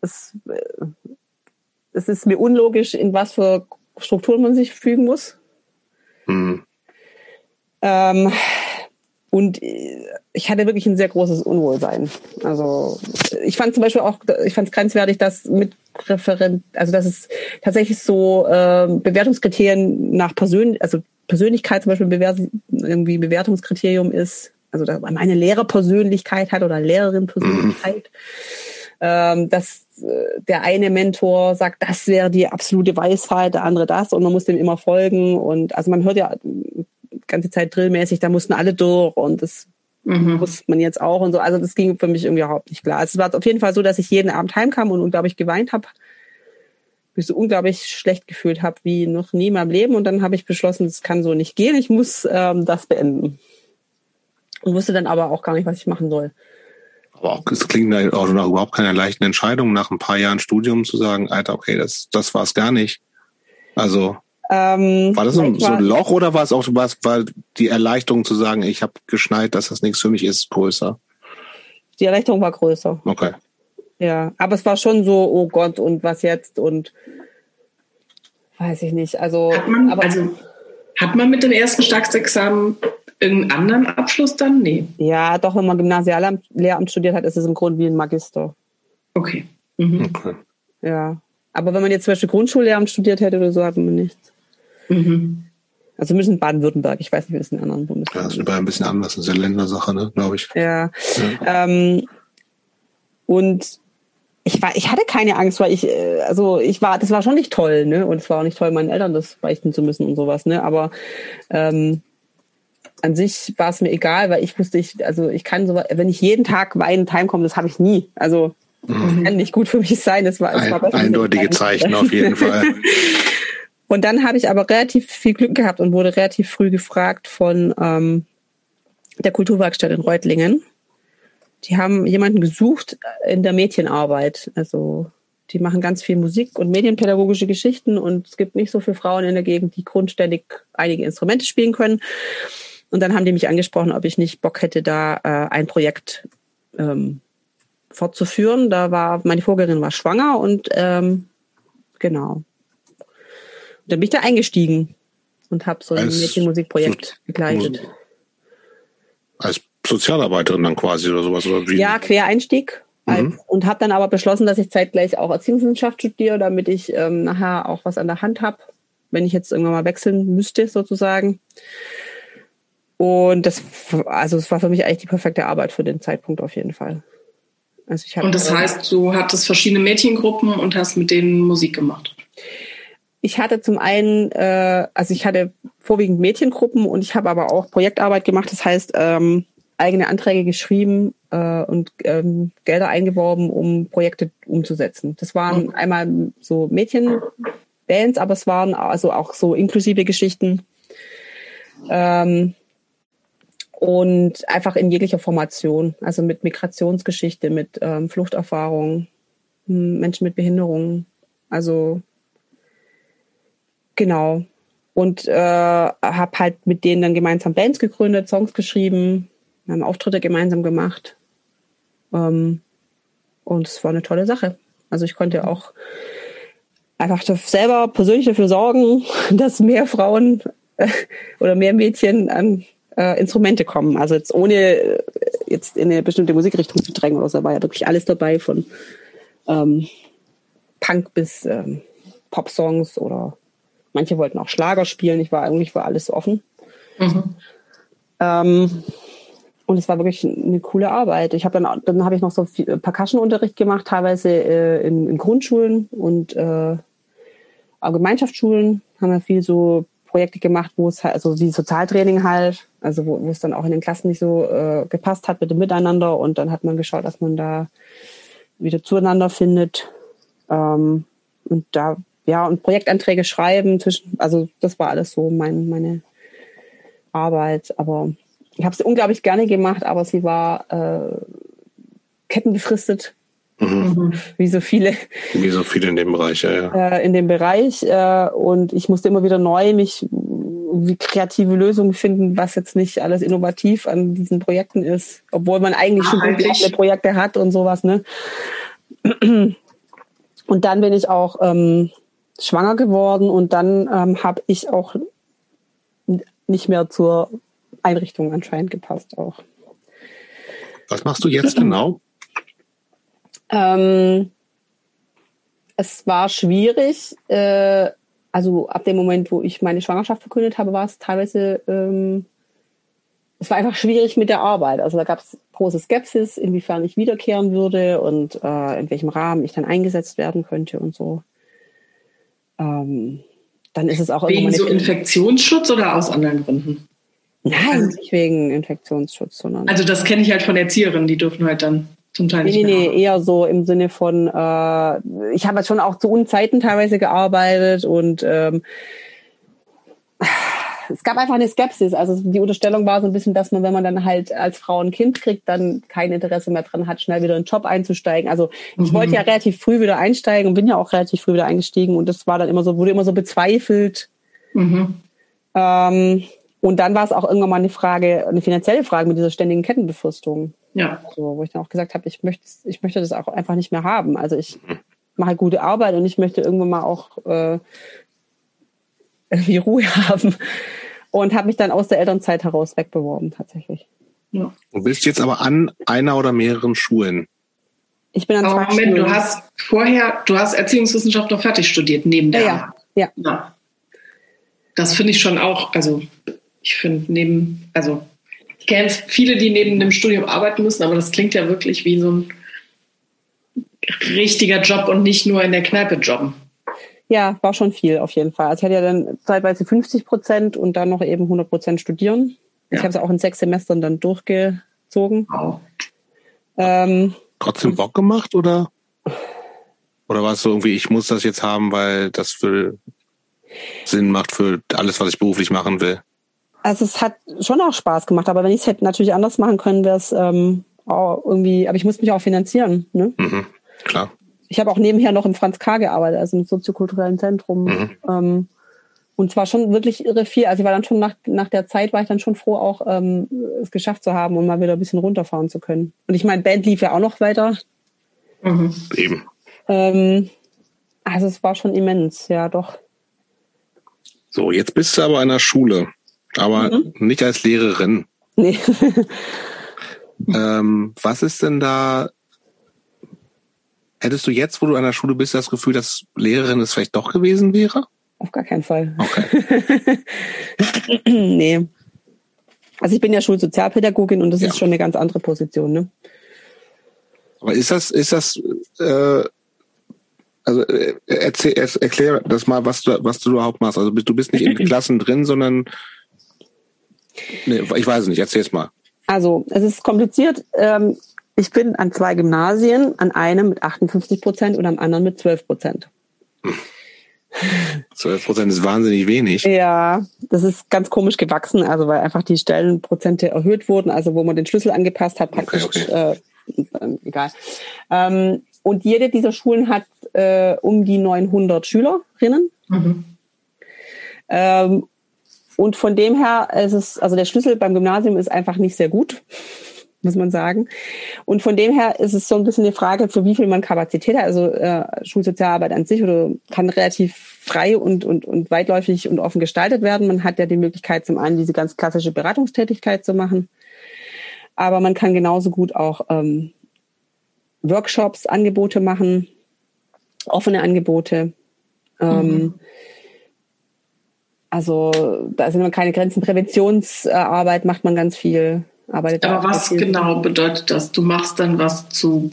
es, äh, es ist mir unlogisch, in was für Strukturen man sich fügen muss. Mhm. Ähm, und ich hatte wirklich ein sehr großes Unwohlsein. Also ich fand zum Beispiel auch, ich fand es grenzwertig, dass mit Referent, also dass es tatsächlich so äh, Bewertungskriterien nach Persön also Persönlichkeit zum Beispiel Bewer irgendwie Bewertungskriterium ist, also dass man eine Lehrerpersönlichkeit hat oder Lehrerin-Persönlichkeit. Mhm. Ähm, dass äh, der eine Mentor sagt, das wäre die absolute Weisheit, der andere das und man muss dem immer folgen und also man hört ja ganze Zeit drillmäßig, da mussten alle durch und das mhm. muss man jetzt auch und so. Also das ging für mich irgendwie überhaupt nicht klar. Es war auf jeden Fall so, dass ich jeden Abend heimkam und unglaublich geweint habe, mich so unglaublich schlecht gefühlt habe wie noch nie in meinem Leben und dann habe ich beschlossen, es kann so nicht gehen, ich muss ähm, das beenden. Und wusste dann aber auch gar nicht, was ich machen soll. Aber es klingt auch nach überhaupt keiner leichten Entscheidung, nach ein paar Jahren Studium zu sagen, Alter, okay, das, das war es gar nicht. Also ähm, war das so, so ein Loch oder war es auch was, war die Erleichterung zu sagen, ich habe geschneit, dass das nichts für mich ist, größer? Die Erleichterung war größer. Okay. Ja, aber es war schon so, oh Gott, und was jetzt? Und weiß ich nicht. Also, hat man, aber, also, hat man mit dem ersten Staatsexamen irgendeinen anderen Abschluss dann? Nee. Ja, doch, wenn man Gymnasiallehramt studiert hat, ist es im Grunde wie ein Magister. Okay. Mhm. okay. Ja. Aber wenn man jetzt zum Beispiel Grundschullehramt studiert hätte oder so, hat man nichts. Mhm. Also zumindest in Baden-Württemberg. Ich weiß nicht, wie das in anderen Bundesländern ist. Ja, das ist überall ein bisschen anders. Das ist eine Ländersache, ne, glaube ich. Ja. ja. Ähm, und ich war, ich hatte keine Angst, weil ich, äh, also ich war, das war schon nicht toll, ne? Und es war auch nicht toll, meinen Eltern das beichten zu müssen und sowas, ne? Aber ähm, an sich war es mir egal, weil ich wusste, ich, also ich kann so, wenn ich jeden Tag weinend heimkomme, das habe ich nie. Also das mhm. kann nicht gut für mich sein. Das war, das war Ein, eindeutige Zeichen auf jeden Fall. Und dann habe ich aber relativ viel Glück gehabt und wurde relativ früh gefragt von ähm, der Kulturwerkstatt in Reutlingen. Die haben jemanden gesucht in der Mädchenarbeit. Also Die machen ganz viel Musik und medienpädagogische Geschichten und es gibt nicht so viele Frauen in der Gegend, die grundständig einige Instrumente spielen können. Und dann haben die mich angesprochen, ob ich nicht Bock hätte, da äh, ein Projekt ähm, fortzuführen. Da war meine Vorgängerin war schwanger und ähm, genau. Und dann bin ich da eingestiegen und habe so ein als Mädchenmusikprojekt so, begleitet. Als Sozialarbeiterin dann quasi oder sowas? Oder wie? Ja, Quereinstieg. Mhm. Und habe dann aber beschlossen, dass ich zeitgleich auch Erziehungswissenschaft studiere, damit ich ähm, nachher auch was an der Hand habe, wenn ich jetzt irgendwann mal wechseln müsste, sozusagen. Und das, also es war für mich eigentlich die perfekte Arbeit für den Zeitpunkt auf jeden Fall. Also ich und das heißt, du hattest verschiedene Mädchengruppen und hast mit denen Musik gemacht. Ich hatte zum einen, äh, also ich hatte vorwiegend Mädchengruppen und ich habe aber auch Projektarbeit gemacht. Das heißt, ähm, eigene Anträge geschrieben äh, und ähm, Gelder eingeworben, um Projekte umzusetzen. Das waren okay. einmal so Mädchenbands, aber es waren also auch so inklusive Geschichten. Ähm, und einfach in jeglicher Formation, also mit Migrationsgeschichte, mit ähm, Fluchterfahrung, hm, Menschen mit Behinderungen, also genau. Und äh, habe halt mit denen dann gemeinsam Bands gegründet, Songs geschrieben, haben Auftritte gemeinsam gemacht. Ähm, und es war eine tolle Sache. Also ich konnte auch einfach selber persönlich dafür sorgen, dass mehr Frauen äh, oder mehr Mädchen an äh, Instrumente kommen. Also jetzt ohne äh, jetzt in eine bestimmte Musikrichtung zu drängen oder so, war ja wirklich alles dabei von ähm, Punk bis ähm, Pop-Songs oder manche wollten auch Schlager spielen. Ich war eigentlich für alles offen. Mhm. Ähm, und es war wirklich eine coole Arbeit. Ich habe dann dann habe ich noch so viel Percussion-Unterricht gemacht, teilweise äh, in, in, Grundschulen und äh, auch Gemeinschaftsschulen haben wir viel so Projekte gemacht, wo es halt, also wie Sozialtraining halt, also wo, wo es dann auch in den Klassen nicht so äh, gepasst hat mit dem Miteinander und dann hat man geschaut, dass man da wieder zueinander findet. Ähm, und da, ja, und Projektanträge schreiben zwischen, also das war alles so mein, meine Arbeit. Aber ich habe es unglaublich gerne gemacht, aber sie war äh, kettenbefristet Mhm. Wie so viele. Wie so viele in dem Bereich, ja. ja. Äh, in dem Bereich. Äh, und ich musste immer wieder neu mich wie kreative Lösungen finden, was jetzt nicht alles innovativ an diesen Projekten ist, obwohl man eigentlich ah, schon viele Projekte hat und sowas. Ne? Und dann bin ich auch ähm, schwanger geworden und dann ähm, habe ich auch nicht mehr zur Einrichtung anscheinend gepasst auch. Was machst du jetzt genau? Ähm, es war schwierig. Äh, also ab dem Moment, wo ich meine Schwangerschaft verkündet habe, war es teilweise, ähm, es war einfach schwierig mit der Arbeit. Also da gab es große Skepsis, inwiefern ich wiederkehren würde und äh, in welchem Rahmen ich dann eingesetzt werden könnte und so. Ähm, dann ist es auch wegen so Infektionsschutz oder aus anderen Gründen? Nein, also, nicht wegen Infektionsschutz, sondern. Also das kenne ich halt von Erzieherinnen, die dürfen halt dann zum Teil nicht. Nee, nee, nee, eher so im Sinne von, äh, ich habe halt schon auch zu Unzeiten teilweise gearbeitet und ähm, es gab einfach eine Skepsis. Also die Unterstellung war so ein bisschen, dass man, wenn man dann halt als Frau ein Kind kriegt, dann kein Interesse mehr dran hat, schnell wieder in den Job einzusteigen. Also ich mhm. wollte ja relativ früh wieder einsteigen und bin ja auch relativ früh wieder eingestiegen und das war dann immer so, wurde immer so bezweifelt. Mhm. Ähm, und dann war es auch irgendwann mal eine Frage, eine finanzielle Frage mit dieser ständigen Kettenbefristung. Ja. Also, wo ich dann auch gesagt habe, ich möchte, ich möchte das auch einfach nicht mehr haben. Also ich mache gute Arbeit und ich möchte irgendwann mal auch äh, irgendwie Ruhe haben. Und habe mich dann aus der Elternzeit heraus wegbeworben, tatsächlich. Ja. Du bist jetzt aber an einer oder mehreren Schulen. Ich bin an aber zwei Moment, Schulen. du hast vorher, du hast Erziehungswissenschaft noch fertig studiert, neben der. Ja, ja. ja. Das finde ich schon auch, also ich finde neben, also ich kenne viele, die neben dem Studium arbeiten müssen, aber das klingt ja wirklich wie so ein richtiger Job und nicht nur in der Kneipe jobben. Ja, war schon viel auf jeden Fall. Also ich hatte ja dann zeitweise 50 Prozent und dann noch eben 100 Prozent studieren. Ja. Ich habe es auch in sechs Semestern dann durchgezogen. Wow. Ähm, Trotzdem Bock gemacht oder? Oder war es so irgendwie, ich muss das jetzt haben, weil das für Sinn macht für alles, was ich beruflich machen will? also es hat schon auch Spaß gemacht, aber wenn ich es hätte natürlich anders machen können, wäre es ähm, auch irgendwie, aber ich muss mich auch finanzieren, ne? Mhm, klar. Ich habe auch nebenher noch im Franz K. gearbeitet, also im soziokulturellen Zentrum. Mhm. Ähm, und zwar schon wirklich irre viel. Also ich war dann schon nach, nach der Zeit war ich dann schon froh, auch ähm, es geschafft zu haben und mal wieder ein bisschen runterfahren zu können. Und ich meine, Band lief ja auch noch weiter. Mhm. Eben. Ähm, also es war schon immens, ja doch. So, jetzt bist du aber an der Schule, aber mhm. nicht als Lehrerin. Nee. ähm, was ist denn da? Hättest du jetzt, wo du an der Schule bist, das Gefühl, dass Lehrerin es vielleicht doch gewesen wäre? Auf gar keinen Fall. Okay. nee. Also ich bin ja Schulsozialpädagogin und das ja. ist schon eine ganz andere Position, ne? Aber ist das, ist das, äh, also äh, erzähl, erklär das mal, was du, was du überhaupt machst. Also du bist nicht in Klassen drin, sondern nee, ich weiß es nicht, erzähl es mal. Also es ist kompliziert. Ähm, ich bin an zwei Gymnasien, an einem mit 58 Prozent und am anderen mit 12 Prozent. 12 Prozent ist wahnsinnig wenig. Ja, das ist ganz komisch gewachsen, also weil einfach die Stellenprozente erhöht wurden, also wo man den Schlüssel angepasst hat, praktisch, okay, okay. Äh, egal. Ähm, und jede dieser Schulen hat äh, um die 900 Schülerinnen. Mhm. Ähm, und von dem her ist es, also der Schlüssel beim Gymnasium ist einfach nicht sehr gut muss man sagen. Und von dem her ist es so ein bisschen die Frage, für wie viel man Kapazität hat. Also äh, Schulsozialarbeit an sich oder kann relativ frei und, und, und weitläufig und offen gestaltet werden. Man hat ja die Möglichkeit, zum einen diese ganz klassische Beratungstätigkeit zu machen. Aber man kann genauso gut auch ähm, Workshops, Angebote machen, offene Angebote. Ähm, mhm. Also da sind immer keine Grenzen. Präventionsarbeit macht man ganz viel. Arbeitet Aber was genau bedeutet das? Du machst dann was zu,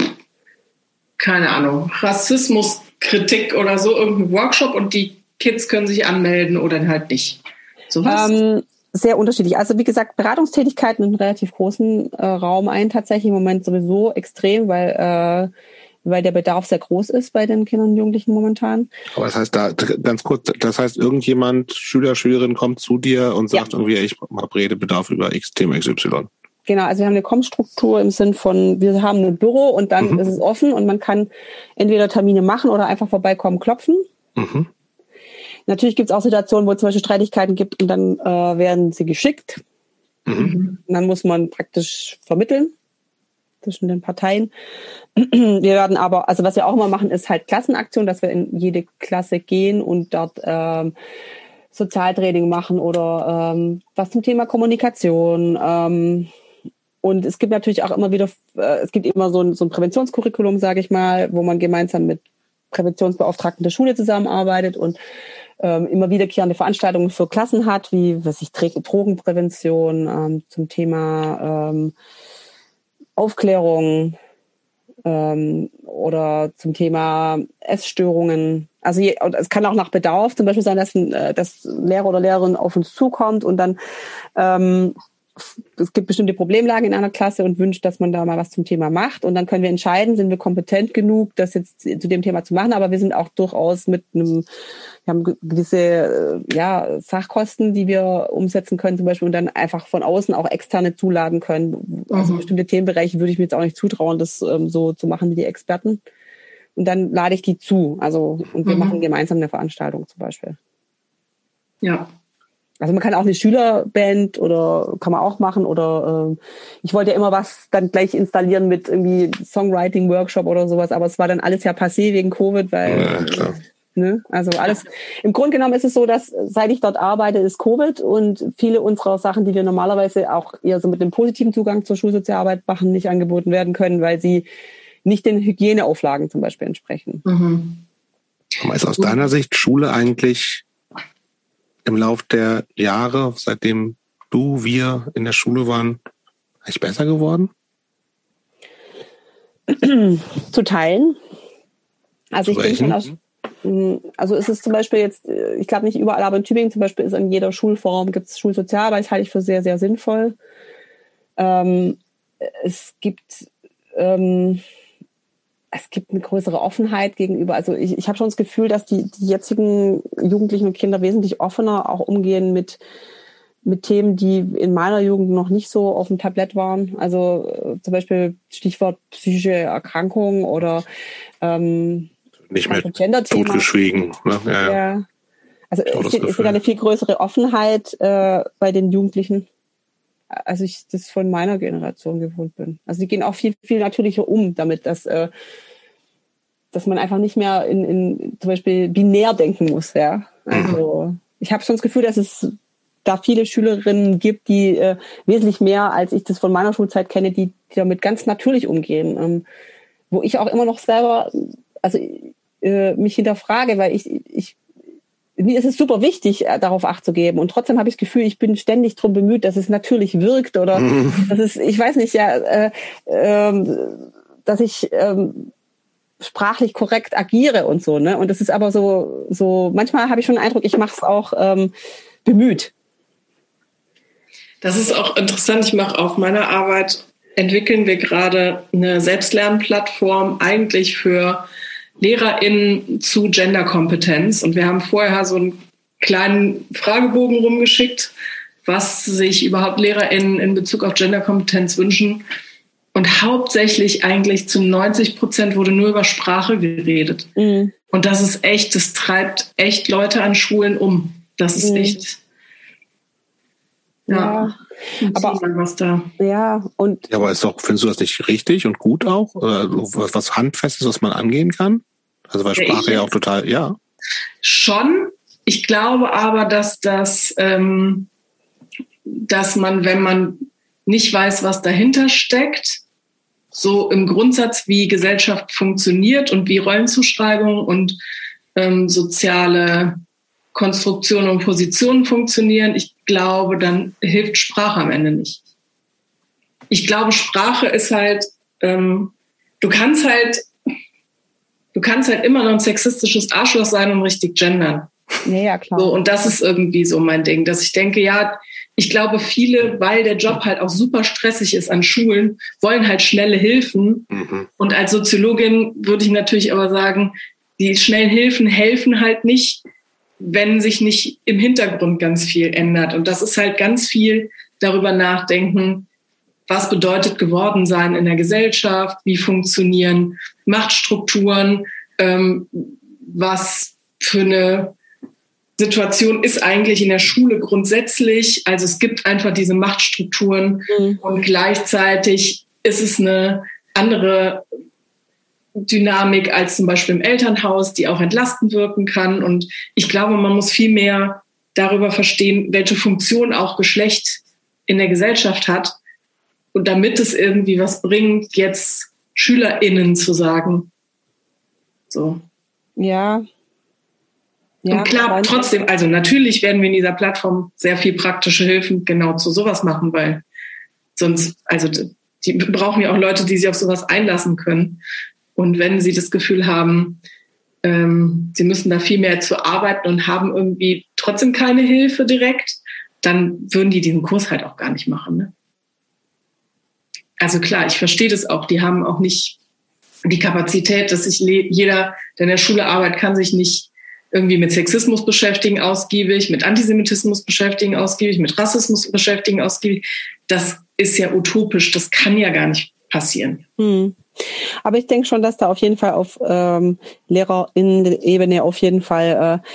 keine Ahnung, Rassismus, Kritik oder so, irgendein Workshop und die Kids können sich anmelden oder halt nicht. So was? Ähm, sehr unterschiedlich. Also wie gesagt, Beratungstätigkeiten in einem relativ großen äh, Raum ein, tatsächlich im Moment sowieso extrem, weil äh, weil der Bedarf sehr groß ist bei den Kindern und Jugendlichen momentan. Aber das heißt, da ganz kurz, das heißt, irgendjemand, Schüler, Schülerin kommt zu dir und sagt ja. irgendwie, ich habe Redebedarf über X Thema XY. Genau, also wir haben eine Com-Struktur im Sinn von, wir haben ein Büro und dann mhm. ist es offen und man kann entweder Termine machen oder einfach vorbeikommen, klopfen. Mhm. Natürlich gibt es auch Situationen, wo es zum Beispiel Streitigkeiten gibt und dann äh, werden sie geschickt. Mhm. Und dann muss man praktisch vermitteln zwischen den Parteien. Wir werden aber, also was wir auch immer machen, ist halt Klassenaktion, dass wir in jede Klasse gehen und dort ähm, Sozialtraining machen oder ähm, was zum Thema Kommunikation, ähm, und es gibt natürlich auch immer wieder, äh, es gibt immer so ein, so ein Präventionskurriculum, sage ich mal, wo man gemeinsam mit Präventionsbeauftragten der Schule zusammenarbeitet und ähm, immer wiederkehrende Veranstaltungen für Klassen hat, wie was ich Drogenprävention ähm, zum Thema ähm, Aufklärung ähm, oder zum Thema Essstörungen. Also je, es kann auch nach Bedarf zum Beispiel sein, dass, ein, äh, dass Lehrer oder Lehrerin auf uns zukommt und dann ähm, es gibt bestimmte Problemlagen in einer Klasse und wünscht, dass man da mal was zum Thema macht. Und dann können wir entscheiden, sind wir kompetent genug, das jetzt zu dem Thema zu machen. Aber wir sind auch durchaus mit einem, wir haben gewisse äh, ja, Sachkosten, die wir umsetzen können zum Beispiel und dann einfach von außen auch externe zuladen können. Also mhm. bestimmte Themenbereiche würde ich mir jetzt auch nicht zutrauen, das ähm, so zu machen wie die Experten. Und dann lade ich die zu. Also, und wir mhm. machen gemeinsam eine Veranstaltung zum Beispiel. Ja, also man kann auch eine Schülerband oder kann man auch machen oder äh, ich wollte ja immer was dann gleich installieren mit irgendwie Songwriting Workshop oder sowas, aber es war dann alles ja passé wegen Covid, weil ja, ne, also alles im Grunde genommen ist es so, dass seit ich dort arbeite, ist Covid und viele unserer Sachen, die wir normalerweise auch eher so mit einem positiven Zugang zur Schulsozialarbeit machen, nicht angeboten werden können, weil sie nicht den Hygieneauflagen zum Beispiel entsprechen. Mhm. Ist aus deiner Sicht Schule eigentlich im Lauf der Jahre, seitdem du, wir in der Schule waren, eigentlich besser geworden? Zu teilen. Also ich bin schon aus, hm, also ist es zum Beispiel jetzt, ich glaube nicht überall, aber in Tübingen zum Beispiel ist in jeder Schulform gibt es Schulsozialarbeit, halte ich für sehr, sehr sinnvoll. Ähm, es gibt ähm, es gibt eine größere Offenheit gegenüber. Also ich, ich habe schon das Gefühl, dass die, die jetzigen Jugendlichen und Kinder wesentlich offener auch umgehen mit mit Themen, die in meiner Jugend noch nicht so auf dem Tablett waren. Also äh, zum Beispiel Stichwort psychische Erkrankung oder ähm, nicht mehr totgeschwiegen. Ne? Ja, ja. ja. Also es gibt eine viel größere Offenheit äh, bei den Jugendlichen, als ich das von meiner Generation gewohnt bin. Also die gehen auch viel, viel natürlicher um damit, dass, äh, dass man einfach nicht mehr in, in zum Beispiel binär denken muss. Ja? Also ich habe schon das Gefühl, dass es da viele Schülerinnen gibt, die äh, wesentlich mehr, als ich das von meiner Schulzeit kenne, die, die damit ganz natürlich umgehen. Ähm, wo ich auch immer noch selber, also äh, mich hinterfrage, weil ich, ich mir ist es super wichtig, äh, darauf Acht zu geben. Und trotzdem habe ich das Gefühl, ich bin ständig darum bemüht, dass es natürlich wirkt oder mhm. dass es, ich weiß nicht, ja, äh, äh, dass ich ähm, sprachlich korrekt agiere und so. Ne? Und das ist aber so, so manchmal habe ich schon den Eindruck, ich mache es auch ähm, bemüht. Das ist auch interessant. Ich mache auf meiner Arbeit, entwickeln wir gerade eine Selbstlernplattform eigentlich für LehrerInnen zu Genderkompetenz. Und wir haben vorher so einen kleinen Fragebogen rumgeschickt, was sich überhaupt LehrerInnen in Bezug auf Genderkompetenz wünschen. Und hauptsächlich eigentlich zu 90 Prozent wurde nur über Sprache geredet. Mhm. Und das ist echt, das treibt echt Leute an Schulen um. Das ist mhm. echt ja. Aber, was da. Ja, und. Ja, aber ist doch, findest du das nicht richtig und gut auch? Oder was, was Handfestes, was man angehen kann? Also, weil Sprache ja, ja auch total, ja. Schon. Ich glaube aber, dass das, ähm, dass man, wenn man nicht weiß, was dahinter steckt, so im Grundsatz, wie Gesellschaft funktioniert und wie Rollenzuschreibung und ähm, soziale Konstruktionen und Positionen funktionieren. Ich glaube, dann hilft Sprache am Ende nicht. Ich glaube, Sprache ist halt, ähm, du kannst halt, du kannst halt immer noch ein sexistisches Arschloch sein und richtig gendern. Ja, ja, klar. So, und das ist irgendwie so mein Ding, dass ich denke, ja, ich glaube, viele, weil der Job halt auch super stressig ist an Schulen, wollen halt schnelle Hilfen. Mhm. Und als Soziologin würde ich natürlich aber sagen, die schnellen Hilfen helfen halt nicht, wenn sich nicht im Hintergrund ganz viel ändert. Und das ist halt ganz viel darüber nachdenken, was bedeutet geworden sein in der Gesellschaft, wie funktionieren Machtstrukturen, ähm, was für eine Situation ist eigentlich in der Schule grundsätzlich. Also es gibt einfach diese Machtstrukturen mhm. und gleichzeitig ist es eine andere Dynamik als zum Beispiel im Elternhaus, die auch entlastend wirken kann. Und ich glaube, man muss viel mehr darüber verstehen, welche Funktion auch Geschlecht in der Gesellschaft hat. Und damit es irgendwie was bringt, jetzt SchülerInnen zu sagen. So. Ja. ja und klar, trotzdem, also natürlich werden wir in dieser Plattform sehr viel praktische Hilfen genau zu sowas machen, weil sonst, also die brauchen ja auch Leute, die sich auf sowas einlassen können. Und wenn sie das Gefühl haben, ähm, sie müssen da viel mehr zu arbeiten und haben irgendwie trotzdem keine Hilfe direkt, dann würden die diesen Kurs halt auch gar nicht machen. Ne? Also klar, ich verstehe das auch. Die haben auch nicht die Kapazität, dass sich jeder, der in der Schule arbeitet, kann sich nicht irgendwie mit Sexismus beschäftigen, ausgiebig, mit Antisemitismus beschäftigen, ausgiebig, mit Rassismus beschäftigen, ausgiebig. Das ist ja utopisch. Das kann ja gar nicht passieren. Hm. Aber ich denke schon, dass da auf jeden Fall auf ähm, Lehrerinnen-Ebene auf jeden Fall äh,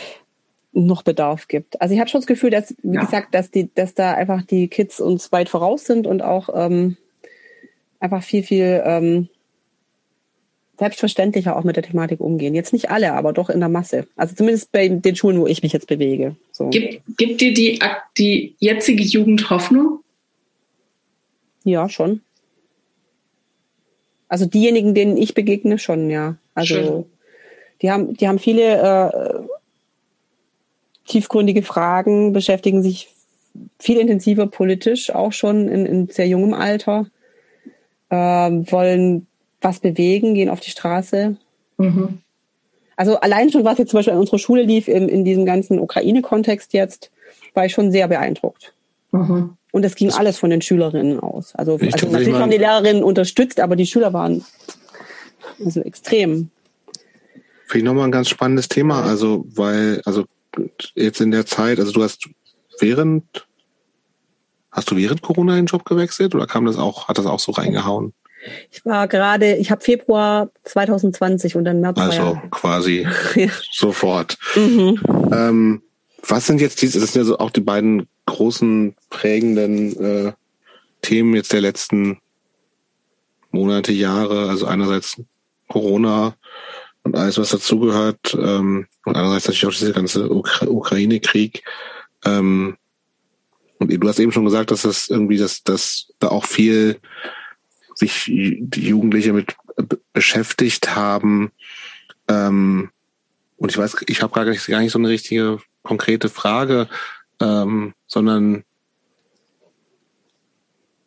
noch Bedarf gibt. Also ich habe schon das Gefühl, dass, wie ja. gesagt, dass die, dass da einfach die Kids uns weit voraus sind und auch ähm, einfach viel, viel ähm, selbstverständlicher auch mit der Thematik umgehen. Jetzt nicht alle, aber doch in der Masse. Also zumindest bei den Schulen, wo ich mich jetzt bewege. So. Gibt, gibt dir die, die jetzige Jugend Hoffnung? Ja, schon. Also diejenigen, denen ich begegne, schon, ja. Also Schön. die haben, die haben viele äh, tiefgründige Fragen, beschäftigen sich viel intensiver politisch, auch schon in, in sehr jungem Alter, äh, wollen was bewegen, gehen auf die Straße. Mhm. Also allein schon, was jetzt zum Beispiel an unserer Schule lief, in, in diesem ganzen Ukraine-Kontext jetzt, war ich schon sehr beeindruckt. Mhm. Und es ging das alles von den Schülerinnen aus. Also, also natürlich haben die Lehrerinnen unterstützt, aber die Schüler waren also extrem. Finde ich nochmal ein ganz spannendes Thema. Also, weil, also jetzt in der Zeit, also du hast während Hast du während Corona den Job gewechselt oder kam das auch, hat das auch so reingehauen? Ich war gerade, ich habe Februar 2020 und dann März. Also quasi ja. sofort. Mhm. Ähm, was sind jetzt diese, das sind ja so auch die beiden großen prägenden äh, Themen jetzt der letzten Monate, Jahre, also einerseits Corona und alles, was dazugehört, ähm, und andererseits natürlich auch dieser ganze Ukra Ukraine-Krieg. Ähm, und du hast eben schon gesagt, dass das irgendwie, dass, dass da auch viel sich die Jugendliche mit beschäftigt haben. Ähm, und ich weiß, ich habe gar nicht, gar nicht so eine richtige konkrete Frage, ähm, sondern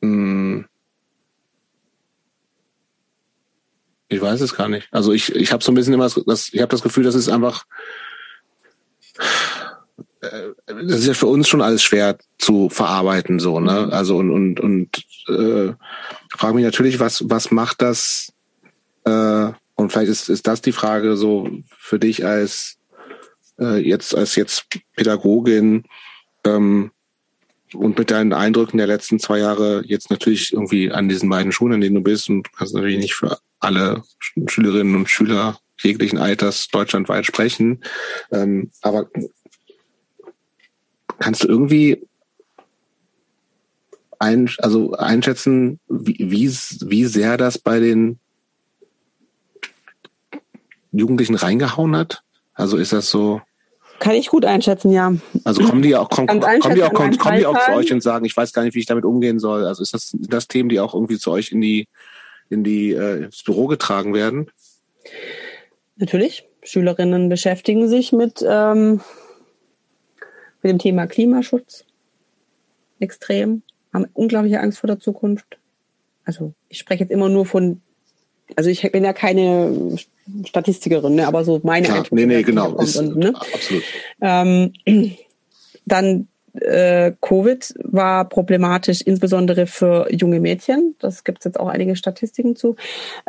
mh, hm, ich weiß es gar nicht. Also ich, ich habe so ein bisschen immer das, ich habe das Gefühl, das ist einfach äh, das ist ja für uns schon alles schwer zu verarbeiten, so, ne? Mhm. Also und und und äh, frage mich natürlich, was was macht das? Äh, und vielleicht ist ist das die Frage so für dich als äh, jetzt als jetzt Pädagogin ähm, und mit deinen Eindrücken der letzten zwei Jahre jetzt natürlich irgendwie an diesen beiden Schulen, an denen du bist und kannst natürlich nicht für alle Schülerinnen und Schüler jeglichen Alters deutschlandweit sprechen. Ähm, aber Kannst du irgendwie ein, also einschätzen, wie, wie, wie sehr das bei den Jugendlichen reingehauen hat? Also ist das so? Kann ich gut einschätzen, ja. Also kommen die auch, kommen, kommen die auch, kommen, kommen die auch zu euch und sagen, ich weiß gar nicht, wie ich damit umgehen soll. Also ist das das Themen, die auch irgendwie zu euch in die in die äh, ins Büro getragen werden? Natürlich. Schülerinnen beschäftigen sich mit ähm, mit dem Thema Klimaschutz extrem, haben unglaubliche Angst vor der Zukunft. Also ich spreche jetzt immer nur von, also ich bin ja keine Statistikerin, ne, aber so meine Klar, Nee, nee, genau. Ist, und, ne? Absolut. Ähm, dann äh, Covid war problematisch, insbesondere für junge Mädchen. Das gibt es jetzt auch einige Statistiken zu.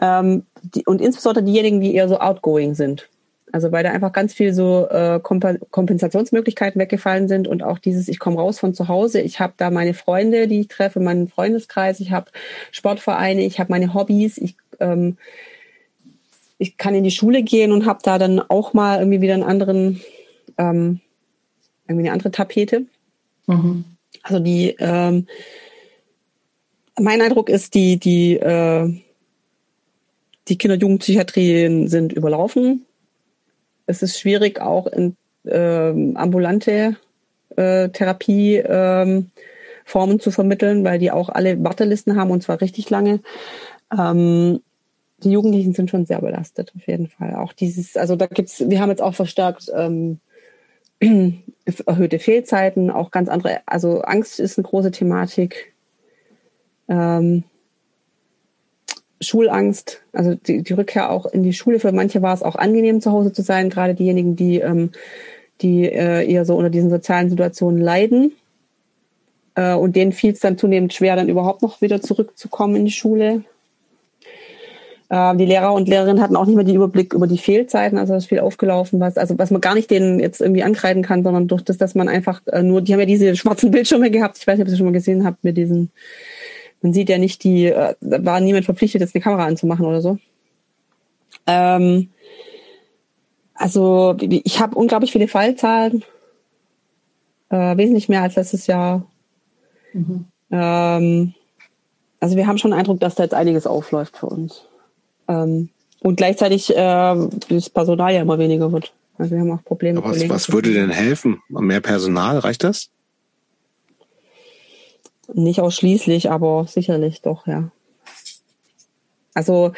Ähm, die, und insbesondere diejenigen, die eher so outgoing sind. Also weil da einfach ganz viel so äh, Kompensationsmöglichkeiten weggefallen sind und auch dieses, ich komme raus von zu Hause, ich habe da meine Freunde, die ich treffe, meinen Freundeskreis, ich habe Sportvereine, ich habe meine Hobbys, ich, ähm, ich kann in die Schule gehen und habe da dann auch mal irgendwie wieder einen anderen, ähm, irgendwie eine andere Tapete. Mhm. Also die, ähm, mein Eindruck ist, die, die, äh, die Kinder- und Jugendpsychiatrien sind überlaufen es ist schwierig, auch in ähm, ambulante äh, Therapieformen ähm, zu vermitteln, weil die auch alle Wartelisten haben und zwar richtig lange. Ähm, die Jugendlichen sind schon sehr belastet, auf jeden Fall. Auch dieses, also da gibt's, wir haben jetzt auch verstärkt ähm, erhöhte Fehlzeiten, auch ganz andere, also Angst ist eine große Thematik. Ähm, Schulangst, also die, die Rückkehr auch in die Schule. Für manche war es auch angenehm, zu Hause zu sein, gerade diejenigen, die, ähm, die äh, eher so unter diesen sozialen Situationen leiden. Äh, und denen fiel es dann zunehmend schwer, dann überhaupt noch wieder zurückzukommen in die Schule. Äh, die Lehrer und Lehrerinnen hatten auch nicht mehr den Überblick über die Fehlzeiten, also ist viel aufgelaufen, was, also was man gar nicht denen jetzt irgendwie ankreiden kann, sondern durch das, dass man einfach äh, nur, die haben ja diese schwarzen Bildschirme gehabt, ich weiß nicht, ob ihr schon mal gesehen habt, mit diesen man sieht ja nicht die, äh, da war niemand verpflichtet, jetzt eine Kamera anzumachen oder so. Ähm, also ich habe unglaublich viele Fallzahlen, äh, wesentlich mehr als letztes Jahr. Mhm. Ähm, also wir haben schon den Eindruck, dass da jetzt einiges aufläuft für uns. Ähm, und gleichzeitig äh, das Personal ja immer weniger wird. Also wir haben auch Probleme. Aber was, was würde denn helfen? Mehr Personal, reicht das? Nicht ausschließlich, aber sicherlich doch, ja. Also,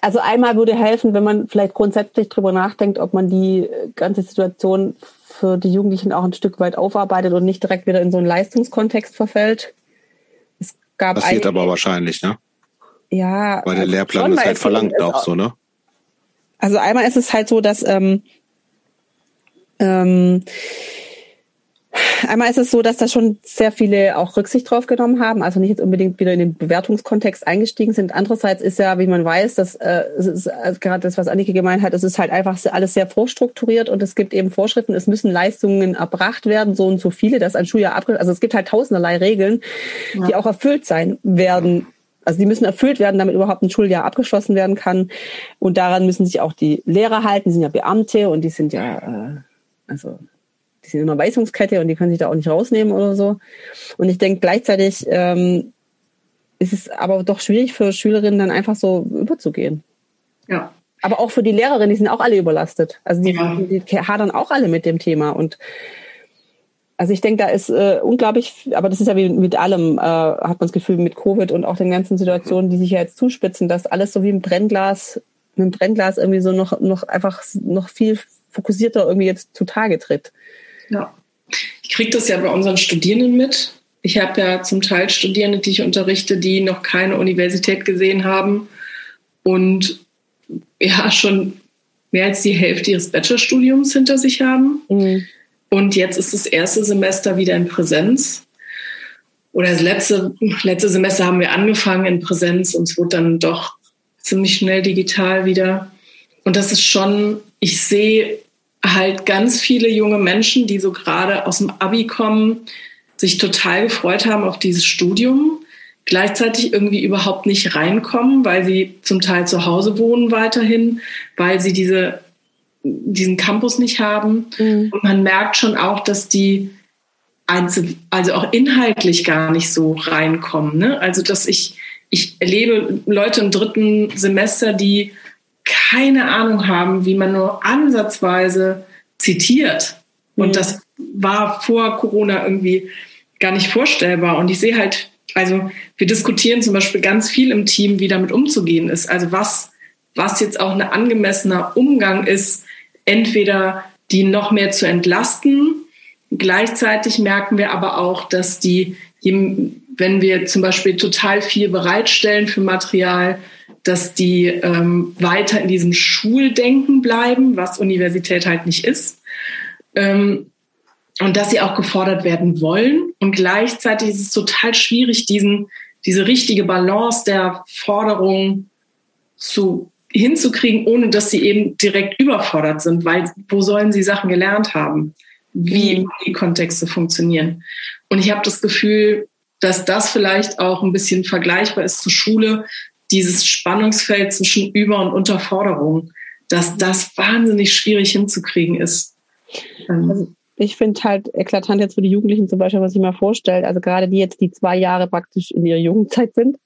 also einmal würde helfen, wenn man vielleicht grundsätzlich drüber nachdenkt, ob man die ganze Situation für die Jugendlichen auch ein Stück weit aufarbeitet und nicht direkt wieder in so einen Leistungskontext verfällt. Es gab Passiert aber wahrscheinlich, ne? Ja. Weil der also Lehrplan ist halt verlangt auch so, ne? Also einmal ist es halt so, dass ähm, ähm, einmal ist es so, dass da schon sehr viele auch Rücksicht drauf genommen haben, also nicht jetzt unbedingt wieder in den Bewertungskontext eingestiegen sind. Andererseits ist ja, wie man weiß, dass äh, es ist äh, gerade das, was Annike gemeint hat, es ist halt einfach alles sehr vorstrukturiert und es gibt eben Vorschriften, es müssen Leistungen erbracht werden, so und so viele, dass ein Schuljahr abgeschlossen, also es gibt halt tausenderlei Regeln, ja. die auch erfüllt sein werden. Also die müssen erfüllt werden, damit überhaupt ein Schuljahr abgeschlossen werden kann. Und daran müssen sich auch die Lehrer halten, die sind ja Beamte und die sind ja, äh, also die sind in einer Weisungskette und die können sich da auch nicht rausnehmen oder so. Und ich denke gleichzeitig ähm, ist es aber doch schwierig für Schülerinnen dann einfach so überzugehen. Ja. Aber auch für die Lehrerinnen, die sind auch alle überlastet. Also die, ja. die hadern auch alle mit dem Thema und also ich denke, da ist äh, unglaublich, aber das ist ja wie mit allem, äh, hat man das Gefühl, mit Covid und auch den ganzen Situationen, die sich ja jetzt zuspitzen, dass alles so wie ein Brennglas, mit einem Brennglas irgendwie so noch, noch einfach noch viel fokussierter irgendwie jetzt zutage tritt. Ja. Ich kriege das ja bei unseren Studierenden mit. Ich habe ja zum Teil Studierende, die ich unterrichte, die noch keine Universität gesehen haben und ja schon mehr als die Hälfte ihres Bachelorstudiums hinter sich haben. Mhm. Und jetzt ist das erste Semester wieder in Präsenz. Oder das letzte, letzte Semester haben wir angefangen in Präsenz und es wurde dann doch ziemlich schnell digital wieder. Und das ist schon, ich sehe halt ganz viele junge Menschen, die so gerade aus dem Abi kommen, sich total gefreut haben auf dieses Studium, gleichzeitig irgendwie überhaupt nicht reinkommen, weil sie zum Teil zu Hause wohnen weiterhin, weil sie diese, diesen Campus nicht haben. Mhm. Und man merkt schon auch, dass die also auch inhaltlich gar nicht so reinkommen. Ne? Also dass ich, ich erlebe Leute im dritten Semester, die keine Ahnung haben, wie man nur ansatzweise zitiert. Und mhm. das war vor Corona irgendwie gar nicht vorstellbar. Und ich sehe halt, also wir diskutieren zum Beispiel ganz viel im Team, wie damit umzugehen ist. Also was, was jetzt auch ein angemessener Umgang ist, entweder die noch mehr zu entlasten. Gleichzeitig merken wir aber auch, dass die, wenn wir zum Beispiel total viel bereitstellen für Material, dass die ähm, weiter in diesem Schuldenken bleiben, was Universität halt nicht ist. Ähm, und dass sie auch gefordert werden wollen. Und gleichzeitig ist es total schwierig, diesen, diese richtige Balance der Forderung zu, hinzukriegen, ohne dass sie eben direkt überfordert sind, weil wo sollen sie Sachen gelernt haben? Wie die Kontexte funktionieren? Und ich habe das Gefühl, dass das vielleicht auch ein bisschen vergleichbar ist zur Schule, dieses Spannungsfeld zwischen Über- und Unterforderung, dass das wahnsinnig schwierig hinzukriegen ist. Ähm, also ich finde halt eklatant jetzt für die Jugendlichen zum Beispiel, was ich mir vorstelle, also gerade die jetzt, die zwei Jahre praktisch in ihrer Jugendzeit sind,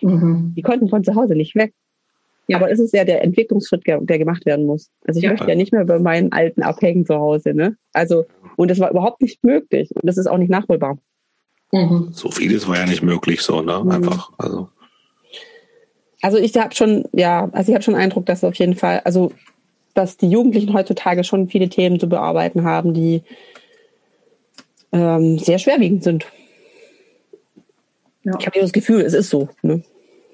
mhm. die konnten von zu Hause nicht weg. Ja. Aber es ist ja der Entwicklungsschritt, der gemacht werden muss. Also ich ja. möchte ja nicht mehr bei meinen Alten abhängen zu Hause. Ne? Also, und das war überhaupt nicht möglich. Und das ist auch nicht nachholbar. Mhm. So vieles war ja nicht möglich, so, ne? Mhm. Einfach. Also. Also ich habe schon, ja, also ich habe schon Eindruck, dass auf jeden Fall, also dass die Jugendlichen heutzutage schon viele Themen zu bearbeiten haben, die ähm, sehr schwerwiegend sind. Ja. Ich habe das Gefühl, es ist so. Ne?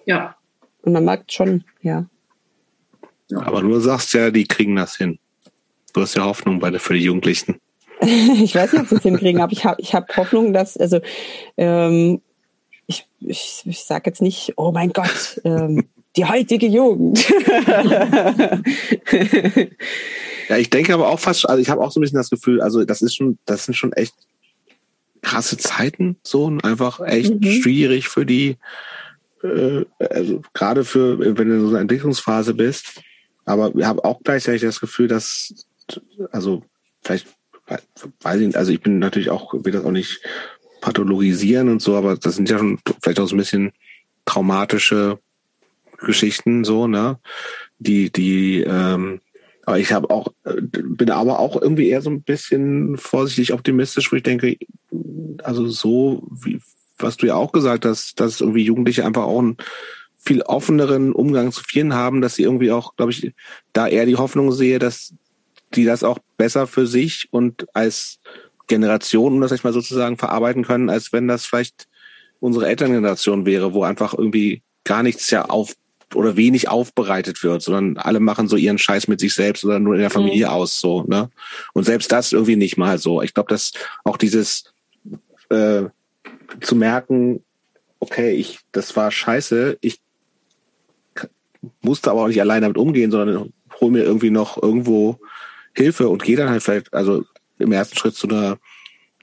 Ja. Und man merkt schon, ja. ja. Aber du sagst ja, die kriegen das hin. Du hast ja Hoffnung bei, für die Jugendlichen. ich weiß nicht, ob sie es hinkriegen, aber ich habe ich hab Hoffnung, dass, also ähm, ich, ich, ich sage jetzt nicht, oh mein Gott, ähm, die heutige Jugend. ja, ich denke aber auch fast, also ich habe auch so ein bisschen das Gefühl, also das ist schon, das sind schon echt krasse Zeiten, so und einfach echt mhm. schwierig für die, äh, also gerade für, wenn du in so einer Entwicklungsphase bist. Aber ich habe auch gleichzeitig das Gefühl, dass, also vielleicht, weiß ich, also ich bin natürlich auch, will das auch nicht pathologisieren und so, aber das sind ja schon vielleicht auch so ein bisschen traumatische Geschichten, so, ne? Die, die, ähm, aber ich habe auch, bin aber auch irgendwie eher so ein bisschen vorsichtig optimistisch, wo ich denke, also so, wie, was du ja auch gesagt hast, dass irgendwie Jugendliche einfach auch einen viel offeneren Umgang zu vielen haben, dass sie irgendwie auch, glaube ich, da eher die Hoffnung sehe, dass die das auch besser für sich und als Generation, um das vielleicht mal sozusagen verarbeiten können, als wenn das vielleicht unsere Elterngeneration wäre, wo einfach irgendwie gar nichts ja auf oder wenig aufbereitet wird, sondern alle machen so ihren Scheiß mit sich selbst oder nur in der Familie mhm. aus, so, ne? Und selbst das irgendwie nicht mal so. Ich glaube, dass auch dieses äh, zu merken, okay, ich, das war scheiße, ich musste aber auch nicht allein damit umgehen, sondern hol mir irgendwie noch irgendwo Hilfe und gehe dann halt vielleicht, also im ersten Schritt zu einer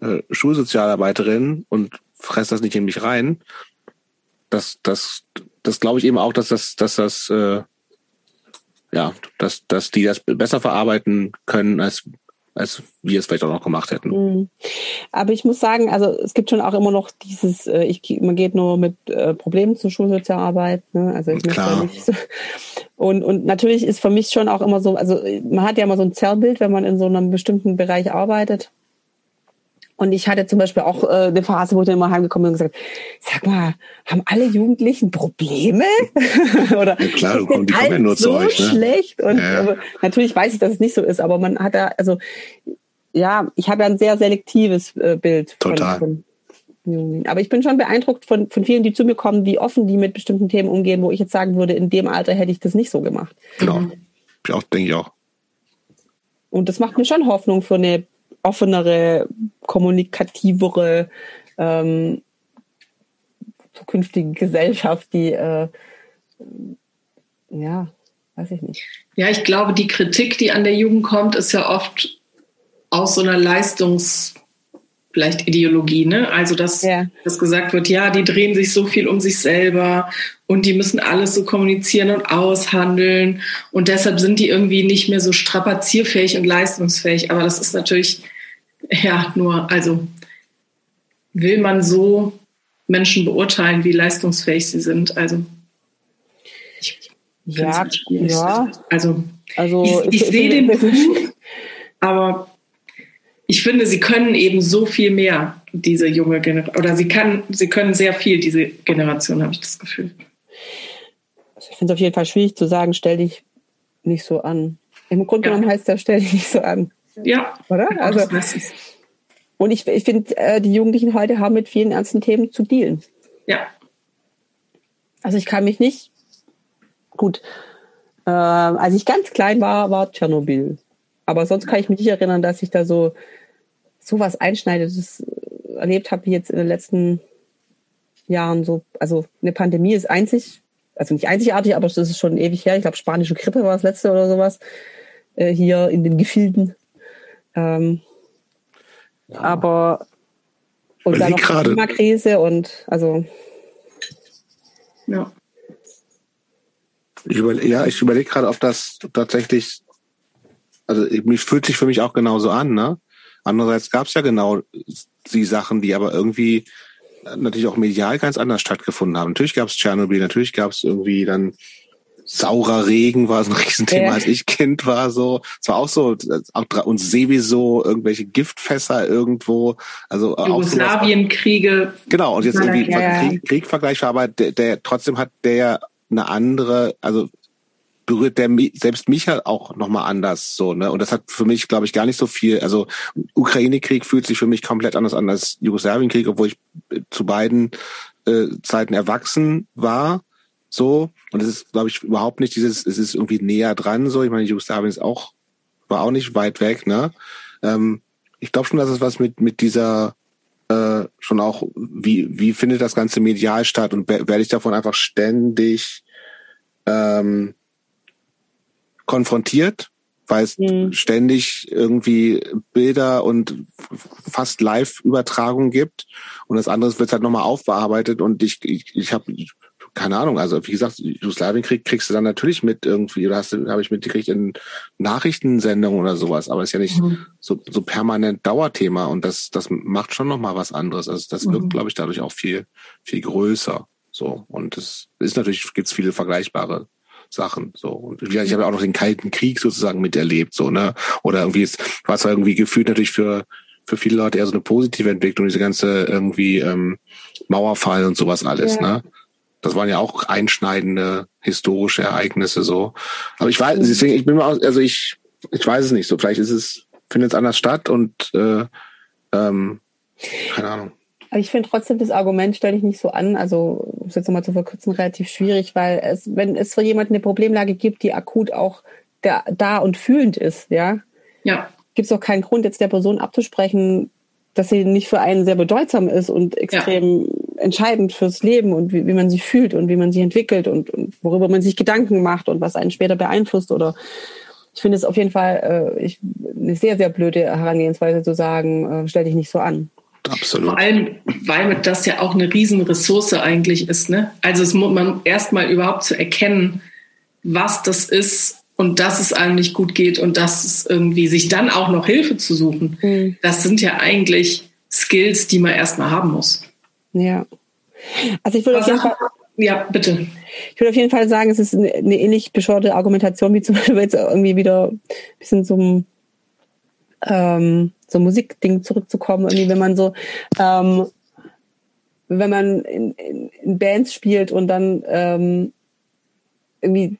äh, Schulsozialarbeiterin und fress das nicht in mich rein. Das, das, das glaube ich eben auch, dass das, dass das, äh, ja, dass, dass die das besser verarbeiten können als als wir es vielleicht auch noch gemacht hätten. Mhm. Aber ich muss sagen, also es gibt schon auch immer noch dieses, äh, ich, man geht nur mit äh, Problemen zur Schulsozialarbeit. Ne? Also ich Klar. Nicht so. Und, und natürlich ist für mich schon auch immer so, also man hat ja immer so ein Zerrbild, wenn man in so einem bestimmten Bereich arbeitet. Und ich hatte zum Beispiel auch äh, eine Phase, wo ich dann immer heimgekommen bin und gesagt, sag mal, haben alle Jugendlichen Probleme? Oder ja, klar, du komm, die kommen ja nur so zu euch. Ne? schlecht. Und ja, ja. natürlich weiß ich, dass es nicht so ist, aber man hat da, also ja, ich habe ja ein sehr selektives äh, Bild Total. von, von Jugendlichen. Aber ich bin schon beeindruckt von, von vielen, die zu mir kommen, wie offen die mit bestimmten Themen umgehen, wo ich jetzt sagen würde, in dem Alter hätte ich das nicht so gemacht. Genau. Ich auch, denke ich auch. Und das macht mir schon Hoffnung für eine offenere, kommunikativere ähm, zukünftige Gesellschaft, die äh, ja, weiß ich nicht. Ja, ich glaube, die Kritik, die an der Jugend kommt, ist ja oft aus so einer Leistungs- vielleicht Ideologie, ne? Also dass, ja. dass gesagt wird, ja, die drehen sich so viel um sich selber und die müssen alles so kommunizieren und aushandeln und deshalb sind die irgendwie nicht mehr so strapazierfähig und leistungsfähig. Aber das ist natürlich ja nur, also will man so Menschen beurteilen, wie leistungsfähig sie sind? Also ich ja, ja. Also, also ich, ich sehe den Punkt, aber ich finde, sie können eben so viel mehr, diese junge Generation. Oder sie kann, sie können sehr viel, diese Generation, habe ich das Gefühl. Also ich finde es auf jeden Fall schwierig zu sagen, stell dich nicht so an. Im Grunde genommen ja. heißt das, stell dich nicht so an. Ja. Oder? Also, und ich, ich finde, äh, die Jugendlichen heute haben mit vielen ernsten Themen zu dealen. Ja. Also ich kann mich nicht, gut, äh, als ich ganz klein war, war Tschernobyl. Aber sonst kann ich mich nicht erinnern, dass ich da so so was Einschneidendes erlebt habe wie jetzt in den letzten Jahren. So, also eine Pandemie ist einzig, also nicht einzigartig, aber das ist schon ewig her. Ich glaube, spanische Grippe war das letzte oder sowas äh, hier in den Gefilden. Ähm, ja. Aber und dann noch die Klimakrise und also ja. Ich über, ja, ich überlege gerade, ob das tatsächlich also mich fühlt sich für mich auch genauso an, ne? Andererseits gab es ja genau die Sachen, die aber irgendwie natürlich auch medial ganz anders stattgefunden haben. Natürlich gab es Tschernobyl, natürlich gab es irgendwie dann saurer Regen war so ein Riesenthema, ja. als ich Kind war so. Es war auch so, auch und sowieso irgendwelche Giftfässer irgendwo. Also Jugoslawienkriege. Genau, und jetzt irgendwie ja, ja. Krieg, Krieg war, aber der, der trotzdem hat der eine andere, also berührt der selbst mich halt auch nochmal anders so, ne? Und das hat für mich, glaube ich, gar nicht so viel. Also Ukraine-Krieg fühlt sich für mich komplett anders an als Jugoslawien-Krieg, obwohl ich äh, zu beiden äh, Zeiten erwachsen war. So. Und es ist, glaube ich, überhaupt nicht dieses, es ist irgendwie näher dran, so. Ich meine, Jugoslawien ist auch, war auch nicht weit weg, ne? Ähm, ich glaube schon, dass es was mit, mit dieser äh, schon auch, wie, wie findet das Ganze medial statt und werde ich davon einfach ständig ähm, konfrontiert, weil es mhm. ständig irgendwie Bilder und fast Live-Übertragungen gibt. Und das andere wird halt nochmal aufbearbeitet. Und ich, ich, ich habe keine Ahnung, also wie gesagt, Jugoslawienkrieg kriegst du dann natürlich mit irgendwie, oder hast du, habe ich mitgekriegt in Nachrichtensendungen oder sowas, aber ist ja nicht mhm. so, so permanent Dauerthema und das, das macht schon nochmal was anderes. Also das wirkt, mhm. glaube ich, dadurch auch viel, viel größer. So. Und es ist natürlich, gibt's viele vergleichbare Sachen. So. Und ich habe ja auch noch den Kalten Krieg sozusagen miterlebt, so, ne? Oder irgendwie ist, war zwar irgendwie gefühlt natürlich für, für viele Leute eher so eine positive Entwicklung, diese ganze irgendwie ähm, Mauerfall und sowas alles, ja. ne? Das waren ja auch einschneidende historische Ereignisse so. Aber ich weiß, deswegen, ich bin mal, also ich, ich weiß es nicht so. Vielleicht ist es, findet es anders statt und äh, ähm, keine Ahnung. Aber ich finde trotzdem das Argument stelle ich nicht so an. Also, um es jetzt nochmal zu verkürzen, relativ schwierig, weil es, wenn es für jemanden eine Problemlage gibt, die akut auch da, da und fühlend ist, ja, ja. gibt es auch keinen Grund, jetzt der Person abzusprechen, dass sie nicht für einen sehr bedeutsam ist und extrem ja. entscheidend fürs Leben und wie, wie, man sich fühlt und wie man sich entwickelt und, und, worüber man sich Gedanken macht und was einen später beeinflusst oder ich finde es auf jeden Fall äh, ich, eine sehr, sehr blöde Herangehensweise zu sagen, äh, stell dich nicht so an. Absolut. Vor allem, weil das ja auch eine Riesenressource eigentlich ist. Ne? Also es muss man erstmal überhaupt zu erkennen, was das ist und dass es einem nicht gut geht und dass es irgendwie sich dann auch noch Hilfe zu suchen. Mhm. Das sind ja eigentlich Skills, die man erstmal haben muss. Ja. Also ich würde auf jeden Fall. Ja, bitte. Ich würde auf jeden Fall sagen, es ist eine, ähnlich bescheuerte Argumentation, wie zum Beispiel jetzt irgendwie wieder ein bisschen zum ähm, so Musikding zurückzukommen, irgendwie, wenn man so, ähm, wenn man in, in, in Bands spielt und dann ähm, irgendwie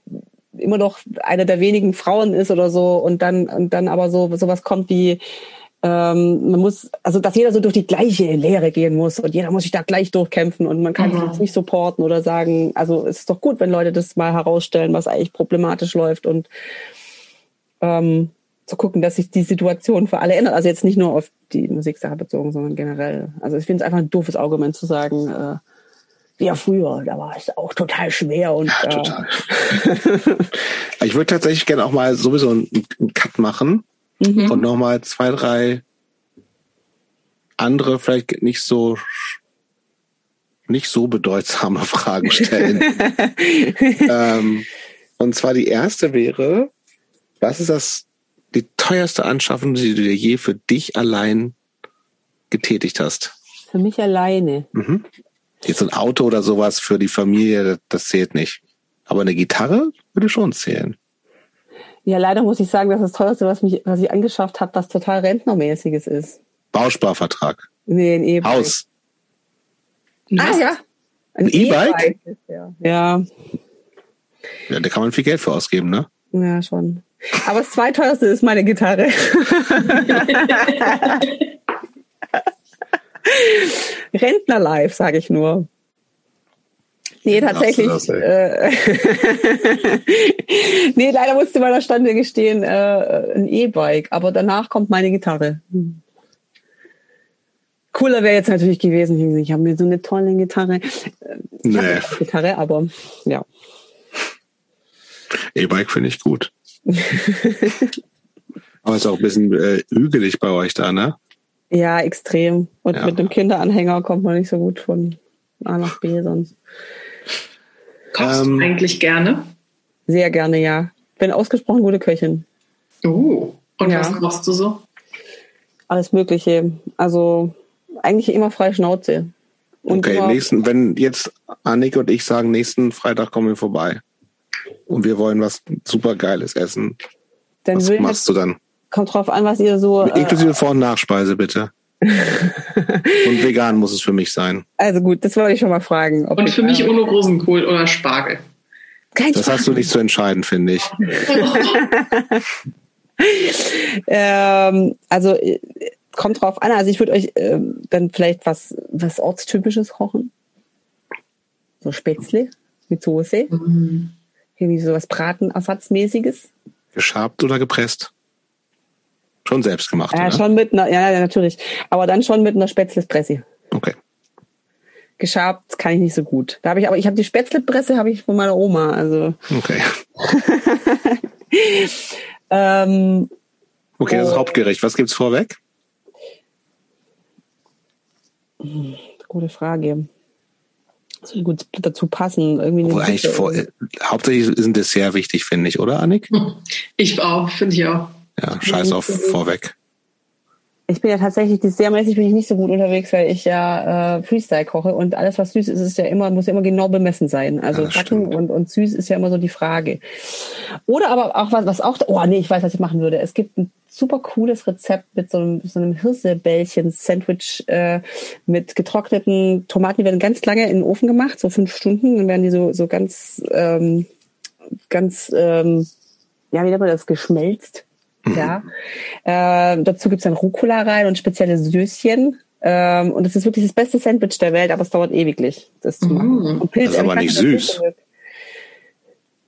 immer noch eine der wenigen Frauen ist oder so und dann und dann aber so sowas kommt wie ähm, man muss also dass jeder so durch die gleiche Lehre gehen muss und jeder muss sich da gleich durchkämpfen und man kann mhm. sich jetzt nicht supporten oder sagen also es ist doch gut wenn Leute das mal herausstellen was eigentlich problematisch läuft und ähm, zu gucken, dass sich die Situation für alle ändert. Also jetzt nicht nur auf die Musiksache bezogen, sondern generell. Also ich finde es einfach ein doofes Argument zu sagen, äh, ja früher, da war es auch total schwer und ja, äh, total. ich würde tatsächlich gerne auch mal sowieso einen, einen Cut machen mhm. und nochmal zwei, drei andere, vielleicht nicht so nicht so bedeutsame Fragen stellen. ähm, und zwar die erste wäre, was ist das die teuerste Anschaffung, die du dir je für dich allein getätigt hast? Für mich alleine. Mhm. Jetzt ein Auto oder sowas für die Familie, das zählt nicht. Aber eine Gitarre würde schon zählen. Ja, leider muss ich sagen, dass das teuerste, was, mich, was ich angeschafft habe, was total rentnermäßiges ist. Bausparvertrag. Nee, ein E-Bike. Haus. Ah ja. Ein E-Bike? E ja. ja. Ja, da kann man viel Geld für ausgeben, ne? Ja, schon. Aber das zweiteuerste ist meine Gitarre. Rentner live, sage ich nur. Nee, tatsächlich. Äh, nee, leider musste meiner Stande gestehen, äh, ein E-Bike, aber danach kommt meine Gitarre. Cooler wäre jetzt natürlich gewesen, ich habe mir so eine tolle Gitarre. Äh, ich nee. Gitarre, aber ja. E-Bike finde ich gut. Aber es ist auch ein bisschen äh, hügelig bei euch da, ne? Ja, extrem. Und ja. mit dem Kinderanhänger kommt man nicht so gut von A nach B sonst. Kochst ähm, du eigentlich gerne? Sehr gerne, ja. Bin ausgesprochen gute Köchin. Oh, und ja. was machst du so? Alles Mögliche. Also eigentlich immer freie Schnauze. Und okay, nächsten, wenn jetzt Annik und ich sagen, nächsten Freitag kommen wir vorbei und wir wollen was super Geiles essen. Dann was machst du dann? Kommt drauf an, was ihr so. Inklusive äh, Vor- und Nachspeise, bitte. und vegan muss es für mich sein. Also gut, das wollte ich schon mal fragen. und für mich ohne Rosenkohl oder Spargel. Kein das Spargel. hast du nicht zu entscheiden, finde ich. ähm, also äh, kommt drauf an. Also ich würde euch ähm, dann vielleicht was, was ortstypisches kochen. So Spätzle mit Soße. Mhm. Irgendwie sowas Bratenersatzmäßiges. Geschabt oder gepresst? Schon selbst gemacht, Ja, oder? schon mit einer, ja, ja, natürlich. Aber dann schon mit einer Spätzlepresse. Okay. Geschabt kann ich nicht so gut. Da habe ich aber, ich habe die Spätzlepresse habe ich von meiner Oma, also. Okay. ähm, okay, das ist oh. Hauptgericht. Was gibt's vorweg? Gute Frage gut dazu passen. Irgendwie Wo eigentlich vor, äh, hauptsächlich ist ein Dessert wichtig, finde ich, oder Annik? Ich auch, finde ich auch. Ja, scheiß auf vorweg. Ich bin ja tatsächlich dessertmäßig bin ich nicht so gut unterwegs, weil ich ja äh, Freestyle koche und alles was süß ist, ist ja immer muss ja immer genau bemessen sein. Also ja, Backen und, und süß ist ja immer so die Frage. Oder aber auch was was auch oh nee, ich weiß, was ich machen würde. Es gibt ein super cooles Rezept mit so einem, so einem Hirsebällchen-Sandwich äh, mit getrockneten Tomaten. Die werden ganz lange in den Ofen gemacht, so fünf Stunden. Dann werden die so, so ganz, ähm, ganz, ähm, ja, wie nennt man das, geschmelzt. Mhm. Ja. Äh, dazu gibt's dann Rucola rein und spezielle Süßchen. Ähm, und das ist wirklich das beste Sandwich der Welt, aber es dauert ewiglich, das zu machen. Mhm. Und Pilz, das ist aber nicht süß.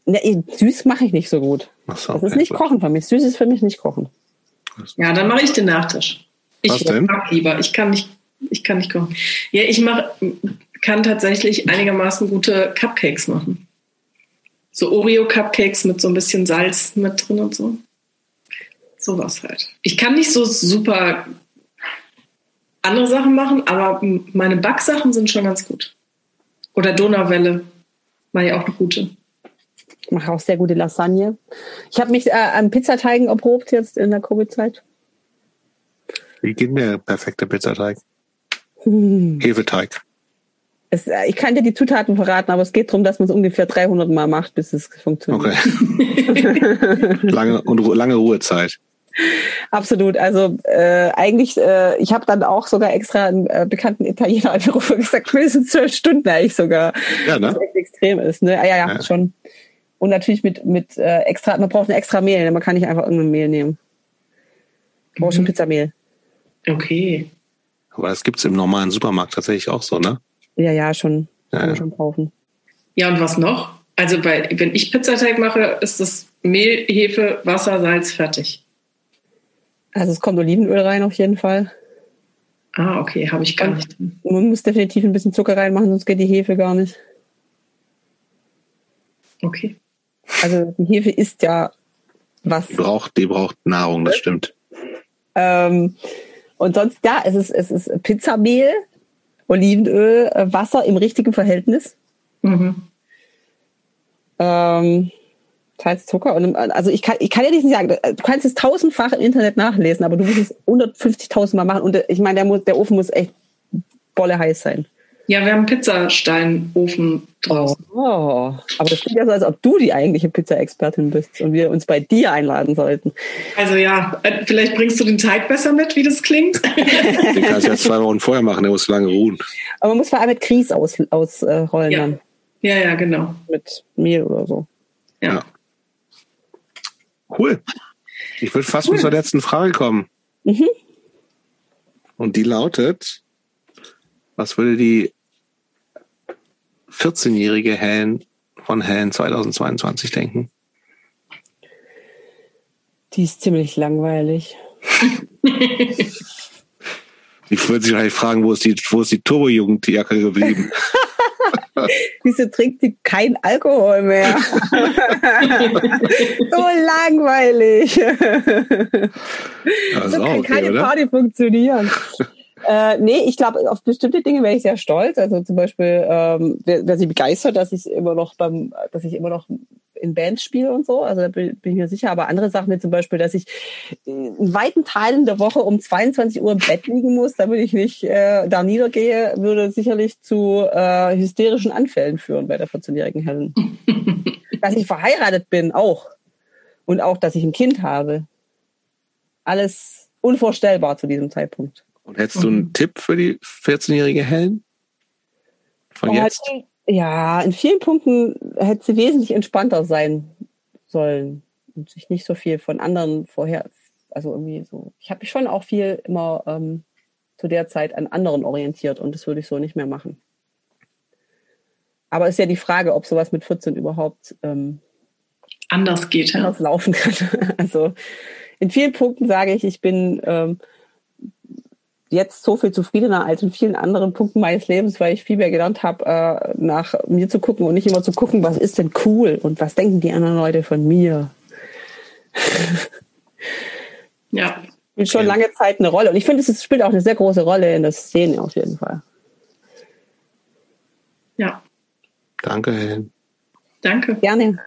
Ne, süß mache ich nicht so gut. So, das ist nicht Kochen für mich. Süß ist für mich nicht Kochen. Ja, dann mache ich den Nachtisch. Ich Was denn? mag lieber. Ich kann nicht, ich kann nicht kochen. Ja, ich mach, kann tatsächlich einigermaßen gute Cupcakes machen. So Oreo-Cupcakes mit so ein bisschen Salz mit drin und so. Sowas halt. Ich kann nicht so super andere Sachen machen, aber meine Backsachen sind schon ganz gut. Oder Donauwelle war ja auch eine gute. Ich mache auch sehr gute Lasagne. Ich habe mich äh, an Pizzateigen erprobt jetzt in der Covid-Zeit. Wie geht der perfekte Pizzateig? Hm. Hefeteig. Es, äh, ich kann dir die Zutaten verraten, aber es geht darum, dass man es ungefähr 300 Mal macht, bis es funktioniert. Okay. lange und ru- lange Ruhezeit. Absolut. Also äh, eigentlich, äh, ich habe dann auch sogar extra einen äh, bekannten Italiener angerufen und gesagt, mindestens zwölf Stunden eigentlich sogar. Ja, Was ne? echt extrem ist. Ne? Ah, ja, ja, Ja. schon. Und natürlich mit, mit äh, extra, man braucht ein extra Mehl, ne? man kann nicht einfach irgendein Mehl nehmen. Man braucht schon Pizzamehl. Okay. Aber das gibt's im normalen Supermarkt tatsächlich auch so, ne? Ja, ja, schon. Ja, Kann man ja. schon kaufen. Ja, und was noch? Also bei, wenn ich Pizzateig mache, ist das Mehl, Hefe, Wasser, Salz fertig. Also es kommt Olivenöl rein auf jeden Fall. Ah, okay, habe ich gar Und- nicht. Man muss definitiv ein bisschen Zucker reinmachen, sonst geht die Hefe gar nicht. Okay. Also die Hefe ist ja was. Die braucht, die braucht Nahrung, das stimmt. Ähm, und sonst, ja, es ist, es ist Pizzamehl, Olivenöl, äh, Wasser im richtigen Verhältnis. Mhm. Ähm, teils Zucker. Und, äh, also ich kann, ich kann ja nicht sagen, du kannst es tausendfach im Internet nachlesen, aber du musst es 150.000 Mal machen. Und äh, ich meine, der, muss, der Ofen muss echt bolle heiß sein. Ja, wir haben einen Pizzasteinofen draußen. Oh, aber das klingt ja so, als ob du die eigentliche Pizza-Expertin bist und wir uns bei dir einladen sollten. Also ja, äh, vielleicht bringst du den Teig besser mit, wie das klingt. Den kannst du jetzt zwei Wochen vorher machen, der muss lange ruhen. Aber man muss vor allem mit Grieß ausrollen aus, äh, rollen Ja. dann. ja, ja, genau. Mit Mehl oder so. Ja. Ja. Cool. Ich würde fast Cool. zur letzten Frage kommen. Mhm. Und die lautet, was würde die 14-jährige Helen von Helen 2022 denken? Die ist ziemlich langweilig. Die würde sich wahrscheinlich fragen, wo ist die, wo ist die Turbo-Jugendjacke geblieben? Wieso trinkt die kein Alkohol mehr? so langweilig. Ist so kann okay, keine oder? Party funktionieren. äh, nee, ich glaube, auf bestimmte Dinge wäre ich sehr stolz. Also zum Beispiel ähm, wäre wär sie begeistert, dass ich immer noch beim, dass ich immer noch in Bands spiele und so. Also da bin, bin ich mir sicher. Aber andere Sachen wie zum Beispiel, dass ich in weiten Teilen der Woche um 22 Uhr im Bett liegen muss, damit ich nicht äh, da niedergehe, würde sicherlich zu äh, hysterischen Anfällen führen bei der 14-jährigen Helen. dass ich verheiratet bin, auch. Und auch, dass ich ein Kind habe. Alles unvorstellbar zu diesem Zeitpunkt. Und hättest du einen Tipp für die 14-jährige Helen? Von jetzt? die- Ja, in vielen Punkten hätte sie wesentlich entspannter sein sollen und sich nicht so viel von anderen vorher, also irgendwie so. Ich habe mich schon auch viel immer ähm, zu der Zeit an anderen orientiert und das würde ich so nicht mehr machen. Aber ist ja die Frage, ob sowas mit 14 überhaupt ähm, Anders geht, ja. anders laufen kann. Also in vielen Punkten sage ich, ich bin ähm, jetzt so viel zufriedener als in vielen anderen Punkten meines Lebens, weil ich viel mehr gelernt habe, äh, nach mir zu gucken und nicht immer zu gucken, was ist denn cool und was denken die anderen Leute von mir. Ja. Spielt schon Okay. lange Zeit eine Rolle. Und ich finde, es spielt auch eine sehr große Rolle in der Szene auf jeden Fall. Ja. Danke, Helen. Danke. Gerne.